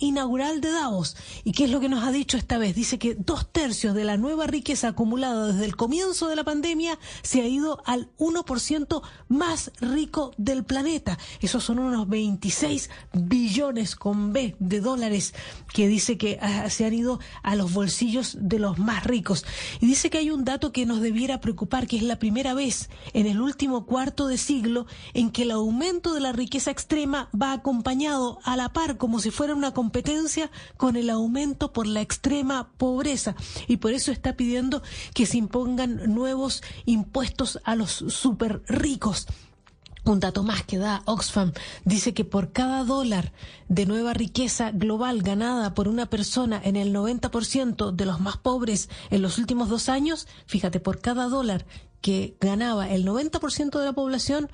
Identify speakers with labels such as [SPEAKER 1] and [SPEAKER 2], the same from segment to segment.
[SPEAKER 1] Inaugural de Davos. ¿Y qué es lo que nos ha dicho esta vez? Dice que dos tercios de la nueva riqueza acumulada desde el comienzo de la pandemia se ha ido al 1% más rico del planeta. Esos son unos 26 billones con B de dólares que dice que ah, se han ido a los bolsillos de los más ricos. Y dice que hay un dato que nos debiera preocupar, que es la primera vez en el último cuarto de siglo en que el aumento de la riqueza extrema va acompañado a la par, como si fuera una con el aumento por la extrema pobreza. Y por eso está pidiendo que se impongan nuevos impuestos a los super ricos. Un dato más que da Oxfam dice que por cada dólar de nueva riqueza global ganada por una persona en el 90% de los más pobres en los últimos dos años, fíjate, por cada dólar que ganaba el 90% de la población,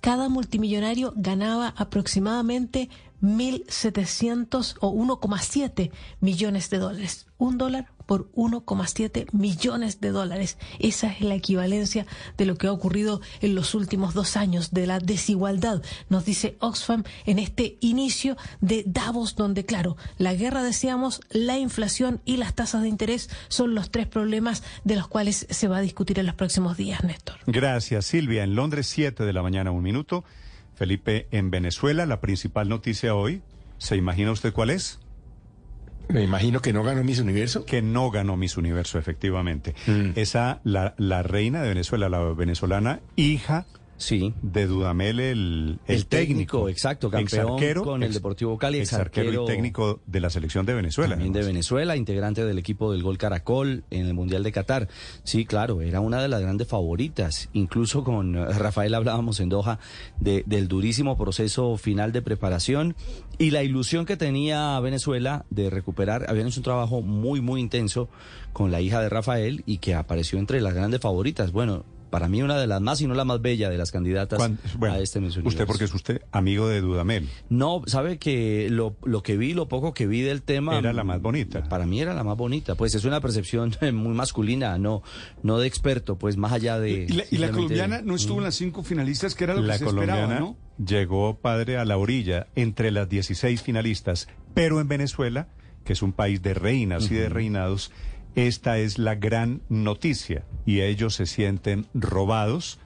[SPEAKER 1] cada multimillonario ganaba aproximadamente 1.700 o 1,7 millones de dólares. Un dólar por 1,7 millones de dólares. Esa es la equivalencia de lo que ha ocurrido en los últimos dos años, de la desigualdad, nos dice Oxfam en este inicio de Davos, donde, claro, la guerra, decíamos, la inflación y las tasas de interés son los tres problemas de los cuales se va a discutir en los próximos días, Néstor.
[SPEAKER 2] Gracias, Silvia. En Londres, 7 de la mañana, un minuto. Felipe, en Venezuela, la principal noticia hoy, ¿se imagina usted cuál es?
[SPEAKER 3] Me imagino que no ganó Miss Universo.
[SPEAKER 2] Que no ganó Miss Universo, efectivamente.
[SPEAKER 3] Mm.
[SPEAKER 2] Esa, la, la reina de Venezuela, la venezolana, hija
[SPEAKER 4] Sí.
[SPEAKER 2] de Dudamel, el, el,
[SPEAKER 4] El técnico, exacto, campeón
[SPEAKER 2] exarquero,
[SPEAKER 4] con el Deportivo Cali,
[SPEAKER 2] exarquero
[SPEAKER 4] exarquero
[SPEAKER 2] y técnico de la selección de Venezuela.
[SPEAKER 4] También de. Venezuela, integrante del equipo del Gol Caracol en el Mundial de Qatar. Sí, claro, era una de las grandes favoritas. Incluso con eh, Rafael hablábamos en Doha de- del durísimo proceso final de preparación y la ilusión que tenía Venezuela de recuperar. Habían hecho un trabajo muy, muy intenso con la hija de Rafael y que apareció entre las grandes favoritas. Bueno, para mí una de las más y no la más bella de las candidatas
[SPEAKER 2] bueno,
[SPEAKER 4] a este Miss
[SPEAKER 2] usted porque es usted amigo de Dudamel.
[SPEAKER 4] No, sabe que lo, lo que vi, lo poco que vi del tema...
[SPEAKER 2] Era la más bonita.
[SPEAKER 4] Para mí era la más bonita. Pues es una percepción muy masculina, no, no de experto, pues más allá de...
[SPEAKER 3] Y la, y la
[SPEAKER 4] simplemente-
[SPEAKER 3] colombiana no estuvo en las cinco finalistas, que era lo
[SPEAKER 2] La
[SPEAKER 3] que se
[SPEAKER 2] colombiana
[SPEAKER 3] esperaba, ¿no?
[SPEAKER 2] llegó padre a la orilla entre las 16 finalistas, pero en Venezuela, que es un país de reinas y de reinados, esta es la gran noticia y ellos se sienten robados.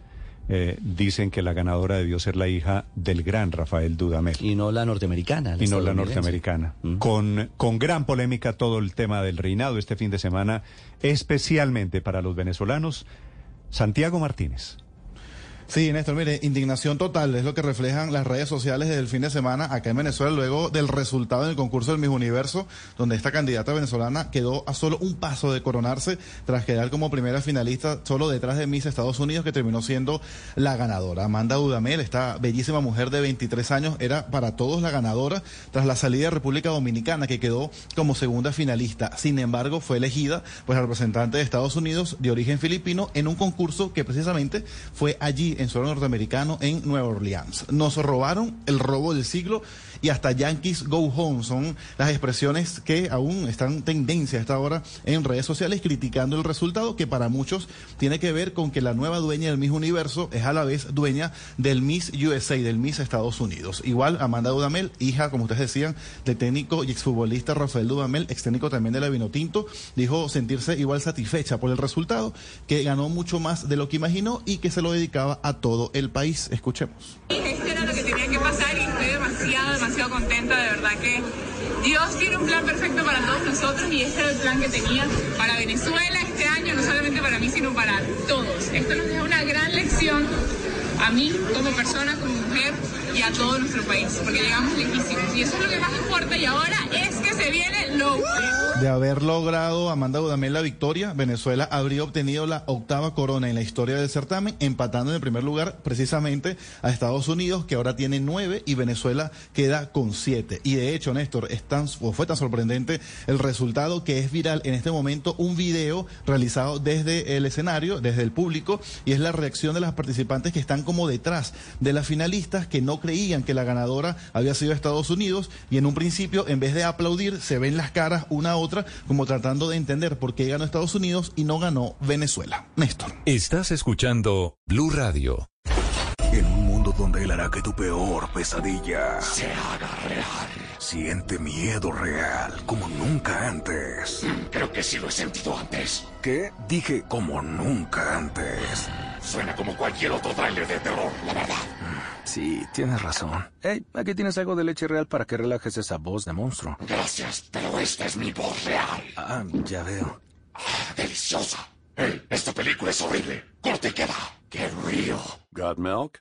[SPEAKER 2] Eh, dicen que la ganadora debió ser la hija del gran Rafael Dudamel
[SPEAKER 4] Y no la norteamericana.
[SPEAKER 2] y no la norteamericana.
[SPEAKER 4] Mm.
[SPEAKER 2] Con, con gran polémica todo el tema del reinado este fin de semana, especialmente para los venezolanos. Santiago Martínez.
[SPEAKER 5] Sí, Néstor, mire, indignación total es lo que reflejan las redes sociales del fin de semana acá en Venezuela luego del resultado en el concurso del Miss Universo, donde esta candidata venezolana quedó a solo un paso de coronarse tras quedar como primera finalista solo detrás de Miss Estados Unidos, que terminó siendo la ganadora. Amanda Dudamel, esta bellísima mujer de 23 años, era para todos la ganadora tras la salida de República Dominicana, que quedó como segunda finalista. Sin embargo, fue elegida pues representante de Estados Unidos de origen filipino en un concurso que precisamente fue allí en suelo norteamericano en Nueva Orleans. Nos robaron el robo del siglo y hasta Yankees Go Home son las expresiones que aún están tendencia a esta hora en redes sociales criticando el resultado que para muchos tiene que ver con que la nueva dueña del Miss Universo es a la vez dueña del Miss USA, del Miss Estados Unidos. Igual Amanda Dudamel, hija, como ustedes decían, del técnico y exfutbolista Rafael Dudamel, ex técnico también de la Vinotinto, dijo sentirse igual satisfecha por el resultado, que ganó mucho más de lo que imaginó y que se lo dedicaba a todo el país. Escuchemos.
[SPEAKER 6] Esto era lo que tenía que pasar y estoy demasiado, demasiado contenta. De verdad que Dios tiene un plan perfecto para todos nosotros y este era el plan que tenía para Venezuela este año, no solamente para mí, sino para todos. Esto nos deja una gran lección a mí como persona, como mujer y a todo nuestro país, porque llegamos lejísimos. Y eso es lo que más importa y ahora es que se viene Low.
[SPEAKER 5] De haber logrado Amanda Dudamel la victoria, Venezuela habría obtenido la octava corona en la historia del certamen, empatando en el primer lugar precisamente a Estados Unidos, que ahora tiene nueve, y Venezuela queda con siete. Y de hecho, Néstor, es tan, fue tan sorprendente el resultado que es viral en este momento un video realizado desde el escenario, desde el público, y es la reacción de las participantes que están como detrás de las finalistas que no creían que la ganadora había sido Estados Unidos, y en un principio, en vez de aplaudir, se ven las caras una a otra, como tratando de entender por qué ganó Estados Unidos y no ganó Venezuela. Néstor.
[SPEAKER 7] Estás escuchando Blue Radio.
[SPEAKER 8] En un mundo donde él hará que tu peor pesadilla se haga real. Siente miedo real como nunca antes.
[SPEAKER 9] Creo que sí lo he sentido antes.
[SPEAKER 8] ¿Qué? Dije como nunca antes.
[SPEAKER 9] Suena como cualquier otro trailer de terror, la verdad.
[SPEAKER 8] Sí, tienes razón. Hey, aquí tienes algo de leche real para que relajes esa voz de monstruo.
[SPEAKER 9] Gracias, pero esta es mi voz real.
[SPEAKER 8] Ah, ya veo.
[SPEAKER 9] Ah, deliciosa. Hey, esta película es horrible. Corte y queda. Qué río.
[SPEAKER 7] Got milk?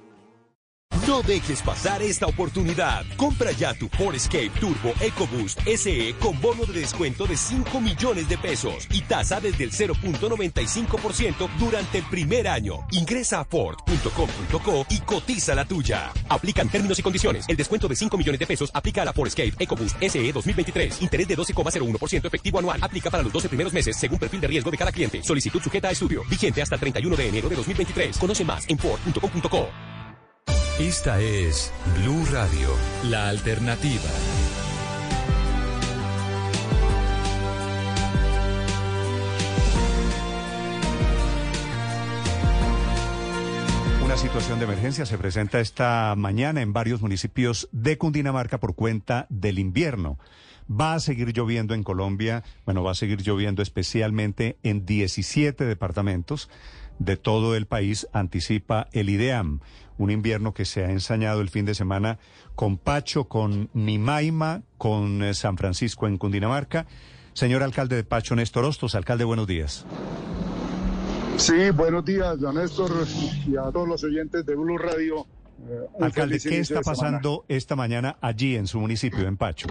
[SPEAKER 10] No dejes pasar esta oportunidad. Compra ya tu Ford Escape Turbo EcoBoost SE con bono de descuento de 5 millones de pesos y tasa desde el 0.95% durante el primer año. Ingresa a Ford.com.co y cotiza la tuya. Aplican términos y condiciones. El descuento de 5 millones de pesos aplica a la Ford Escape EcoBoost SE 2023. Interés de 12,01% efectivo anual. Aplica para los 12 primeros meses según perfil de riesgo de cada cliente. Solicitud sujeta a estudio. Vigente hasta el 31 de enero de 2023. Conoce más en Ford.com.co.
[SPEAKER 7] Esta es Blue Radio, la alternativa.
[SPEAKER 2] Una situación de emergencia se presenta esta mañana en varios municipios de Cundinamarca por cuenta del invierno. Va a seguir lloviendo en Colombia, bueno, va a seguir lloviendo especialmente en 17 departamentos de todo el país, anticipa el IDEAM. Un invierno que se ha ensañado el fin de semana con Pacho, con Nimaima, con eh, San Francisco en Cundinamarca. Señor alcalde de Pacho, Néstor Hostos, alcalde, buenos días.
[SPEAKER 11] Sí, buenos días, don Néstor, y a todos los oyentes de Blue Radio.
[SPEAKER 2] Eh, alcalde, ¿qué está pasando esta mañana allí en su municipio, en Pacho?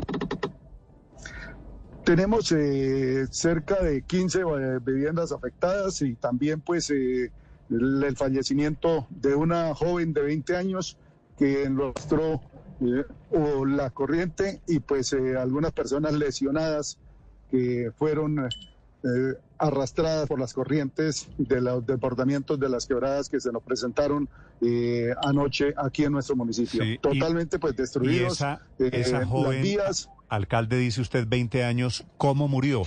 [SPEAKER 11] Tenemos eh, cerca de 15 viviendas afectadas y también pues eh, el, el, fallecimiento de una joven de 20 años que enrostró eh, la corriente y pues algunas personas lesionadas que fueron arrastradas por las corrientes de los departamentos de las quebradas que se nos presentaron anoche aquí en nuestro municipio. Sí, Totalmente
[SPEAKER 2] y,
[SPEAKER 11] pues destruidos.
[SPEAKER 2] Esa, esa joven...
[SPEAKER 11] las vías,
[SPEAKER 2] Alcalde, dice usted 20 años, ¿cómo murió?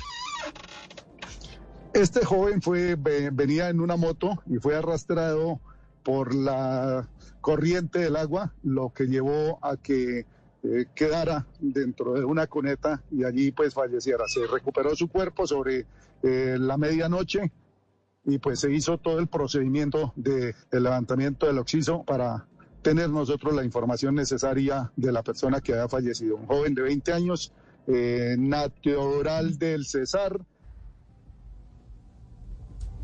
[SPEAKER 11] Este joven fue venía en una moto y fue arrastrado por la corriente del agua, lo que llevó a que eh, quedara dentro de una cuneta y allí pues falleciera. Se recuperó su cuerpo sobre eh, la medianoche y pues se hizo todo el procedimiento de, levantamiento del oxiso para tener nosotros la información necesaria de la persona que haya fallecido. Un joven de 20 años, eh, natural del Cesar.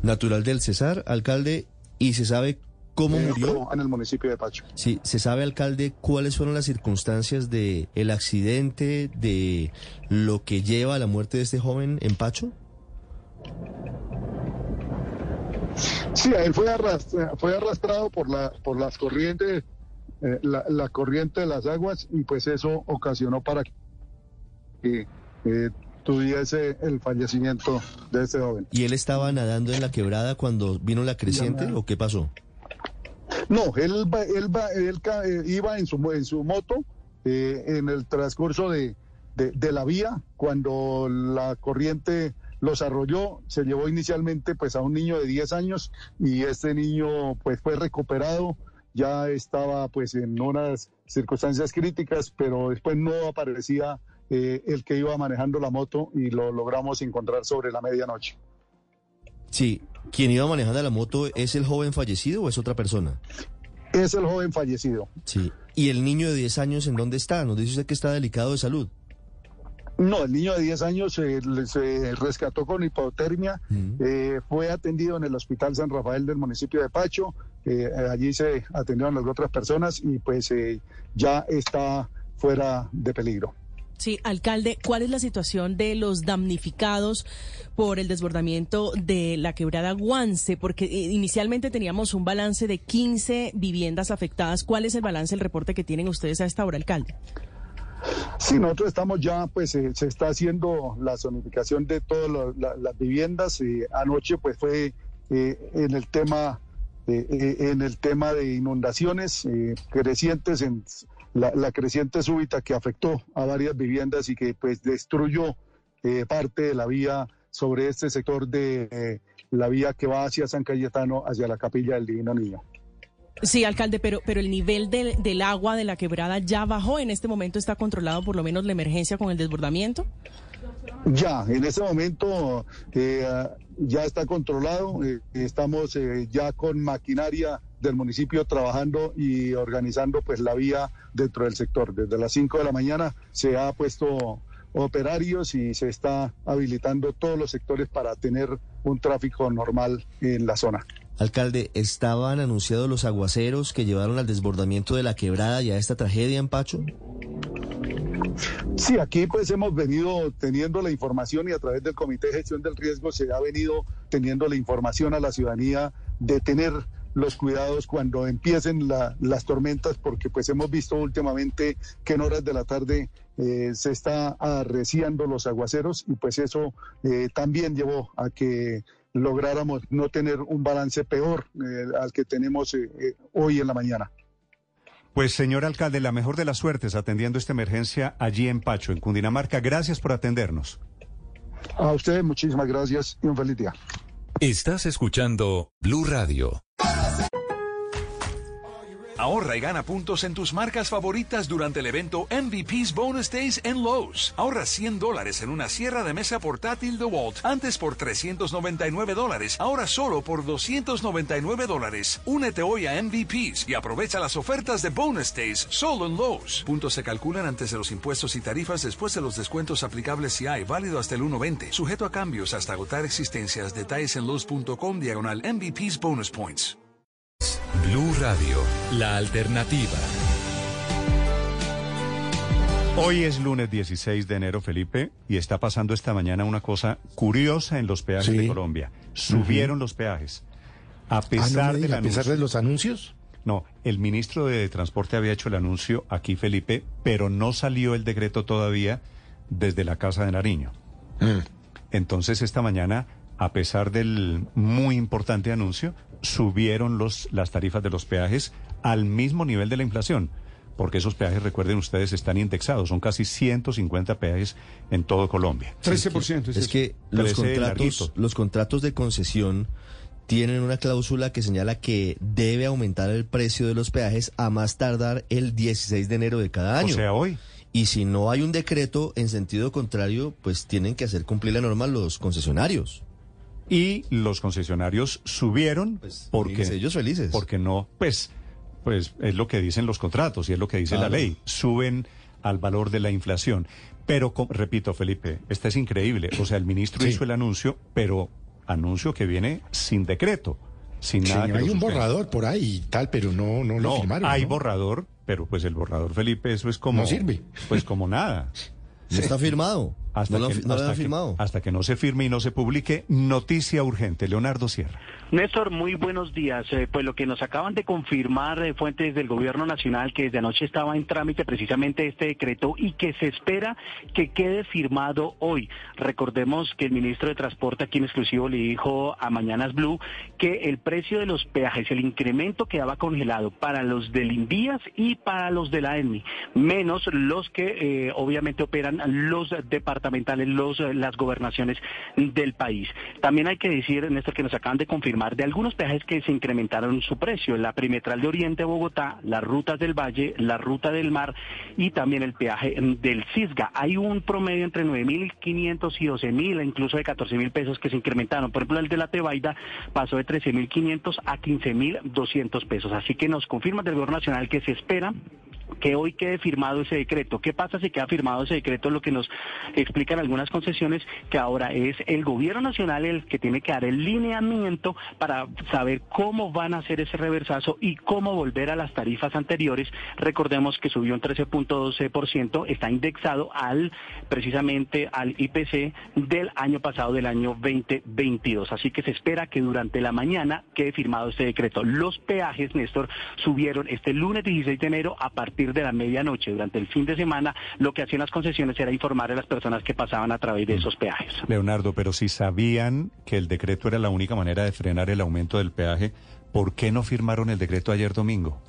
[SPEAKER 12] Natural del Cesar, alcalde, ¿y se sabe cómo
[SPEAKER 11] eh,
[SPEAKER 12] murió?
[SPEAKER 11] En el municipio de Pacho.
[SPEAKER 12] Sí, ¿se sabe, alcalde, cuáles fueron las circunstancias de el accidente, de lo que lleva a la muerte de este joven en Pacho?
[SPEAKER 11] Sí, él fue arrastrado, fue arrastrado por, la, por las corrientes, eh, la, la, corriente de las aguas y pues eso ocasionó para que eh, tuviese el fallecimiento de ese joven.
[SPEAKER 12] ¿Y él estaba nadando en la quebrada cuando vino la creciente o qué pasó?
[SPEAKER 11] No, él, él, él, él iba en su, en su moto eh, en el transcurso de, de, de la vía cuando la corriente los arrolló, se llevó inicialmente pues a un niño de 10 años y este niño pues fue recuperado, ya estaba pues en unas circunstancias críticas, pero después no aparecía eh, el que iba manejando la moto y lo logramos encontrar sobre la medianoche.
[SPEAKER 12] Sí, ¿quien iba manejando la moto es el joven fallecido o es otra persona?
[SPEAKER 11] Es el joven fallecido.
[SPEAKER 12] Sí. ¿Y el niño de 10 años en dónde está? Nos dice usted que está delicado de salud.
[SPEAKER 11] No, el niño de 10 años eh, se rescató con hipotermia, eh, fue atendido en el Hospital San Rafael del municipio de Pacho, eh, allí se atendieron las otras personas y pues ya está fuera de peligro.
[SPEAKER 13] Sí, alcalde, ¿cuál es la situación de los damnificados por el desbordamiento de la quebrada Guance? Porque inicialmente teníamos un balance de 15 viviendas afectadas. ¿Cuál es el balance, el reporte que tienen ustedes a esta hora, alcalde?
[SPEAKER 11] Sí, nosotros estamos ya, pues se está haciendo la zonificación de todas las viviendas. y anoche, pues fue eh, en el tema, eh, eh, en el tema de inundaciones crecientes, en la, creciente súbita que afectó a varias viviendas y que pues destruyó parte de la vía sobre este sector de la vía que va hacia San Cayetano, hacia la capilla del Divino Niño.
[SPEAKER 13] Sí, alcalde, pero, pero el nivel del, del agua de la quebrada ya bajó. En este momento está controlado por lo menos la emergencia con el desbordamiento.
[SPEAKER 11] Ya, en este momento eh, ya está controlado. Eh, estamos eh, ya con maquinaria del municipio trabajando y organizando pues la vía dentro del sector. Desde las 5 de la mañana se ha puesto operarios y se está habilitando todos los sectores para tener un tráfico normal en la zona.
[SPEAKER 12] Alcalde, ¿estaban anunciados los aguaceros que llevaron al desbordamiento de la quebrada y a esta tragedia en Pacho?
[SPEAKER 11] Sí, aquí pues hemos venido teniendo la información y a través del Comité de Gestión del Riesgo se ha venido teniendo la información a la ciudadanía de tener los cuidados cuando empiecen las tormentas, porque pues hemos visto últimamente que en horas de la tarde eh, se está arreciando los aguaceros y pues eso eh, también llevó a que lográramos no tener un balance peor eh, al que tenemos eh, eh, hoy en la mañana.
[SPEAKER 2] Pues señor alcalde, la mejor de las suertes atendiendo esta emergencia allí en Pacho, en Cundinamarca. Gracias por atendernos.
[SPEAKER 11] A ustedes muchísimas gracias y un feliz día.
[SPEAKER 14] Estás escuchando Blue Radio.
[SPEAKER 10] Ahorra y gana puntos en tus marcas favoritas durante el evento MVP's Bonus Days en Lowe's. Ahorra 100 dólares en una sierra de mesa portátil DeWalt, antes por 399 dólares, ahora solo por 299 dólares. Únete hoy a MVP's y aprovecha las ofertas de Bonus Days solo en Lowe's. Puntos se calculan antes de los impuestos y tarifas después de los descuentos aplicables si hay, válido hasta el 1.20. Sujeto a cambios hasta agotar existencias. Detalles en Lowe's.com diagonal MVP's Bonus Points.
[SPEAKER 14] Blue Radio, la alternativa.
[SPEAKER 2] Hoy es lunes 16 de enero, Felipe, y está pasando esta mañana una cosa curiosa en los peajes de Colombia. Subieron los peajes. A pesar, de,
[SPEAKER 15] a pesar de los anuncios.
[SPEAKER 2] No, el ministro de Transporte había hecho el anuncio aquí, Felipe, pero no salió el decreto todavía desde la Casa de Nariño. Mm. Entonces, esta mañana, a pesar del muy importante anuncio, subieron los, las tarifas de los peajes al mismo nivel de la inflación. Porque esos peajes, recuerden ustedes, están indexados. Son casi 150 peajes en todo Colombia.
[SPEAKER 15] 13%.
[SPEAKER 12] Es, que los contratos, los contratos de concesión tienen una cláusula que señala que debe aumentar el precio de los peajes a más tardar el 16 de enero de cada año.
[SPEAKER 2] O sea, hoy.
[SPEAKER 12] Y si no hay un decreto en sentido contrario, pues tienen que hacer cumplir la norma los concesionarios
[SPEAKER 2] y los concesionarios subieron pues, porque
[SPEAKER 12] ellos felices.
[SPEAKER 2] porque no pues pues es lo que dicen los contratos y es lo que dice la ley. Suben al valor de la inflación. Pero repito Felipe esta es increíble. O sea el ministro hizo el anuncio pero anuncio que viene sin decreto sin nada
[SPEAKER 15] hay un borrador por ahí y tal pero no no, lo firmaron
[SPEAKER 2] hay borrador pero pues el borrador Felipe eso es como
[SPEAKER 15] no sirve.
[SPEAKER 2] pues como nada
[SPEAKER 12] no está firmado hasta, no que,
[SPEAKER 2] hasta,
[SPEAKER 12] firmado.
[SPEAKER 2] hasta que no se firme y no se publique, noticia urgente. Leonardo Sierra.
[SPEAKER 16] Néstor, muy buenos días. Eh, pues lo que nos acaban de confirmar eh, fuentes del Gobierno Nacional, que desde anoche estaba en trámite precisamente este decreto y que se espera que quede firmado hoy. Recordemos que el ministro de Transporte aquí en exclusivo le dijo a Mañanas Blue que el precio de los peajes, el incremento quedaba congelado para los del Invías y para los de la ENMI, menos los que eh, obviamente operan los departamentales, los, las gobernaciones del país. También hay que decir, Néstor, que nos acaban de confirmar de algunos peajes que se incrementaron su precio, la perimetral de Oriente Bogotá, las rutas del Valle, la ruta del mar y también el peaje del Cisga. Hay un promedio entre 9.500 y 12.000, incluso de 14.000 pesos que se incrementaron. Por ejemplo, el de la Tebaida pasó de 13.500 a 15.200 pesos. Así que nos confirma del Gobierno Nacional que se espera que hoy quede firmado ese decreto. ¿Qué pasa si queda firmado ese decreto? Lo que nos explican algunas concesiones, que ahora es el gobierno nacional el que tiene que dar el lineamiento para saber cómo van a hacer ese reversazo y cómo volver a las tarifas anteriores. Recordemos que subió un 13.12%, está indexado al precisamente al IPC del año pasado, del año 2022. Así que se espera que durante la mañana quede firmado este decreto. Los peajes, Néstor, subieron este lunes 16 de enero a partir de la medianoche durante el fin de semana, lo que hacían las concesiones era informar a las personas que pasaban a través de esos peajes.
[SPEAKER 2] Leonardo, pero si sabían que el decreto era la única manera de frenar el aumento del peaje, ¿por qué no firmaron el decreto ayer domingo?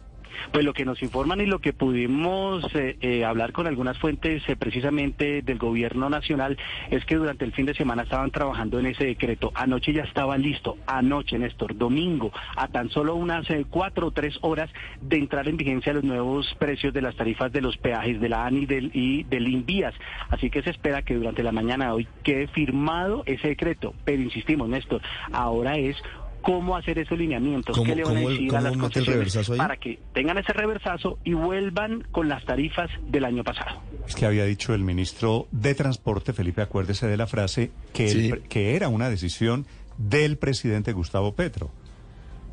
[SPEAKER 16] Pues lo que nos informan y lo que pudimos eh, eh, hablar con algunas fuentes eh, precisamente del gobierno nacional es que durante el fin de semana estaban trabajando en ese decreto. Anoche ya estaba listo, anoche, Néstor, domingo, a tan solo unas cuatro o tres horas de entrar en vigencia los nuevos precios de las tarifas de los peajes de la ANI del, y del INVIAS. Así que se espera que durante la mañana de hoy quede firmado ese decreto. Pero insistimos, Néstor, ahora es cómo hacer esos lineamientos, qué le van a decir a las concesiones para que tengan ese reversazo y vuelvan con las tarifas del año pasado.
[SPEAKER 2] Es que había dicho el ministro de Transporte, Felipe, acuérdese de la frase, que, que era una decisión del presidente Gustavo Petro.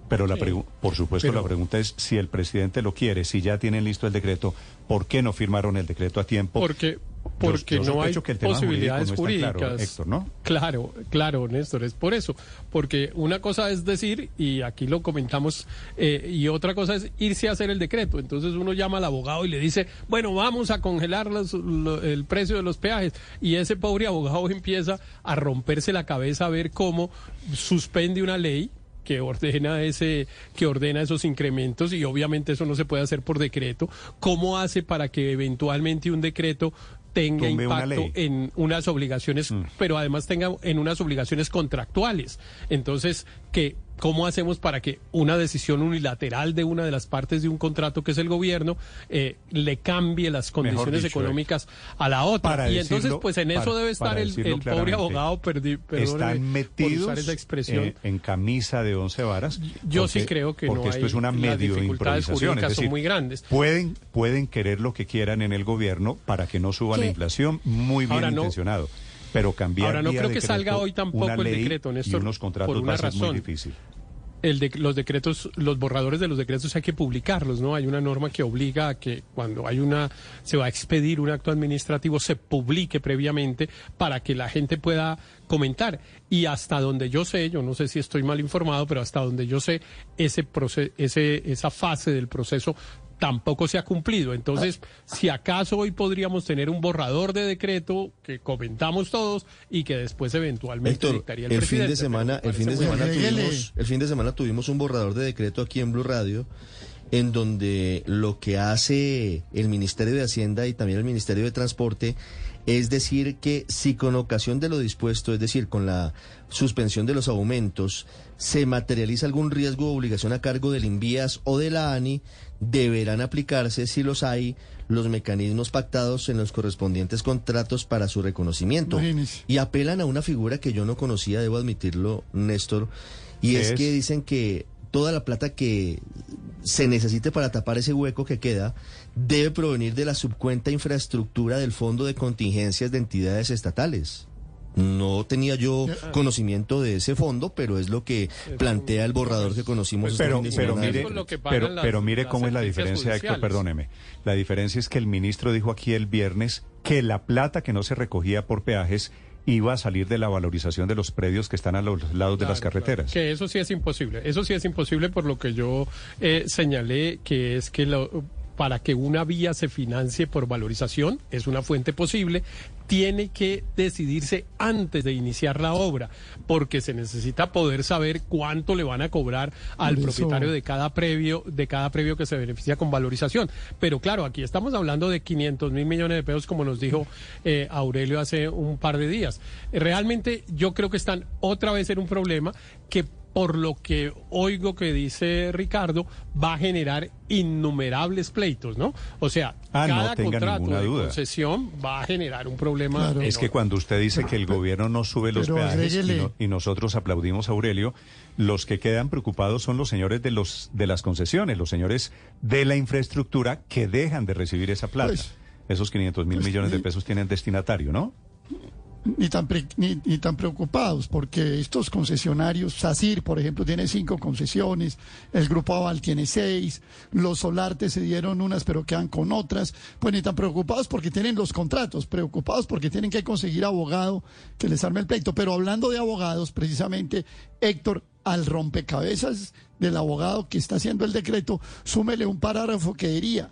[SPEAKER 2] Pero la por supuesto la pregunta es si el presidente lo quiere, si ya tienen listo el decreto, ¿por qué no firmaron el decreto a tiempo?
[SPEAKER 17] Porque porque no hay posibilidades jurídicas. Claro, claro, Néstor, es por eso. Porque una cosa es decir, y aquí lo comentamos, eh, y otra cosa es irse a hacer el decreto. Entonces uno llama al abogado y le dice, bueno, vamos a congelar el precio de los peajes. Y ese pobre abogado empieza a romperse la cabeza a ver cómo suspende una ley que ordena ese que ordena esos incrementos y obviamente eso no se puede hacer por decreto cómo hace para que eventualmente un decreto tenga impacto en unas obligaciones, mm. pero además tenga en unas obligaciones contractuales. Entonces, que ¿Cómo hacemos para que una decisión unilateral de una de las partes de un contrato, que es el gobierno, eh, le cambie las condiciones económicas a la otra? y entonces, pues en eso debe estar el, pobre abogado, perdi,
[SPEAKER 2] Están metidos esa expresión. En, camisa de once varas.
[SPEAKER 17] Yo sí creo que
[SPEAKER 2] porque esto es una medio improvisación. Es
[SPEAKER 17] son muy grandes.
[SPEAKER 2] Pueden, pueden querer lo que quieran en el gobierno para que no suba la inflación, muy bien intencionado. Pero cambiar
[SPEAKER 17] Ahora no creo que salga hoy tampoco el decreto, Néstor,
[SPEAKER 2] unos contratos por una razón. muy difícil.
[SPEAKER 17] El de, los decretos, los borradores de los decretos hay que publicarlos, ¿no? Hay una norma que obliga a que cuando hay una, se va a expedir un acto administrativo, se publique previamente para que la gente pueda comentar. Y hasta donde yo sé, yo no sé si estoy mal informado, pero hasta donde yo sé, ese, ese esa fase del proceso tampoco se ha cumplido. Entonces, si acaso hoy podríamos tener un borrador de decreto que comentamos todos y que después eventualmente dictaría el,
[SPEAKER 12] el
[SPEAKER 17] Fin
[SPEAKER 12] de semana, el fin de semana tuvimos, el fin de semana tuvimos un borrador de decreto aquí en Blue Radio en donde lo que hace el Ministerio de Hacienda y también el Ministerio de Transporte es decir que si con ocasión de lo dispuesto, es decir, con la suspensión de los aumentos, se materializa algún riesgo o obligación a cargo del INVIAS o de la ANI, deberán aplicarse, si los hay, los mecanismos pactados en los correspondientes contratos para su reconocimiento. Y apelan a una figura que yo no conocía, debo admitirlo, Néstor, y es, que dicen que toda la plata que se necesite para tapar ese hueco que queda debe provenir de la subcuenta infraestructura del Fondo de Contingencias de Entidades Estatales. No tenía yo conocimiento de ese fondo, pero es lo que plantea el borrador que conocimos.
[SPEAKER 2] Pero, pero, mire, pero, mire cómo es la diferencia, Héctor, perdóneme. La diferencia es que el ministro dijo aquí el viernes que la plata que no se recogía por peajes iba a salir de la valorización de los predios que están a los lados de las carreteras.
[SPEAKER 17] Que eso sí es imposible. Eso sí es imposible por lo que yo eh, señalé, que es que lo, para que una vía se financie por valorización, es una fuente posible, tiene que decidirse antes de iniciar la obra, porque se necesita poder saber cuánto le van a cobrar al propietario de cada previo, de cada previo que se beneficia con valorización. Pero claro, aquí estamos hablando de 500 mil millones de pesos, como nos dijo eh, Aurelio hace un par de días. Realmente yo creo que están otra vez en un problema que por lo que oigo que dice Ricardo, va a generar innumerables pleitos, ¿no? O sea,
[SPEAKER 2] ah,
[SPEAKER 17] cada
[SPEAKER 2] contrato de
[SPEAKER 17] concesión va a generar un problema.
[SPEAKER 2] Es que cuando usted dice que el gobierno no sube los peajes y, nosotros aplaudimos a Aurelio, los que quedan preocupados son los señores de los de las concesiones, los señores de la infraestructura que dejan de recibir esa plata. Pues, Esos 500 mil pues, millones de pesos tienen destinatario, ¿no?
[SPEAKER 18] Ni tan, ni, tan preocupados, porque estos concesionarios, SACIR, por ejemplo, tiene cinco concesiones, el Grupo Aval tiene seis, los Solarte se dieron unas, pero quedan con otras, pues ni tan preocupados porque tienen los contratos, preocupados porque tienen que conseguir abogado que les arme el pleito. Pero hablando de abogados, precisamente, Héctor, al rompecabezas del abogado que está haciendo el decreto, súmele un parágrafo que diría,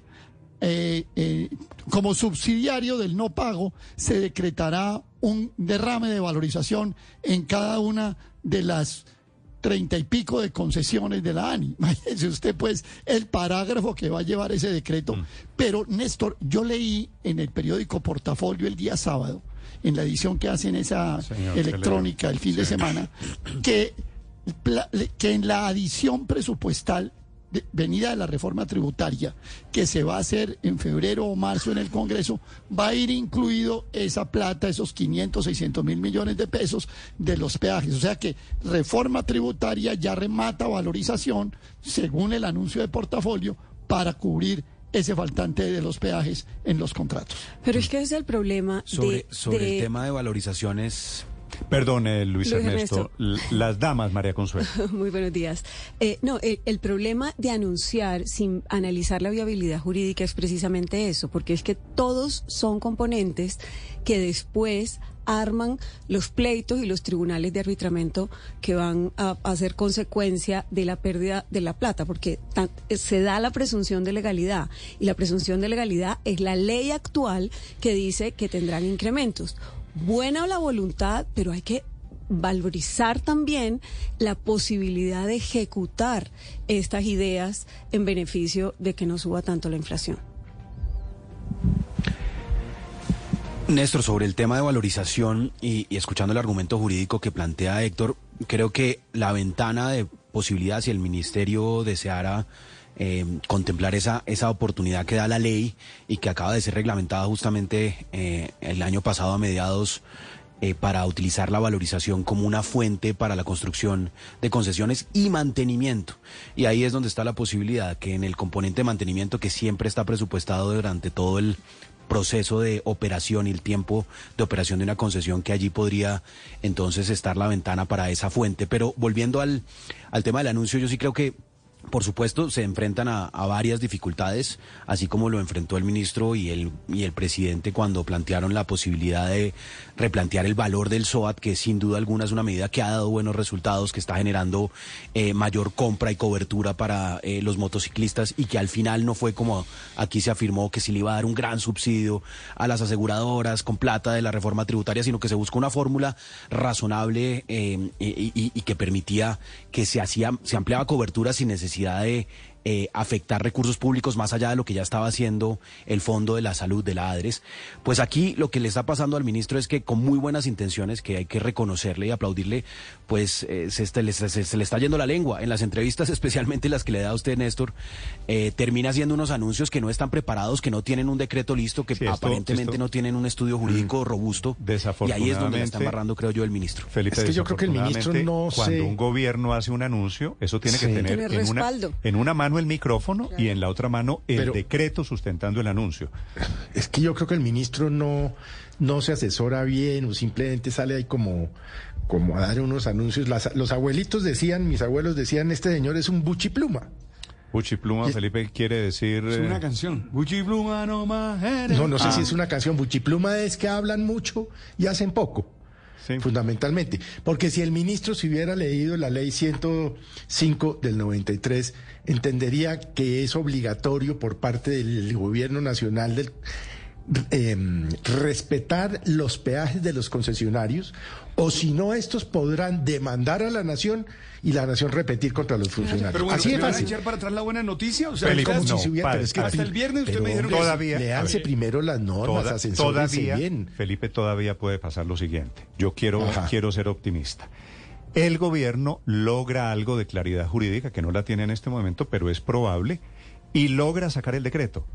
[SPEAKER 18] eh, eh, como subsidiario del no pago, se decretará un derrame de valorización en cada una de las treinta y pico de concesiones de la ANI. Imagínese usted, pues, el parágrafo que va a llevar ese decreto. Mm. Pero, Néstor, yo leí en el periódico Portafolio el día sábado, en la edición que hacen esa electrónica el fin de semana, que, que en la adición presupuestal venida de la reforma tributaria que se va a hacer en febrero o marzo en el Congreso, va a ir incluido esa plata, esos 500, 600 mil millones de pesos de los peajes. O sea que reforma tributaria ya remata valorización, según el anuncio de portafolio, para cubrir ese faltante de los peajes en los contratos.
[SPEAKER 19] Pero es que ese es el problema.
[SPEAKER 20] Sobre, sobre el tema de valorizaciones
[SPEAKER 2] Perdone, Luis, Ernesto. Las damas, María Consuelo.
[SPEAKER 19] Muy buenos días. Eh, no, el, problema de anunciar sin analizar la viabilidad jurídica es precisamente eso, porque es que todos son componentes que después arman los pleitos y los tribunales de arbitramiento que van a, a ser consecuencia de la pérdida de la plata, porque se da la presunción de legalidad y la presunción de legalidad es la ley actual que dice que tendrán incrementos buena la voluntad, pero hay que valorizar también la posibilidad de ejecutar estas ideas en beneficio de que no suba tanto la inflación.
[SPEAKER 20] Néstor, sobre el tema de valorización y, escuchando el argumento jurídico que plantea Héctor, creo que la ventana de posibilidad, si el ministerio deseara eh, contemplar esa, esa oportunidad que da la ley y que acaba de ser reglamentada justamente eh, el año pasado a mediados eh, para utilizar la valorización como una fuente para la construcción de concesiones y mantenimiento. Y ahí es donde está la posibilidad que en el componente de mantenimiento que siempre está presupuestado durante todo el proceso de operación y el tiempo de operación de una concesión que allí podría entonces estar la ventana para esa fuente. Pero volviendo al, al tema del anuncio, yo sí creo que por supuesto, se enfrentan a, varias dificultades, así como lo enfrentó el ministro y el, y el presidente cuando plantearon la posibilidad de replantear el valor del SOAT, que sin duda alguna es una medida que ha dado buenos resultados, que está generando eh, mayor compra y cobertura para eh, los motociclistas y que al final no fue como aquí se afirmó que se le iba a dar un gran subsidio a las aseguradoras con plata de la reforma tributaria, sino que se buscó una fórmula razonable eh, y, y, que permitía que se, hacía, se ampliaba cobertura sin necesidad de eh, afectar recursos públicos más allá de lo que ya estaba haciendo el Fondo de la Salud de la ADRES. Pues aquí lo que le está pasando al ministro es que con muy buenas intenciones, que hay que reconocerle y aplaudirle, pues eh, se, le, está yendo la lengua. En las entrevistas, especialmente las que le da a usted, Néstor, eh, termina haciendo unos anuncios que no están preparados, que no tienen un decreto listo, que aparentemente no tienen un estudio jurídico mm, robusto. Y ahí es donde le está embarrando, creo yo, el ministro.
[SPEAKER 2] Felipe, es que yo creo que el ministro no Cuando un gobierno hace un anuncio, eso tiene que tener en una, en una mano el micrófono y en la otra mano el decreto sustentando el anuncio.
[SPEAKER 15] Es que yo creo que el ministro no, no se asesora bien o simplemente sale ahí como, como a dar unos anuncios. los abuelitos decían, mis abuelos decían, este señor es un buchipluma.
[SPEAKER 2] Buchipluma, Felipe, quiere decir...
[SPEAKER 3] Es una eh, canción. Buchipluma no más
[SPEAKER 15] No, no sé si es una canción. Buchipluma es que hablan mucho y hacen poco. Fundamentalmente. Porque si el ministro se hubiera leído la ley 105 del 93, entendería que es obligatorio por parte del gobierno nacional del Em, respetar los peajes de los concesionarios o si no estos podrán demandar a la nación y la nación repetir contra los funcionarios.
[SPEAKER 3] Pero
[SPEAKER 15] Así
[SPEAKER 3] es fácil. echar para atrás la buena noticia? O sea,
[SPEAKER 15] como si se hubiera,
[SPEAKER 3] es que hasta el viernes usted me dijeron
[SPEAKER 15] todavía, leanse primero las normas,
[SPEAKER 2] toda, todavía, bien. Felipe, todavía puede pasar lo siguiente. Yo quiero, quiero ser optimista. El gobierno logra algo de claridad jurídica que no la tiene en este momento, pero es probable, y logra sacar el decreto.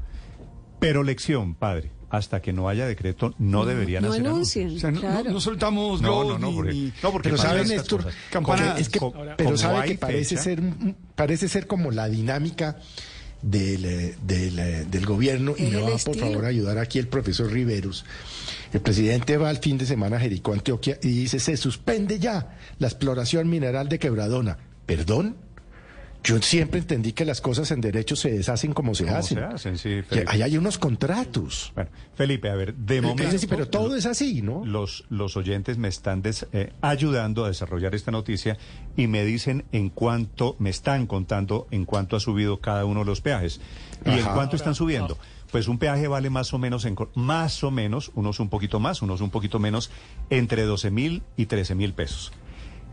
[SPEAKER 2] Pero lección, padre hasta que no haya decreto, no, deberían
[SPEAKER 21] no
[SPEAKER 2] hacer
[SPEAKER 21] anuncien,
[SPEAKER 3] no, soltamos
[SPEAKER 2] no, no, porque, no, porque
[SPEAKER 15] pero saben Néstor, es que, pero sabe que parece ser parece ser como la dinámica del, eh, del, eh, del gobierno y me va por favor a ayudar aquí el profesor Riveros. El presidente va al fin de semana a Jericó, Antioquia y dice se suspende ya la exploración mineral de Quebradona. ¿Perdón? Yo siempre entendí que las cosas en derecho se deshacen como se hacen.
[SPEAKER 2] Se hacen sí,
[SPEAKER 15] Ahí hay unos contratos.
[SPEAKER 2] Bueno, Felipe, a ver, de momento.
[SPEAKER 15] pero todo es así, ¿no?
[SPEAKER 2] Los, los oyentes me están eh, ayudando a desarrollar esta noticia y me dicen en cuánto, me están contando en cuánto ha subido cada uno de los peajes. ¿Y en cuánto están subiendo? Pues un peaje vale más o menos, en, más o menos, unos un poquito más, unos un poquito menos, entre 12 mil y 13 mil pesos.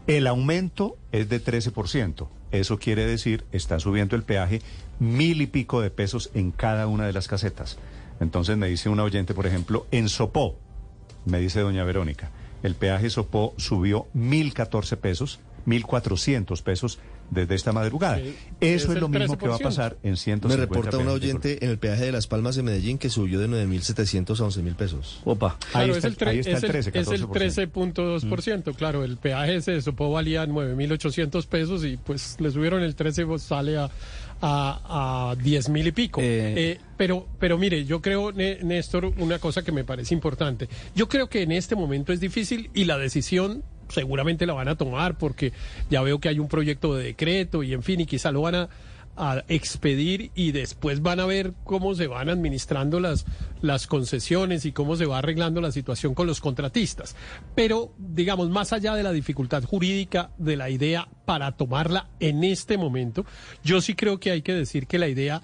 [SPEAKER 2] El aumento es de 13%. Eso quiere decir, está subiendo el peaje mil y pico de pesos en cada una de las casetas. Entonces me dice un oyente, por ejemplo, en Sopó, me dice doña Verónica, el peaje Sopó subió mil catorce pesos, mil cuatrocientos pesos desde esta madrugada. Eso es, lo mismo que va a pasar en 150
[SPEAKER 12] Me reporta un oyente en el peaje de Las Palmas de Medellín que subió de 9.700 a 11.000 pesos.
[SPEAKER 17] Opa, ahí, está, el, ahí está el 13, Es el 13.2%, claro, el peaje se supo valía 9.800 pesos y pues le subieron el 13, pues, sale a a, a diez mil y pico. Eh. Eh, pero, pero mire, yo creo, Néstor, una cosa que me parece importante. Yo creo que en este momento es difícil y la decisión seguramente la van a tomar porque ya veo que hay un proyecto de decreto y en fin, y quizá lo van a, expedir y después van a ver cómo se van administrando las, las concesiones y cómo se va arreglando la situación con los contratistas. Pero, digamos, más allá de la dificultad jurídica de la idea para tomarla en este momento, yo sí creo que hay que decir que la idea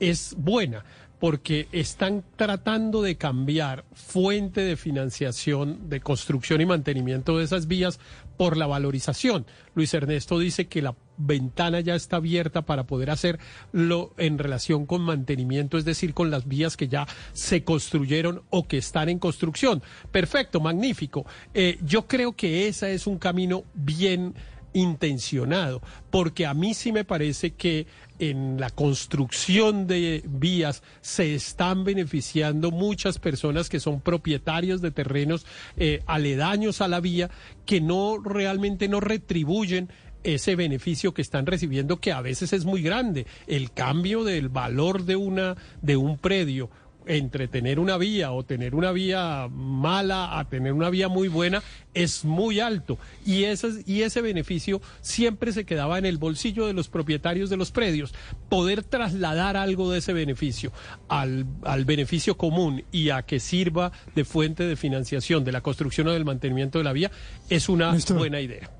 [SPEAKER 17] es buena porque están tratando de cambiar fuente de financiación, de construcción y mantenimiento de esas vías por la valorización. Luis Ernesto dice que la ventana ya está abierta para poder hacerlo en relación con mantenimiento, es decir, con las vías que ya se construyeron o que están en construcción. Perfecto, magnífico. Eh, yo creo que ese es un camino bien intencionado, porque a mí sí me parece que en la construcción de vías se están beneficiando muchas personas que son propietarios de terrenos eh, aledaños a la vía que no realmente no retribuyen ese beneficio que están recibiendo que a veces es muy grande. El cambio del valor de una de un predio entre tener una vía o tener una vía mala a tener una vía muy buena es muy alto y ese, y ese beneficio siempre se quedaba en el bolsillo de los propietarios de los predios. Poder trasladar algo de ese beneficio al, al beneficio común y a que sirva de fuente de financiación de la construcción o del mantenimiento de la vía es una buena idea.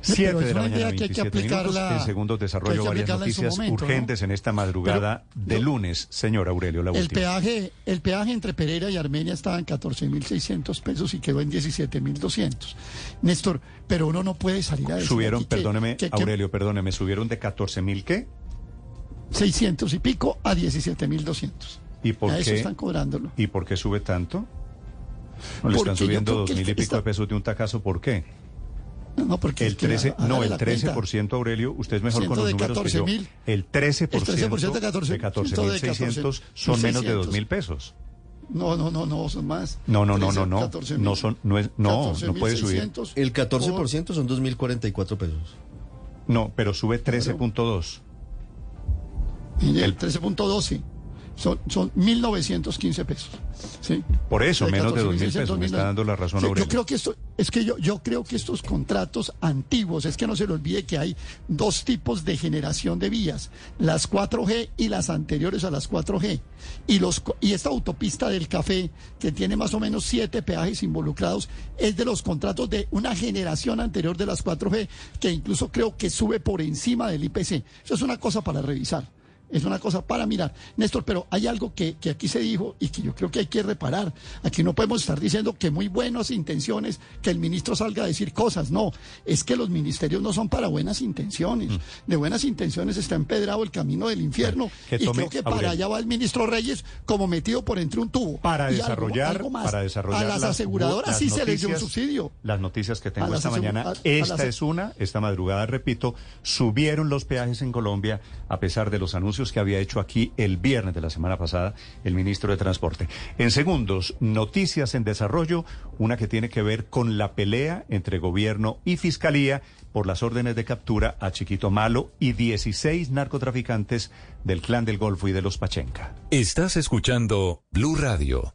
[SPEAKER 2] Siete de la mañana, 27 minutos. En segundos desarrollo varias noticias urgentes en esta madrugada de lunes. Señor Aurelio, la
[SPEAKER 22] el Peaje, el peaje entre Pereira y Armenia estaba en 14.600 pesos y quedó en 17.200. Néstor, pero uno no puede salir a decir
[SPEAKER 2] Subieron, perdóneme, Aurelio, perdóneme, ¿subieron de 14.000 qué?
[SPEAKER 22] 600 y pico a 17.200.
[SPEAKER 2] ¿Y por
[SPEAKER 22] a
[SPEAKER 2] qué?
[SPEAKER 22] Eso están cobrándolo.
[SPEAKER 2] ¿Y por qué sube tanto? ¿No le están subiendo dos mil y pico de pesos de un tacazo? ¿Por qué?
[SPEAKER 22] No, porque
[SPEAKER 2] el 13, no, el 13%, Aurelio, usted es mejor con los números que yo. El 13%, el 13 de 14.600 son menos de 2.000 pesos.
[SPEAKER 22] No, no, no, no, son más.
[SPEAKER 2] No, no, no, no, no. No son, no es, no, no puede subir.
[SPEAKER 12] El 14% son 2.044 pesos.
[SPEAKER 2] No, pero sube 13.2.
[SPEAKER 22] El 13.2 sí.
[SPEAKER 18] Son, son 1.915 pesos. ¿sí?
[SPEAKER 2] Por eso, menos de 2.000 pesos, me está dando la razón
[SPEAKER 18] sí, Yo creo que esto, es que yo, yo creo que estos contratos antiguos, es que no se le olvide que hay dos tipos de generación de vías, las 4G y las anteriores a las 4G. Y, los, y esta autopista del café, que tiene más o menos siete peajes involucrados, es de los contratos de una generación anterior de las 4G, que incluso creo que sube por encima del IPC. Eso es una cosa para revisar es una cosa para mirar. Néstor, pero hay algo que, aquí se dijo y que yo creo que hay que reparar. Aquí no podemos estar diciendo que muy buenas intenciones, que el ministro salga a decir cosas. No, es que los ministerios no son para buenas intenciones. Mm. De buenas intenciones está empedrado el camino del infierno. y creo que para allá va el ministro Reyes como metido por entre un tubo.
[SPEAKER 2] Para desarrollar, para desarrollar
[SPEAKER 18] a las, aseguradoras sí se les dio un subsidio.
[SPEAKER 2] Las noticias que tengo esta mañana, esta es una, esta madrugada, repito, subieron los peajes en Colombia a pesar de los anuncios que había hecho aquí el viernes de la semana pasada el ministro de Transporte. En segundos, noticias en desarrollo, una que tiene que ver con la pelea entre gobierno y fiscalía por las órdenes de captura a Chiquito Malo y 16 narcotraficantes del Clan del Golfo y de los Pachenca.
[SPEAKER 14] Estás escuchando Blue Radio.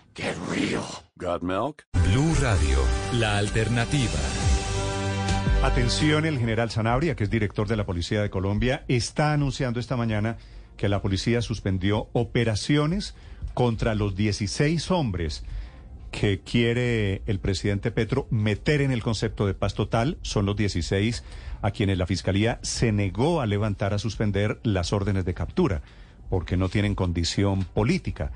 [SPEAKER 23] ¡Qué real!
[SPEAKER 14] ¿Got milk? Blue Radio, la alternativa.
[SPEAKER 2] Atención, el general Sanabria, que es director de la Policía de Colombia, está anunciando esta mañana que la policía suspendió operaciones contra los 16 hombres que quiere el presidente Petro meter en el concepto de paz total. Son los 16 a quienes la Fiscalía se negó a levantar a suspender las órdenes de captura porque no tienen condición política.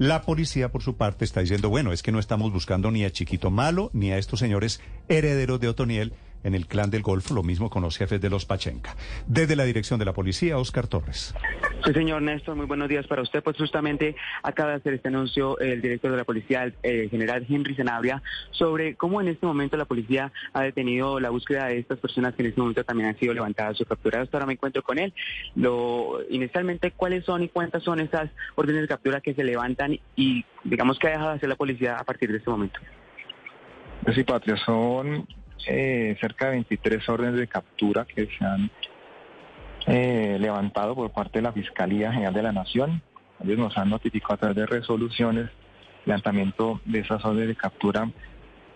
[SPEAKER 2] La policía, por su parte, está diciendo, bueno, es que no estamos buscando ni a Chiquito Malo ni a estos señores herederos de Otoniel en el clan del Golfo, lo mismo con los jefes de los Pachenca. Desde la dirección de la policía, Oscar Torres.
[SPEAKER 21] Sí, señor Néstor, muy buenos días para usted. Pues justamente acaba de hacer este anuncio el director de la policía, el eh, general Henry Zanabria, sobre cómo en este momento la policía ha detenido la búsqueda de estas personas que en este momento también han sido levantadas o capturadas. Ahora me encuentro con él. Lo, inicialmente, ¿cuáles son y cuántas son esas órdenes de captura que se levantan y digamos que ha dejado de hacer la policía a partir de este momento?
[SPEAKER 24] Pues sí, Patria, son eh, cerca de 23 órdenes de captura que se han eh, levantado por parte de la Fiscalía General de la Nación. Ellos nos han notificado a través de resoluciones levantamiento de esas órdenes de captura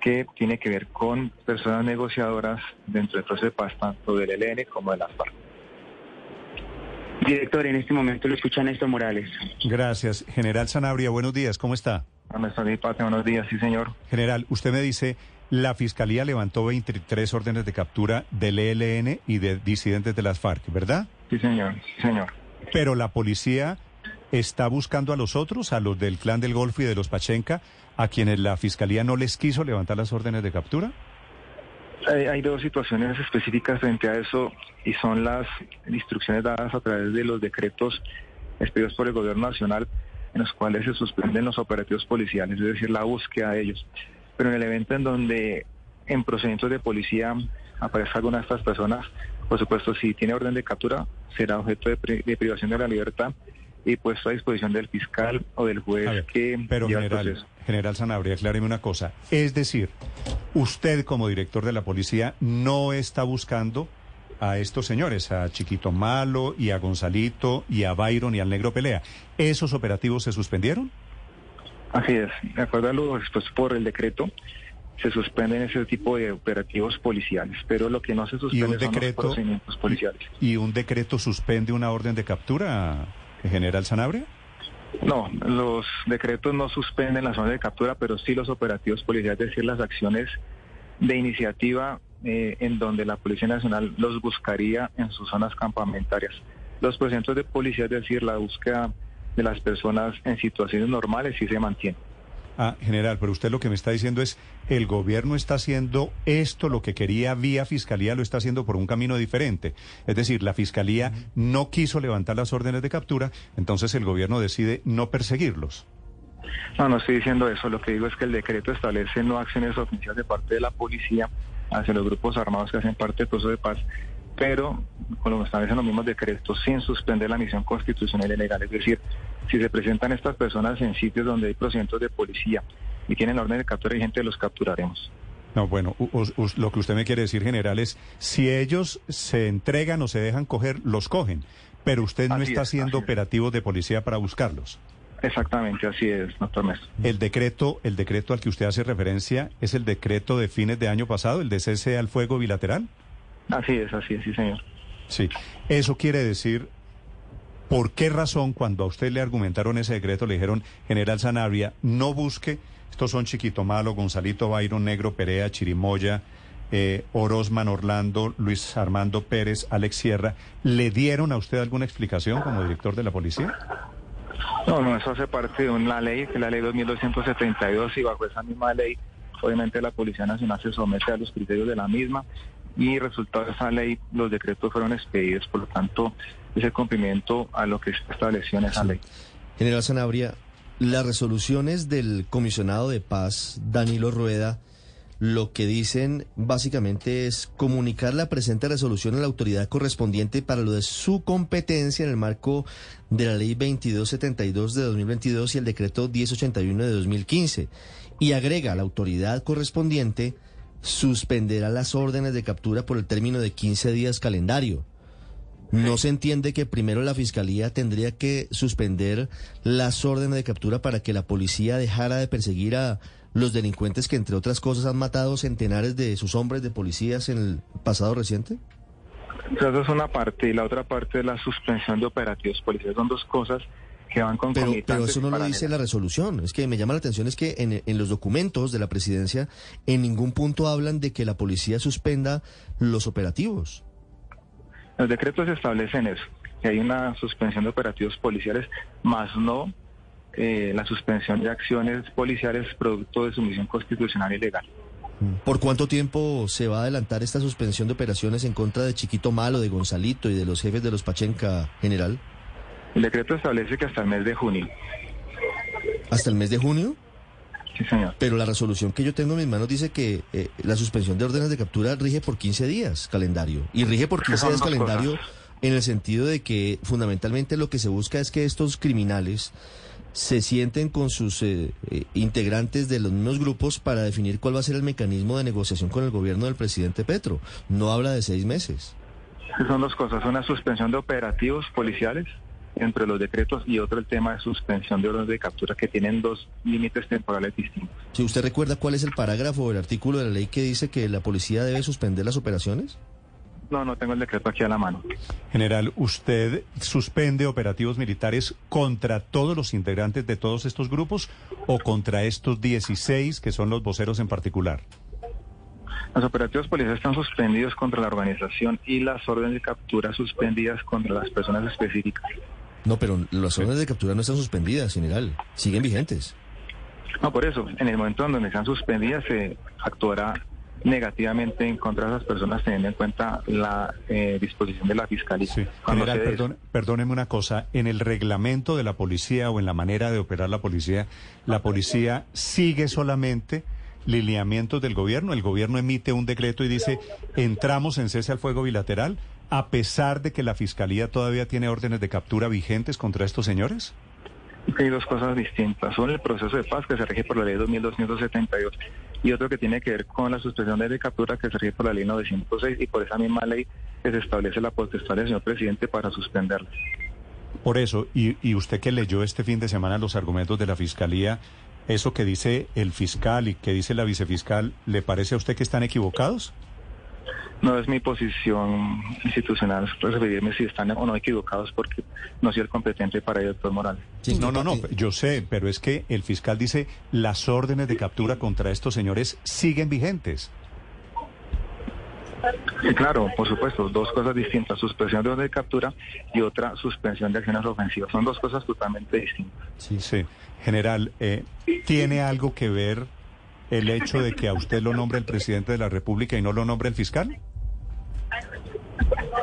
[SPEAKER 24] que tiene que ver con personas negociadoras dentro del proceso de paz tanto del ELN como de las FARC.
[SPEAKER 21] Director, en este momento lo escucha Néstor Morales.
[SPEAKER 2] Gracias. General Sanabria, buenos días, ¿cómo está?
[SPEAKER 24] Buenos días, sí señor.
[SPEAKER 2] General, usted me dice, la Fiscalía levantó 23 órdenes de captura del ELN y de disidentes de las FARC, ¿verdad?
[SPEAKER 24] Sí, señor, sí, señor.
[SPEAKER 2] Pero la policía está buscando a los otros, a los del Clan del Golfo y de los Pachenca, a quienes la Fiscalía no les quiso levantar las órdenes de captura.
[SPEAKER 24] Hay, dos situaciones específicas frente a eso y son las instrucciones dadas a través de los decretos expedidos por el Gobierno Nacional en los cuales se suspenden los operativos policiales, es decir, la búsqueda de ellos pero en el evento en donde en procedimientos de policía aparezca alguna de estas personas, por supuesto, si tiene orden de captura, será objeto de, privación de la libertad y puesto a disposición del fiscal o del juez que
[SPEAKER 2] pero general, General Sanabria, acláreme una cosa. Es decir, usted como director de la policía no está buscando a estos señores, a Chiquito Malo y a Gonzalito y a Byron y al Negro Pelea. ¿Esos operativos se suspendieron?
[SPEAKER 24] Así es, de acuerdo a lo expuesto por el decreto, se suspenden ese tipo de operativos policiales, pero lo que no se suspende son los procedimientos policiales.
[SPEAKER 2] ¿Y un decreto suspende una orden de captura, general Sanabria?
[SPEAKER 24] No, los decretos no suspenden la zona de captura, pero sí los operativos policiales, es decir, las acciones de iniciativa eh, en donde la Policía Nacional los buscaría en sus zonas campamentarias. Los procedimientos de policía, es decir, la búsqueda de las personas en situaciones normales, sí se mantiene.
[SPEAKER 2] Ah, general, pero usted lo que me está diciendo es, el gobierno está haciendo esto, lo que quería vía fiscalía, lo está haciendo por un camino diferente. Es decir, la fiscalía no quiso levantar las órdenes de captura, entonces el gobierno decide no perseguirlos.
[SPEAKER 24] No, no estoy diciendo eso. Lo que digo es que el decreto establece no acciones oficiales de parte de la policía hacia los grupos armados que hacen parte del proceso de paz, pero con lo que establecen los mismos decretos sin suspender la misión constitucional y legal. Es decir, si se presentan estas personas en sitios donde hay procedimientos de policía y tienen la orden de captura gente los capturaremos.
[SPEAKER 2] No, bueno, lo que usted me quiere decir, general, es si ellos se entregan o se dejan coger, los cogen, pero usted no está haciendo operativos de policía para buscarlos.
[SPEAKER 24] Exactamente, así es, doctor Mesa.
[SPEAKER 2] El decreto, el decreto al que usted hace referencia es el decreto de fines de año pasado, el de cese al fuego bilateral.
[SPEAKER 24] Así es, así es, sí, señor.
[SPEAKER 2] Sí, eso quiere decir, ¿por qué razón cuando a usted le argumentaron ese decreto le dijeron, General Sanabria, no busque, estos son Chiquito Malo, Gonzalito Bayron, Negro Perea, Chirimoya, eh, Orozman Orlando, Luis Armando Pérez, Alex Sierra, ¿le dieron a usted alguna explicación como director de la policía?
[SPEAKER 24] No, no, eso hace parte de una ley, que es la ley 2272, y bajo esa misma ley, obviamente la Policía Nacional se somete a los criterios de la misma y resultado de esa ley los decretos fueron expedidos, por lo tanto es el cumplimiento a lo que se estableció en esa ley.
[SPEAKER 12] General Sanabria, las resoluciones del comisionado de paz, Danilo Rueda, lo que dicen básicamente es comunicar la presente resolución a la autoridad correspondiente para lo de su competencia en el marco de la ley 2272 de 2022 y el decreto 1081 de 2015 y agrega a la autoridad correspondiente suspenderá las órdenes de captura por el término de 15 días calendario. No se entiende que primero la fiscalía tendría que suspender las órdenes de captura para que la policía dejara de perseguir a los delincuentes que, entre otras cosas, han matado centenares de sus hombres de policías en el pasado reciente.
[SPEAKER 24] Esa es una parte y la otra parte de la suspensión de operativos policiales. Son dos cosas que van con
[SPEAKER 12] pero, pero eso no lo dice la resolución. Es que me llama la atención es que en, en, los documentos de la presidencia en ningún punto hablan de que la policía suspenda los operativos.
[SPEAKER 24] Los decretos establecen eso, que hay una suspensión de operativos policiales, más no eh, la suspensión de acciones policiales producto de su misión constitucional y legal.
[SPEAKER 12] ¿Por cuánto tiempo se va a adelantar esta suspensión de operaciones en contra de Chiquito Malo, de Gonzalito y de los jefes de los Pachenca, general?
[SPEAKER 24] El decreto establece que hasta el mes de junio.
[SPEAKER 12] ¿Hasta el mes de junio?
[SPEAKER 24] Sí, señor.
[SPEAKER 12] Pero la resolución que yo tengo en mis manos dice que eh, la suspensión de órdenes de captura rige por 15 días calendario. Y rige por 15 días calendario en el sentido de que fundamentalmente lo que se busca es que estos criminales se sienten con sus eh, eh, integrantes de los mismos grupos para definir cuál va a ser el mecanismo de negociación con el gobierno del presidente Petro. No habla de seis meses.
[SPEAKER 24] Son dos cosas, una suspensión de operativos policiales entre los decretos y otro el tema de suspensión de órdenes de captura que tienen dos límites temporales distintos.
[SPEAKER 12] Si usted recuerda cuál es el parágrafo o el artículo de la ley que dice que la policía debe suspender las operaciones?
[SPEAKER 24] No, no tengo el decreto aquí a la mano.
[SPEAKER 2] General, ¿usted suspende operativos militares contra todos los integrantes de todos estos grupos o contra estos 16 que son los voceros en particular?
[SPEAKER 24] Los operativos policiales están suspendidos contra la organización y las órdenes de captura suspendidas contra las personas específicas.
[SPEAKER 12] No, pero las órdenes de captura no están suspendidas, general. Siguen vigentes.
[SPEAKER 24] No, por eso, en el momento en donde están suspendidas se actuará negativamente en contra de esas personas teniendo en cuenta la eh, disposición de la fiscalía.
[SPEAKER 2] General, perdóneme una cosa, en el reglamento de la policía o en la manera de operar la policía, la policía sigue solamente lineamientos del gobierno, el gobierno emite un decreto y dice entramos en cese al fuego bilateral a pesar de que la fiscalía todavía tiene órdenes de captura vigentes contra estos señores.
[SPEAKER 24] Hay dos cosas distintas. Son el proceso de paz que se rige por la ley 2272 y otro que tiene que ver con la suspensión de captura que se rige por la ley 906 y por esa misma ley que se establece la potestad del señor presidente para suspenderla.
[SPEAKER 2] Por eso, y, y usted que leyó este fin de semana los argumentos de la Fiscalía, ¿eso que dice el fiscal y que dice la vicefiscal, ¿le parece a usted que están equivocados?
[SPEAKER 24] No es mi posición institucional referirme si están o no equivocados porque no soy el competente para ello, doctor Morales.
[SPEAKER 2] no, no, no, yo sé, pero es que el fiscal dice las órdenes de captura contra estos señores siguen vigentes.
[SPEAKER 24] Sí, claro, por supuesto, dos cosas distintas, suspensión de orden de captura y otra suspensión de acciones ofensivas. Son dos cosas totalmente distintas.
[SPEAKER 2] Sí, sí. General, eh, ¿tiene algo que ver el hecho de que a usted lo nombre el presidente de la República y no lo nombre el fiscal?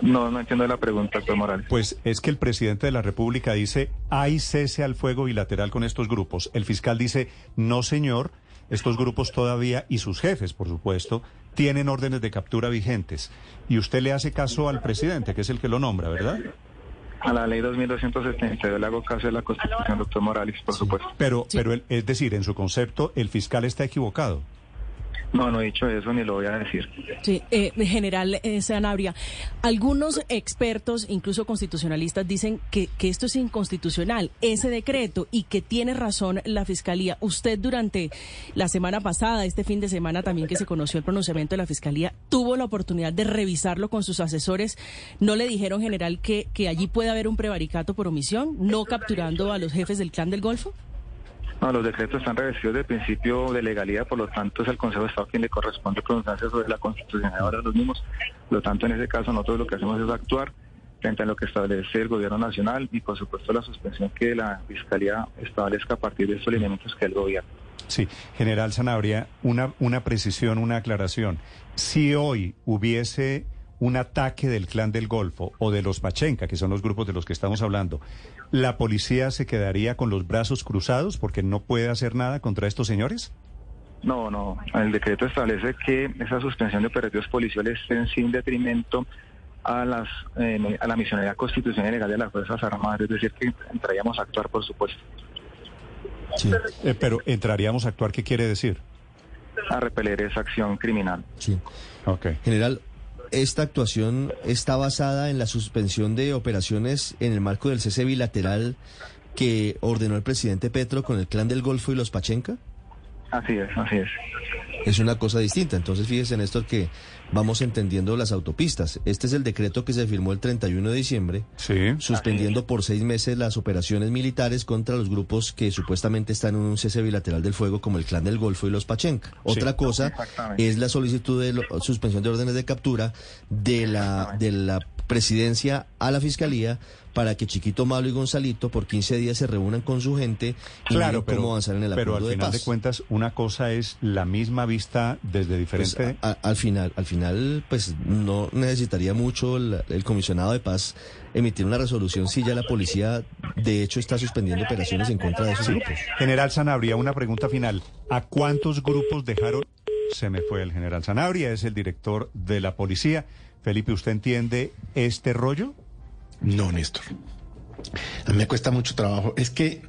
[SPEAKER 24] No, no entiendo la pregunta, doctor Morales.
[SPEAKER 2] Pues es que el presidente de la República dice, hay cese al fuego bilateral con estos grupos. El fiscal dice, no señor, estos grupos todavía, y sus jefes, por supuesto, tienen órdenes de captura vigentes. Y usted le hace caso al presidente, que es el que lo nombra, ¿verdad?
[SPEAKER 24] A la ley 2272 le hago caso de la Constitución, doctor Morales, por supuesto.
[SPEAKER 2] Pero, pero es decir, en su concepto, el fiscal está equivocado.
[SPEAKER 24] No, no he dicho eso ni lo voy a decir.
[SPEAKER 13] Sí, eh, general eh, Sanabria, algunos expertos, incluso constitucionalistas, dicen que, que esto es inconstitucional, ese decreto, y que tiene razón la Fiscalía. Usted durante la semana pasada, este fin de semana también que se conoció el pronunciamiento de la Fiscalía, tuvo la oportunidad de revisarlo con sus asesores. ¿No le dijeron, general, que, que allí puede haber un prevaricato por omisión, no capturando a los jefes del clan del Golfo?
[SPEAKER 24] No, los decretos están revestidos del principio de legalidad, por lo tanto es al Consejo de Estado quien le corresponde pronunciarse sobre la constitucionalidad de los mismos. Por lo tanto, en ese caso nosotros lo que hacemos es actuar frente a lo que establece el gobierno nacional y por supuesto la suspensión que la Fiscalía establezca a partir de estos lineamientos que el gobierno.
[SPEAKER 2] Sí, general Sanabria, una, una precisión, una aclaración. Si hoy hubiese un ataque del clan del Golfo o de los Pachenca, que son los grupos de los que estamos hablando, ¿la policía se quedaría con los brazos cruzados porque no puede hacer nada contra estos señores?
[SPEAKER 24] No, no. El decreto establece que esa suspensión de operativos policiales es sin detrimento a las eh, a la misionería constitucional y legal de las Fuerzas Armadas, es decir, que entraríamos a actuar, por supuesto.
[SPEAKER 2] Sí. Eh, pero entraríamos a actuar, ¿qué quiere decir?
[SPEAKER 24] A repeler esa acción criminal.
[SPEAKER 12] Sí.
[SPEAKER 2] Okay.
[SPEAKER 12] General, esta actuación está basada en la suspensión de operaciones en el marco del cese bilateral que ordenó el presidente Petro con el clan del Golfo y los Pachenca?
[SPEAKER 24] Así es, así es.
[SPEAKER 12] Es una cosa distinta. Entonces, fíjese, en esto que vamos entendiendo las autopistas. Este es el decreto que se firmó el 31 de diciembre, suspendiendo por seis meses las operaciones militares contra los grupos que supuestamente están en un cese bilateral del fuego, como el Clan del Golfo y los Pachenca. Otra cosa es la solicitud de suspensión de órdenes de captura de la, de la presidencia a la fiscalía para que Chiquito Malo y Gonzalito por 15 días se reúnan con su gente y claro, cómo avanzar en el
[SPEAKER 2] acuerdo
[SPEAKER 12] Pero
[SPEAKER 2] al final de, cuentas, una cosa es la misma vista desde diferente...
[SPEAKER 12] Pues, al final, al final, pues no necesitaría mucho el, comisionado de paz emitir una resolución si ya la policía de hecho está suspendiendo operaciones en contra de esos grupos.
[SPEAKER 2] General Sanabria, una pregunta final. ¿A cuántos grupos dejaron? Se me fue el general Sanabria, es el director de la policía. Felipe, ¿usted entiende este rollo?
[SPEAKER 15] No, Néstor. A mí me cuesta mucho trabajo. Es que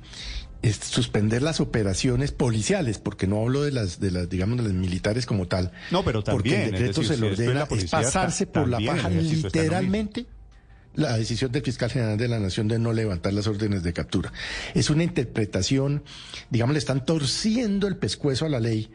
[SPEAKER 15] es suspender las operaciones policiales, porque no hablo de las, de las, digamos, de las militares como tal.
[SPEAKER 2] No, pero también.
[SPEAKER 15] Porque el decreto se lo ordena es pasarse por la paja literalmente la decisión del fiscal general de la Nación de no levantar las órdenes de captura. Es una interpretación, digamos, le están torciendo el pescuezo a la ley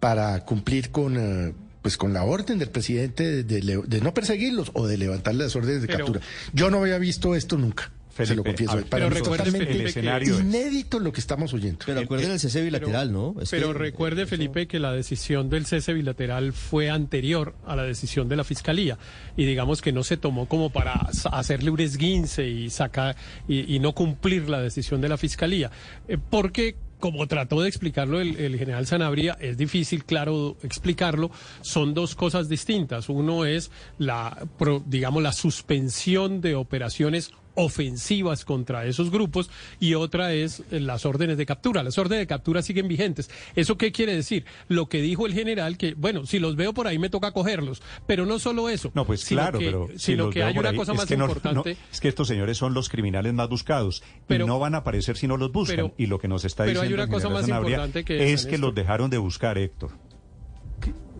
[SPEAKER 15] para cumplir con, eh, pues con la orden del presidente de, no perseguirlos o de levantar las órdenes de captura. Yo no había visto esto nunca. se lo confieso.
[SPEAKER 17] pero recuerde, el escenario
[SPEAKER 15] inédito lo que estamos oyendo.
[SPEAKER 12] Pero acuerden el cese bilateral, ¿no?
[SPEAKER 17] pero recuerde, Felipe, que la decisión del cese bilateral fue anterior a la decisión de la Fiscalía. Y digamos que no se tomó como para hacerle un esguince y, sacar, y, no cumplir la decisión de la Fiscalía. Eh, porque como trató de explicarlo el, general Sanabria, es difícil, claro, explicarlo. Son dos cosas distintas. Uno es la, digamos, la suspensión de operaciones ofensivas contra esos grupos y otra es eh, las órdenes de captura. Las órdenes de captura siguen vigentes. ¿Eso qué quiere decir? Lo que dijo el general, que bueno, si los veo por ahí me toca cogerlos, pero no solo eso.
[SPEAKER 2] No, pues claro, pero
[SPEAKER 17] sino que hay una cosa más importante.
[SPEAKER 2] es que estos señores son los criminales más buscados pero, y no van a aparecer si no los buscan. y lo que nos está diciendo
[SPEAKER 17] hay una cosa más importante
[SPEAKER 2] que es que los dejaron de buscar, Héctor.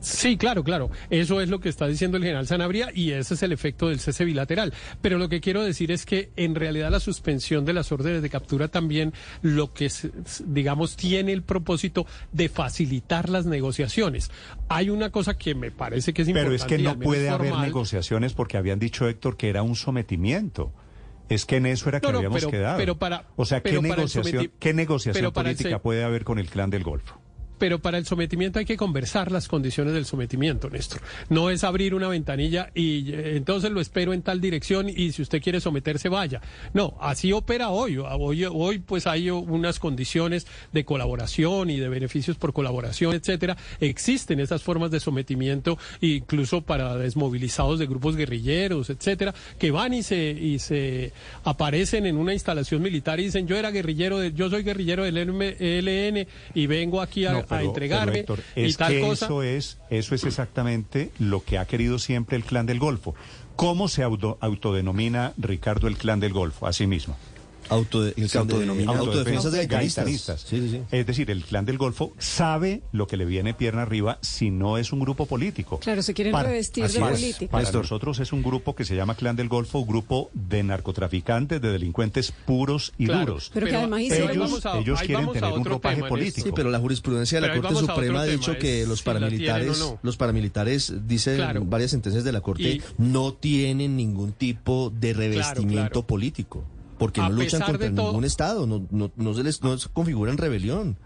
[SPEAKER 17] Sí, claro, claro. Eso es lo que está diciendo el general Sanabria y ese es el efecto del cese bilateral. Pero lo que quiero decir es que en realidad la suspensión de las órdenes de captura también lo que, digamos, tiene el propósito de facilitar las negociaciones. Hay una cosa que me parece que es importante.
[SPEAKER 2] Pero es que no puede haber negociaciones porque habían dicho, Héctor, que era un sometimiento. Es que en eso era que habíamos quedado.
[SPEAKER 17] Pero para,
[SPEAKER 2] o sea, ¿qué negociación, ¿qué negociación política puede haber con el clan del Golfo?
[SPEAKER 17] Pero para el sometimiento hay que conversar las condiciones del sometimiento, Néstor. No es abrir una ventanilla y eh, entonces lo espero en tal dirección y si usted quiere someterse vaya. No, así opera hoy. Hoy, hoy pues hay unas condiciones de colaboración y de beneficios por colaboración, etcétera. Existen esas formas de sometimiento incluso para desmovilizados de grupos guerrilleros, etcétera, que van y se y se aparecen en una instalación militar y dicen, "Yo era guerrillero de, yo soy guerrillero del ELN y vengo aquí a a entregarme y tal cosa.
[SPEAKER 2] Eso es, eso es exactamente lo que ha querido siempre el clan del Golfo. ¿Cómo se autodenomina Ricardo el clan del Golfo a sí mismo? Se autodenomina autodefensas de gaitanistas. Es decir, el clan del Golfo sabe lo que le viene pierna arriba si no es un grupo político.
[SPEAKER 19] Claro, se quieren revestir de política.
[SPEAKER 2] Para nosotros es un grupo que se llama clan del Golfo, un grupo de narcotraficantes, de delincuentes puros y duros.
[SPEAKER 19] Pero, que además
[SPEAKER 2] ellos, quieren tener un ropaje político.
[SPEAKER 12] Sí, pero la jurisprudencia de la Corte Suprema ha dicho que los paramilitares, los paramilitares, dice varias sentencias de la Corte, no tienen ningún tipo de revestimiento político. Porque no luchan contra ningún Estado, no, no, no, se les no se configuran rebelión.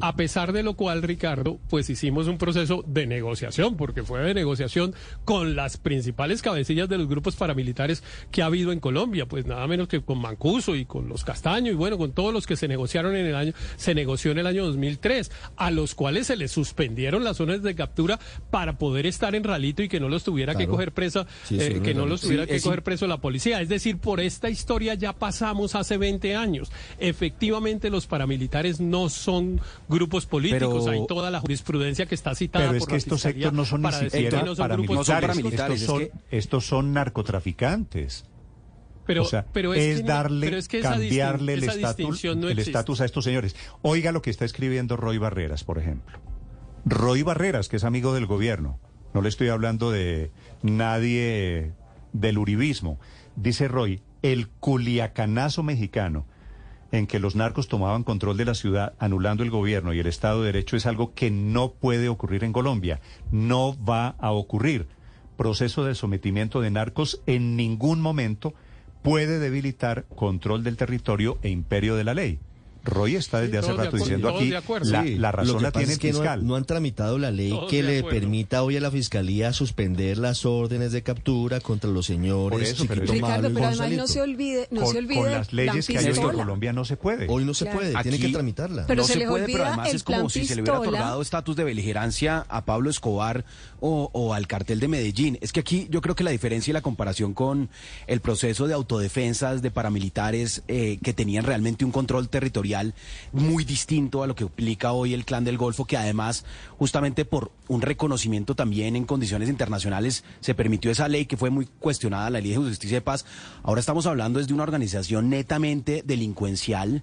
[SPEAKER 17] A pesar de lo cual, Ricardo, pues hicimos un proceso de negociación, porque fue de negociación con las principales cabecillas de los grupos paramilitares que ha habido en Colombia, pues nada menos que con Mancuso y con los Castaño y bueno, con todos los que se negociaron en el año, se negoció en el año 2003, a los cuales se les suspendieron las zonas de captura para poder estar en ralito y que no los tuviera que coger presa, eh, que no los tuviera que coger preso la policía. Es decir, por esta historia ya pasamos hace 20 años. Efectivamente, los paramilitares no son grupos políticos, hay toda la jurisprudencia que está citada
[SPEAKER 2] pero es que estos sectores no son ni siquiera paramilitares, estos, son, narcotraficantes.
[SPEAKER 17] Pero, pero es,
[SPEAKER 2] darle, cambiarle el estatus a estos señores. Oiga lo que está escribiendo Roy Barreras, por ejemplo. Roy Barreras, que es amigo del gobierno. No le estoy hablando de nadie del uribismo. Dice Roy, el culiacanazo mexicano en que los narcos tomaban control de la ciudad, anulando el gobierno y el Estado de Derecho, es algo que no puede ocurrir en Colombia. No va a ocurrir. Proceso de sometimiento de narcos en ningún momento puede debilitar control del territorio e imperio de la ley. Roy está desde hace rato diciendo aquí, la, razón la tiene el fiscal.
[SPEAKER 12] No, han tramitado la ley que le permita hoy a la fiscalía suspender las órdenes de captura contra los señores.
[SPEAKER 19] Ricardo, pero además no se olvide, no
[SPEAKER 2] con,
[SPEAKER 19] se olvide
[SPEAKER 2] con las leyes que hay en Colombia no se puede.
[SPEAKER 12] Hoy no se puede, tiene que tramitarla.
[SPEAKER 19] Pero
[SPEAKER 20] no
[SPEAKER 19] se,
[SPEAKER 20] se puede,
[SPEAKER 19] pero
[SPEAKER 20] además es como si se le hubiera otorgado estatus de beligerancia a Pablo Escobar o, al cartel de Medellín. Es que aquí yo creo que la diferencia y la comparación con el proceso de autodefensas de paramilitares eh, que tenían realmente un control territorial muy distinto a lo que implica hoy el clan del Golfo, que además, justamente por un reconocimiento también en condiciones internacionales, se permitió esa ley que fue muy cuestionada, la ley de justicia de paz. Ahora estamos hablando desde una organización netamente delincuencial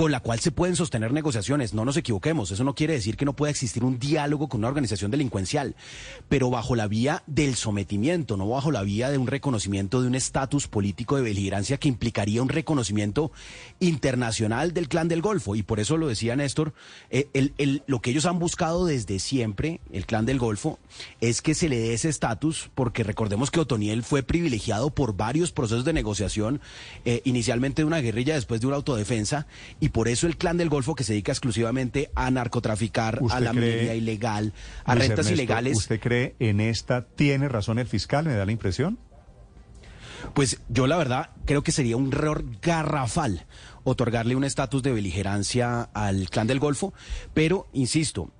[SPEAKER 20] con la cual se pueden sostener negociaciones. No nos equivoquemos, eso no quiere decir que no pueda existir un diálogo con una organización delincuencial, pero bajo la vía del sometimiento, no bajo la vía de un reconocimiento de un estatus político de beligerancia que implicaría un reconocimiento internacional del clan del Golfo. Y por eso lo decía Néstor, eh, lo que ellos han buscado desde siempre, el clan del Golfo, es que se le dé ese estatus, porque recordemos que Otoniel fue privilegiado por varios procesos de negociación, eh, inicialmente de una guerrilla, después de una autodefensa, y por eso el clan del Golfo que se dedica exclusivamente a narcotraficar, a la media ilegal, a rentas ilegales.
[SPEAKER 2] ¿Usted cree en esta tiene razón el fiscal? Me da la impresión.
[SPEAKER 20] Pues yo la verdad creo que sería un error garrafal otorgarle un estatus de beligerancia al clan del Golfo, pero insisto,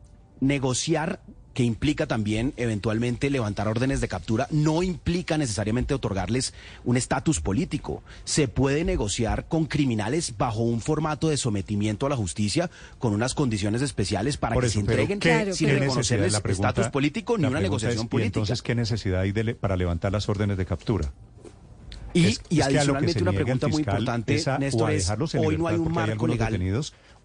[SPEAKER 20] negociar que implica también eventualmente levantar órdenes de captura, no implica necesariamente otorgarles un estatus político. Se puede negociar con criminales bajo un formato de sometimiento a la justicia con unas condiciones especiales para que se entreguen sin reconocerles estatus político ni una negociación política.
[SPEAKER 2] entonces, ¿qué necesidad hay para levantar las órdenes de captura?
[SPEAKER 20] Y, y adicionalmente una pregunta muy importante, Néstor, es, hoy no hay un marco legal.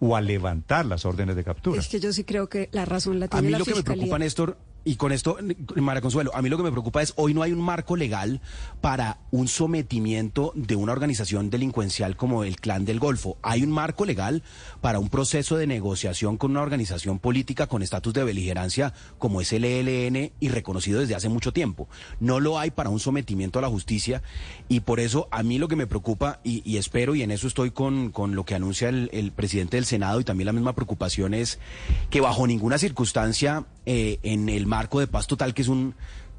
[SPEAKER 2] O a levantar las órdenes de captura.
[SPEAKER 19] Es que yo sí creo que la razón la tiene A mí
[SPEAKER 20] lo que me preocupa, Néstor, y con esto, María Consuelo, a mí lo que me preocupa es hoy no hay un marco legal para un sometimiento de una organización delincuencial como el Clan del Golfo. Hay un marco legal para un proceso de negociación con una organización política con estatus de beligerancia como es el ELN y reconocido desde hace mucho tiempo. No lo hay para un sometimiento a la justicia y por eso a mí lo que me preocupa y, espero y en eso estoy con, con lo que anuncia el, presidente del Senado y también la misma preocupación es que bajo ninguna circunstancia eh, en el marco de paz total, que es un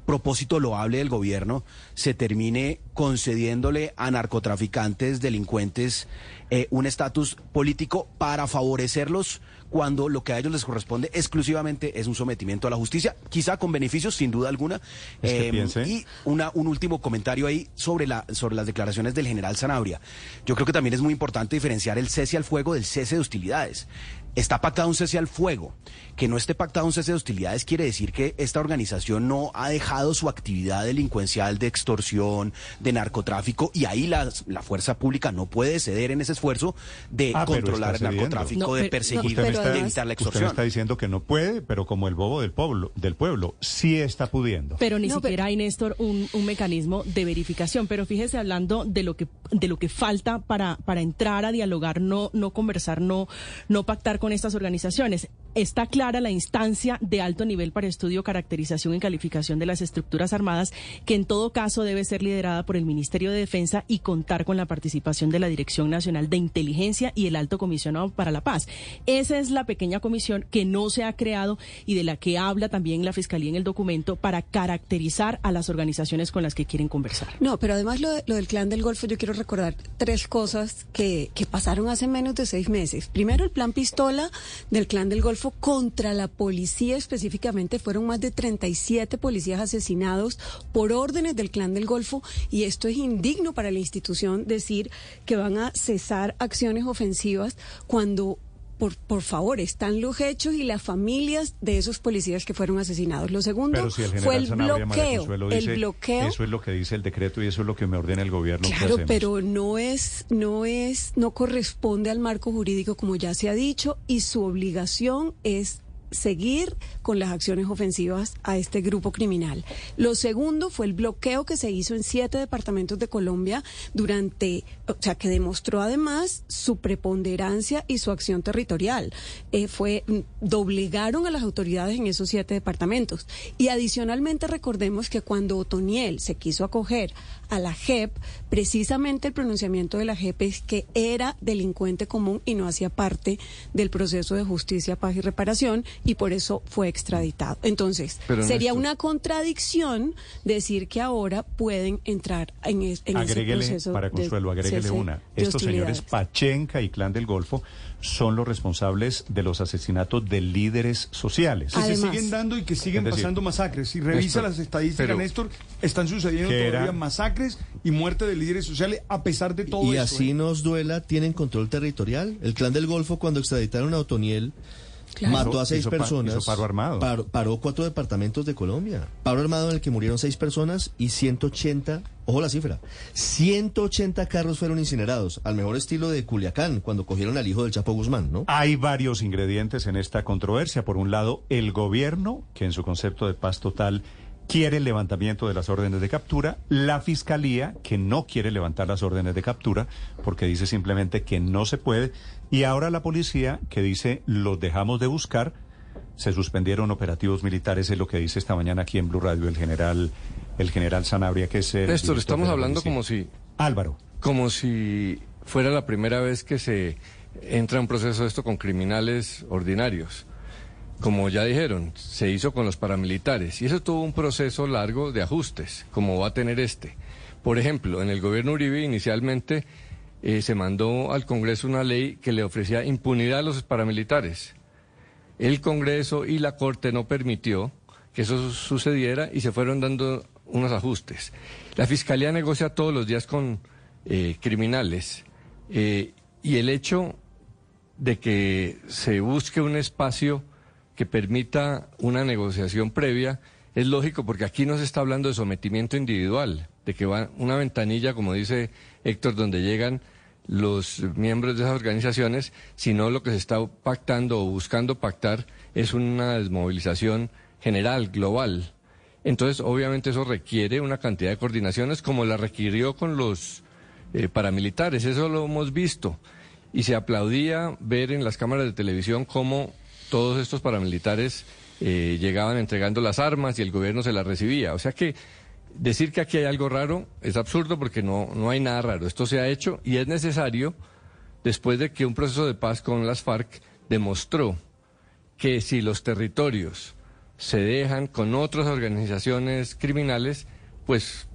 [SPEAKER 20] propósito loable del gobierno, se termine concediéndole a narcotraficantes, delincuentes, eh, un estatus político para favorecerlos cuando lo que a ellos les corresponde exclusivamente es un sometimiento a la justicia, quizá con beneficios, sin duda alguna.
[SPEAKER 2] Eh,
[SPEAKER 20] y una, un último comentario ahí sobre, la, sobre las declaraciones del general Zanabria. Yo creo que también es muy importante diferenciar el cese al fuego del cese de hostilidades. Está pactado un cese al fuego. Que no esté pactado un cese de hostilidades quiere decir que esta organización no ha dejado su actividad delincuencial de extorsión, de narcotráfico, y ahí la, la fuerza pública no puede ceder en ese esfuerzo de ah, controlar el narcotráfico, de perseguir, de evitar la extorsión.
[SPEAKER 2] Usted está diciendo que no puede, pero como el bobo del pueblo, del pueblo sí está pudiendo.
[SPEAKER 13] Pero ni siquiera hay, Néstor, un, un, mecanismo de verificación. Pero fíjese, hablando de lo que, de lo que falta para, para entrar a dialogar, no, no conversar, no, no pactar con estas organizaciones. Está clara la instancia de alto nivel para estudio, caracterización y calificación de las estructuras armadas, que en todo caso debe ser liderada por el Ministerio de Defensa y contar con la participación de la Dirección Nacional de Inteligencia y el Alto Comisionado para la Paz. Esa es la pequeña comisión que no se ha creado y de la que habla también la Fiscalía en el documento para caracterizar a las organizaciones con las que quieren conversar.
[SPEAKER 19] No, pero además lo, del Clan del Golfo, yo quiero recordar tres cosas que, que pasaron hace menos de seis meses. Primero, el plan Pistola del Clan del Golfo contra la policía específicamente. Fueron más de 37 policías asesinados por órdenes del Clan del Golfo y esto es indigno para la institución decir que van a cesar acciones ofensivas cuando por, por favor, están los hechos y las familias de esos policías que fueron asesinados. Lo segundo fue el bloqueo. el bloqueo.
[SPEAKER 2] Eso es lo que dice el decreto y eso es lo que me ordena el gobierno.
[SPEAKER 19] Claro, pero no es, no es, no corresponde al marco jurídico como ya se ha dicho y su obligación es seguir con las acciones ofensivas a este grupo criminal. Lo segundo fue el bloqueo que se hizo en siete departamentos de Colombia durante, o sea, que demostró además su preponderancia y su acción territorial. Eh, fue, mm, doblegaron a las autoridades en esos siete departamentos. Y adicionalmente recordemos que cuando Otoniel se quiso acoger a la JEP, precisamente el pronunciamiento de la JEP es que era delincuente común y no hacía parte del proceso de justicia, paz y reparación y por eso fue extraditado. Entonces, sería una contradicción decir que ahora pueden entrar en, ese proceso.
[SPEAKER 2] Para Consuelo, agréguele una. Estos señores Pachenca y Clan del Golfo son los responsables de los asesinatos de líderes sociales.
[SPEAKER 3] Que se siguen dando y que siguen pasando masacres. Si revisa las estadísticas, Néstor, están sucediendo todavía masacres y muerte de líderes sociales a pesar de todo
[SPEAKER 12] y eso. Y así ¿eh? nos duela, tienen control territorial. El clan del Golfo, cuando extraditaron a Otoniel, Mató a seis personas.
[SPEAKER 2] paro armado.
[SPEAKER 12] Paró, cuatro departamentos de Colombia. Paro armado en el que murieron seis personas y 180, ojo la cifra, 180 carros fueron incinerados, al mejor estilo de Culiacán, cuando cogieron al hijo del Chapo Guzmán, ¿no?
[SPEAKER 2] Hay varios ingredientes en esta controversia. Por un lado, el gobierno, que en su concepto de paz total quiere el levantamiento de las órdenes de captura, la Fiscalía, que no quiere levantar las órdenes de captura, porque dice simplemente que no se puede, y ahora la policía, que dice los dejamos de buscar, se suspendieron operativos militares, es lo que dice esta mañana aquí en Blue Radio el general, el general Sanabria, que es el...
[SPEAKER 25] Néstor, estamos hablando como si...
[SPEAKER 2] Álvaro.
[SPEAKER 25] Como si fuera la primera vez que se entra un proceso de esto con criminales ordinarios como ya dijeron, se hizo con los paramilitares y eso tuvo un proceso largo de ajustes, como va a tener este. Por ejemplo, en el gobierno Uribe inicialmente eh, se mandó al Congreso una ley que le ofrecía impunidad a los paramilitares. El Congreso y la Corte no permitió que eso sucediera y se fueron dando unos ajustes. La Fiscalía negocia todos los días con eh, criminales eh, y el hecho de que se busque un espacio que permita una negociación previa es lógico porque aquí no se está hablando de sometimiento individual, de que va una ventanilla, como dice Héctor, donde llegan los miembros de esas organizaciones, sino lo que se está pactando o buscando pactar es una desmovilización general, global. Entonces, obviamente eso requiere una cantidad de coordinaciones como la requirió con los eh, paramilitares, eso lo hemos visto. Y se aplaudía ver en las cámaras de televisión cómo todos estos paramilitares eh, llegaban entregando las armas y el gobierno se las recibía. O sea que decir que aquí hay algo raro es absurdo porque no, no hay nada raro. Esto se ha hecho y es necesario después de que un proceso de paz con las FARC demostró que si los territorios se dejan con otras organizaciones criminales, pues